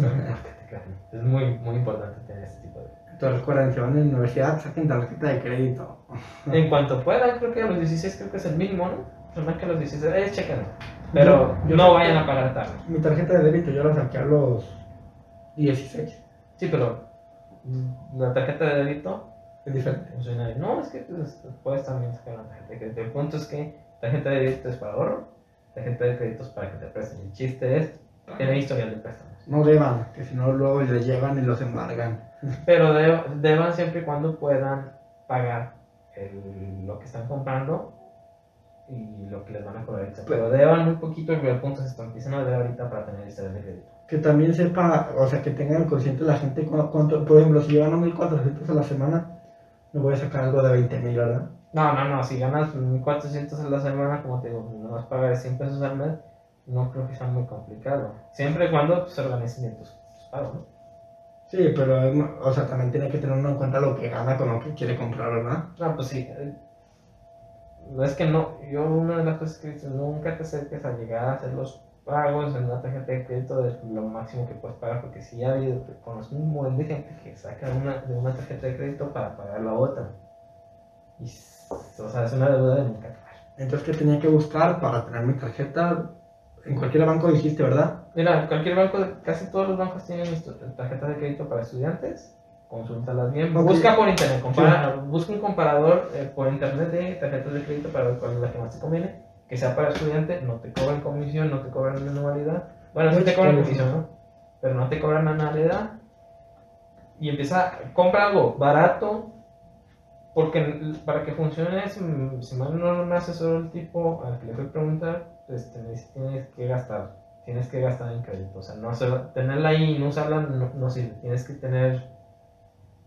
es muy, muy importante tener este tipo de... Entonces recuerden, si van la universidad, saquen tarjeta de crédito. En cuanto puedan, creo que a los 16 creo que es el mínimo, ¿no? Más que a los 16, eh, chequenlo. Pero Yo- yo no vayan que- a pagar tarde. Mi tarjeta de débito yo la saqué a los 16. Sí, pero la tarjeta de débito Es diferente. No, es que pues, puedes también sacar una tarjeta de crédito. El punto es que tarjeta de débito es para ahorro, tarjeta de crédito es para que te presten. El chiste es tener historial de préstamos. No deban, que si no luego les llevan y los embargan. Pero de- deban siempre y cuando puedan pagar el- lo que están comprando y lo que les van a cobrar. Pero deban muy poquito y el punto esto, empiezan a ahorita para tener historial de crédito. Que también sepa, o sea, que tengan consciente la gente cu- cuánto, por ejemplo, si llevan a 1400 a la semana, no voy a sacar algo de 20000, ¿verdad? No, no, no, si ganas 1400 a la semana, como te digo, no vas a pagar 100 pesos al mes, no creo que sea muy complicado. Siempre y cuando se organicen bien tus, pagos, ¿no? Sí, pero, o sea, también tiene que tener uno en cuenta lo que gana con lo que quiere comprar, ¿verdad? No, pues sí. eh, No es que no, yo una de las cosas que dicho, nunca te acerques a llegar a hacer los pagos en una tarjeta de crédito de lo máximo que puedes pagar, porque si ha habido, conozco un buen de gente que saca una, de una tarjeta de crédito para pagar la otra. Y, o sea, es una deuda de nunca acabar. Entonces, ¿qué tenía que buscar para tener mi tarjeta? En cualquier banco dijiste, ¿verdad? Mira, cualquier banco, casi todos los bancos tienen tarjetas de crédito para estudiantes. Consúltalas bien. Busca por internet, compara, busca un comparador eh, por internet de tarjetas de crédito para ver cuál es la que más te conviene. Que sea para estudiante, no te cobran comisión, no te cobran anualidad. Bueno, sí te cobran comisión, ¿no? Pero no te cobran anualidad. Y empieza, compra algo barato. Porque para que funcione, si, si mal no me asesoró el tipo al que le fui a preguntar, pues te dice, tienes que gastar tienes que gastar en crédito. O sea, no hacerla- tenerla ahí y no usarla no, no sirve. Tienes que tener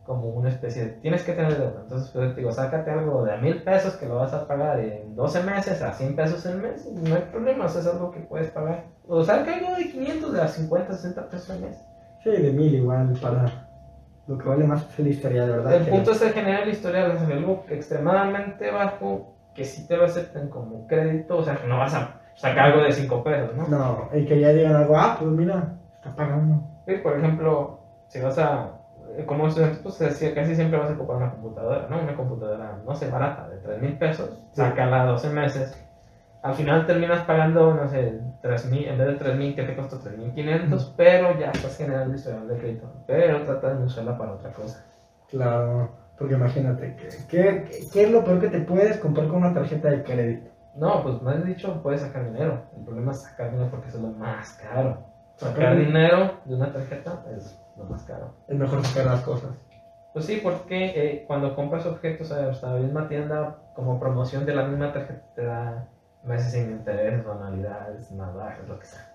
como una especie de. Tienes que tener deuda. Entonces, pues te digo, sácate algo de a mil pesos que lo vas a pagar en 12 meses a 100 pesos al mes. y No hay problema, o sea, es algo que puedes pagar. O saca algo de 500 de a 50, 60 pesos al mes. Sí, de 1000 igual, para lo que vale más es el historial, ¿verdad? El Que- punto es el generar el historial, es algo extremadamente bajo que sí te lo acepten como crédito. O sea, que no vas a sacar algo de 5 pesos, ¿no? No, y que ya digan algo, ah, pues mira, está pagando. Sí, por ejemplo, si vas a, como estudiante, pues decía, casi siempre vas a ocupar una computadora, ¿no? Una computadora, no sé, barata, de 3 mil pesos, sácala 12 meses. Al final terminas pagando, no sé, 3 mil, en vez de 3 mil, que te costó 3 mil 500, pero ya estás generando historial de crédito. Pero trata de usarla para otra cosa. Claro, porque imagínate, ¿qué, qué, qué es lo peor que te puedes comprar con una tarjeta de crédito? No, pues has dicho, puedes sacar dinero. El problema es sacar dinero porque eso es lo más caro. Sacar Sacar- dinero de una tarjeta es lo más caro. Es mejor sacar las cosas. Pues sí, porque eh, cuando compras objetos a la misma tienda, como promoción de la misma tarjeta, te da meses sin intereses, anualidades, nada, lo que sea.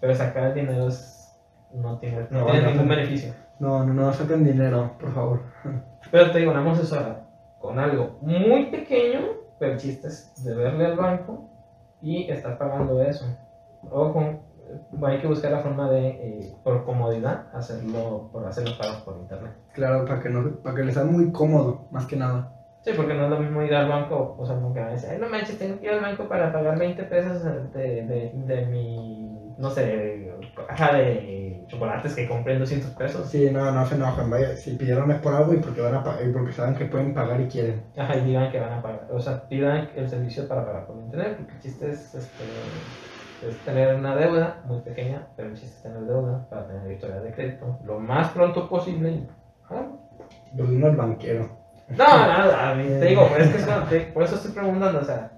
Pero sacar el dinero es, no tiene, no No, tiene no, ningún beneficio. No, no, no, saquen dinero, por favor. Pero te digo, una asesora con algo muy pequeño, pero el chiste es deberle al banco y estar pagando eso. Ojo, hay que buscar la forma de, eh, por comodidad, hacerlo, por hacer los pagos por internet. Claro, para que, no, para que les sea muy cómodo, más que nada. Sí, porque no es lo mismo ir al banco, o sea, que me dice, ay, no manches, tengo que ir al banco para pagar 20 pesos de, de, de mi, no sé, caja de chocolates que compré en 200 pesos. Sí, no, no se enojan, vaya, si pidieron es por algo y porque, van a y porque saben que pueden pagar y quieren. Ajá, y digan que van a pagar, o sea, pidan el servicio para pagar por internet, porque el chiste es, este, es tener una deuda muy pequeña, pero el chiste es tener deuda para tener historia de crédito lo más pronto posible. y pagarlo. Pero uno es banquero. No, nada, te digo, pero es que por eso estoy preguntando, o sea,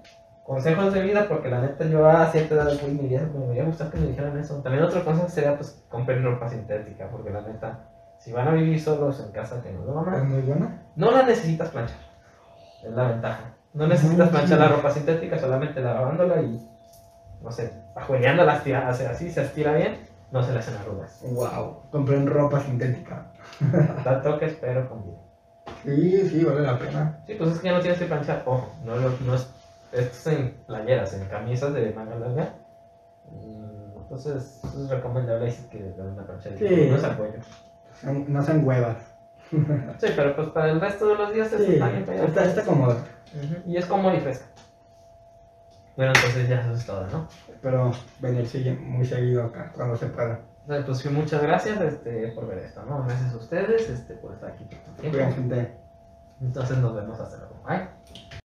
consejos de vida, porque la neta yo a cierta edad güey, me iría, me iría a gustar que me dijeran eso. También otra cosa sería, pues, compren ropa sintética, porque la neta, Si van a vivir solos en casa que no lo Es muy buena. no la necesitas planchar. Es la ventaja. No necesitas planchar la ropa sintética, solamente lavándola y, no sé, ajueneándola, estira- hace así, se estira bien, no se le hacen arrugas. Wow. Compré en ropa sintética. Da toques, pero con vida. Sí, sí, vale la pena. Sí, pues es que ya no tienes que planchar. Ojo, no, lo- no es, esto es en playeras, en camisas de manga larga. Mm, Entonces es recomendable ahí sí que le den una planchadita. Sí. No al cuello. Son- No sean huevas. Sí, pero pues para el resto de los días Sí, está bien. está, está cómodo. Y es cómodo y fresca. Bueno, entonces ya eso es todo, ¿no? Pero venir sigue muy seguido acá, cuando se pueda. Entonces, Pues sí, muchas gracias este, por ver esto, ¿no? Gracias a ustedes este, por estar aquí por tiempo. Cuídense. Entonces nos vemos hasta luego. Bye.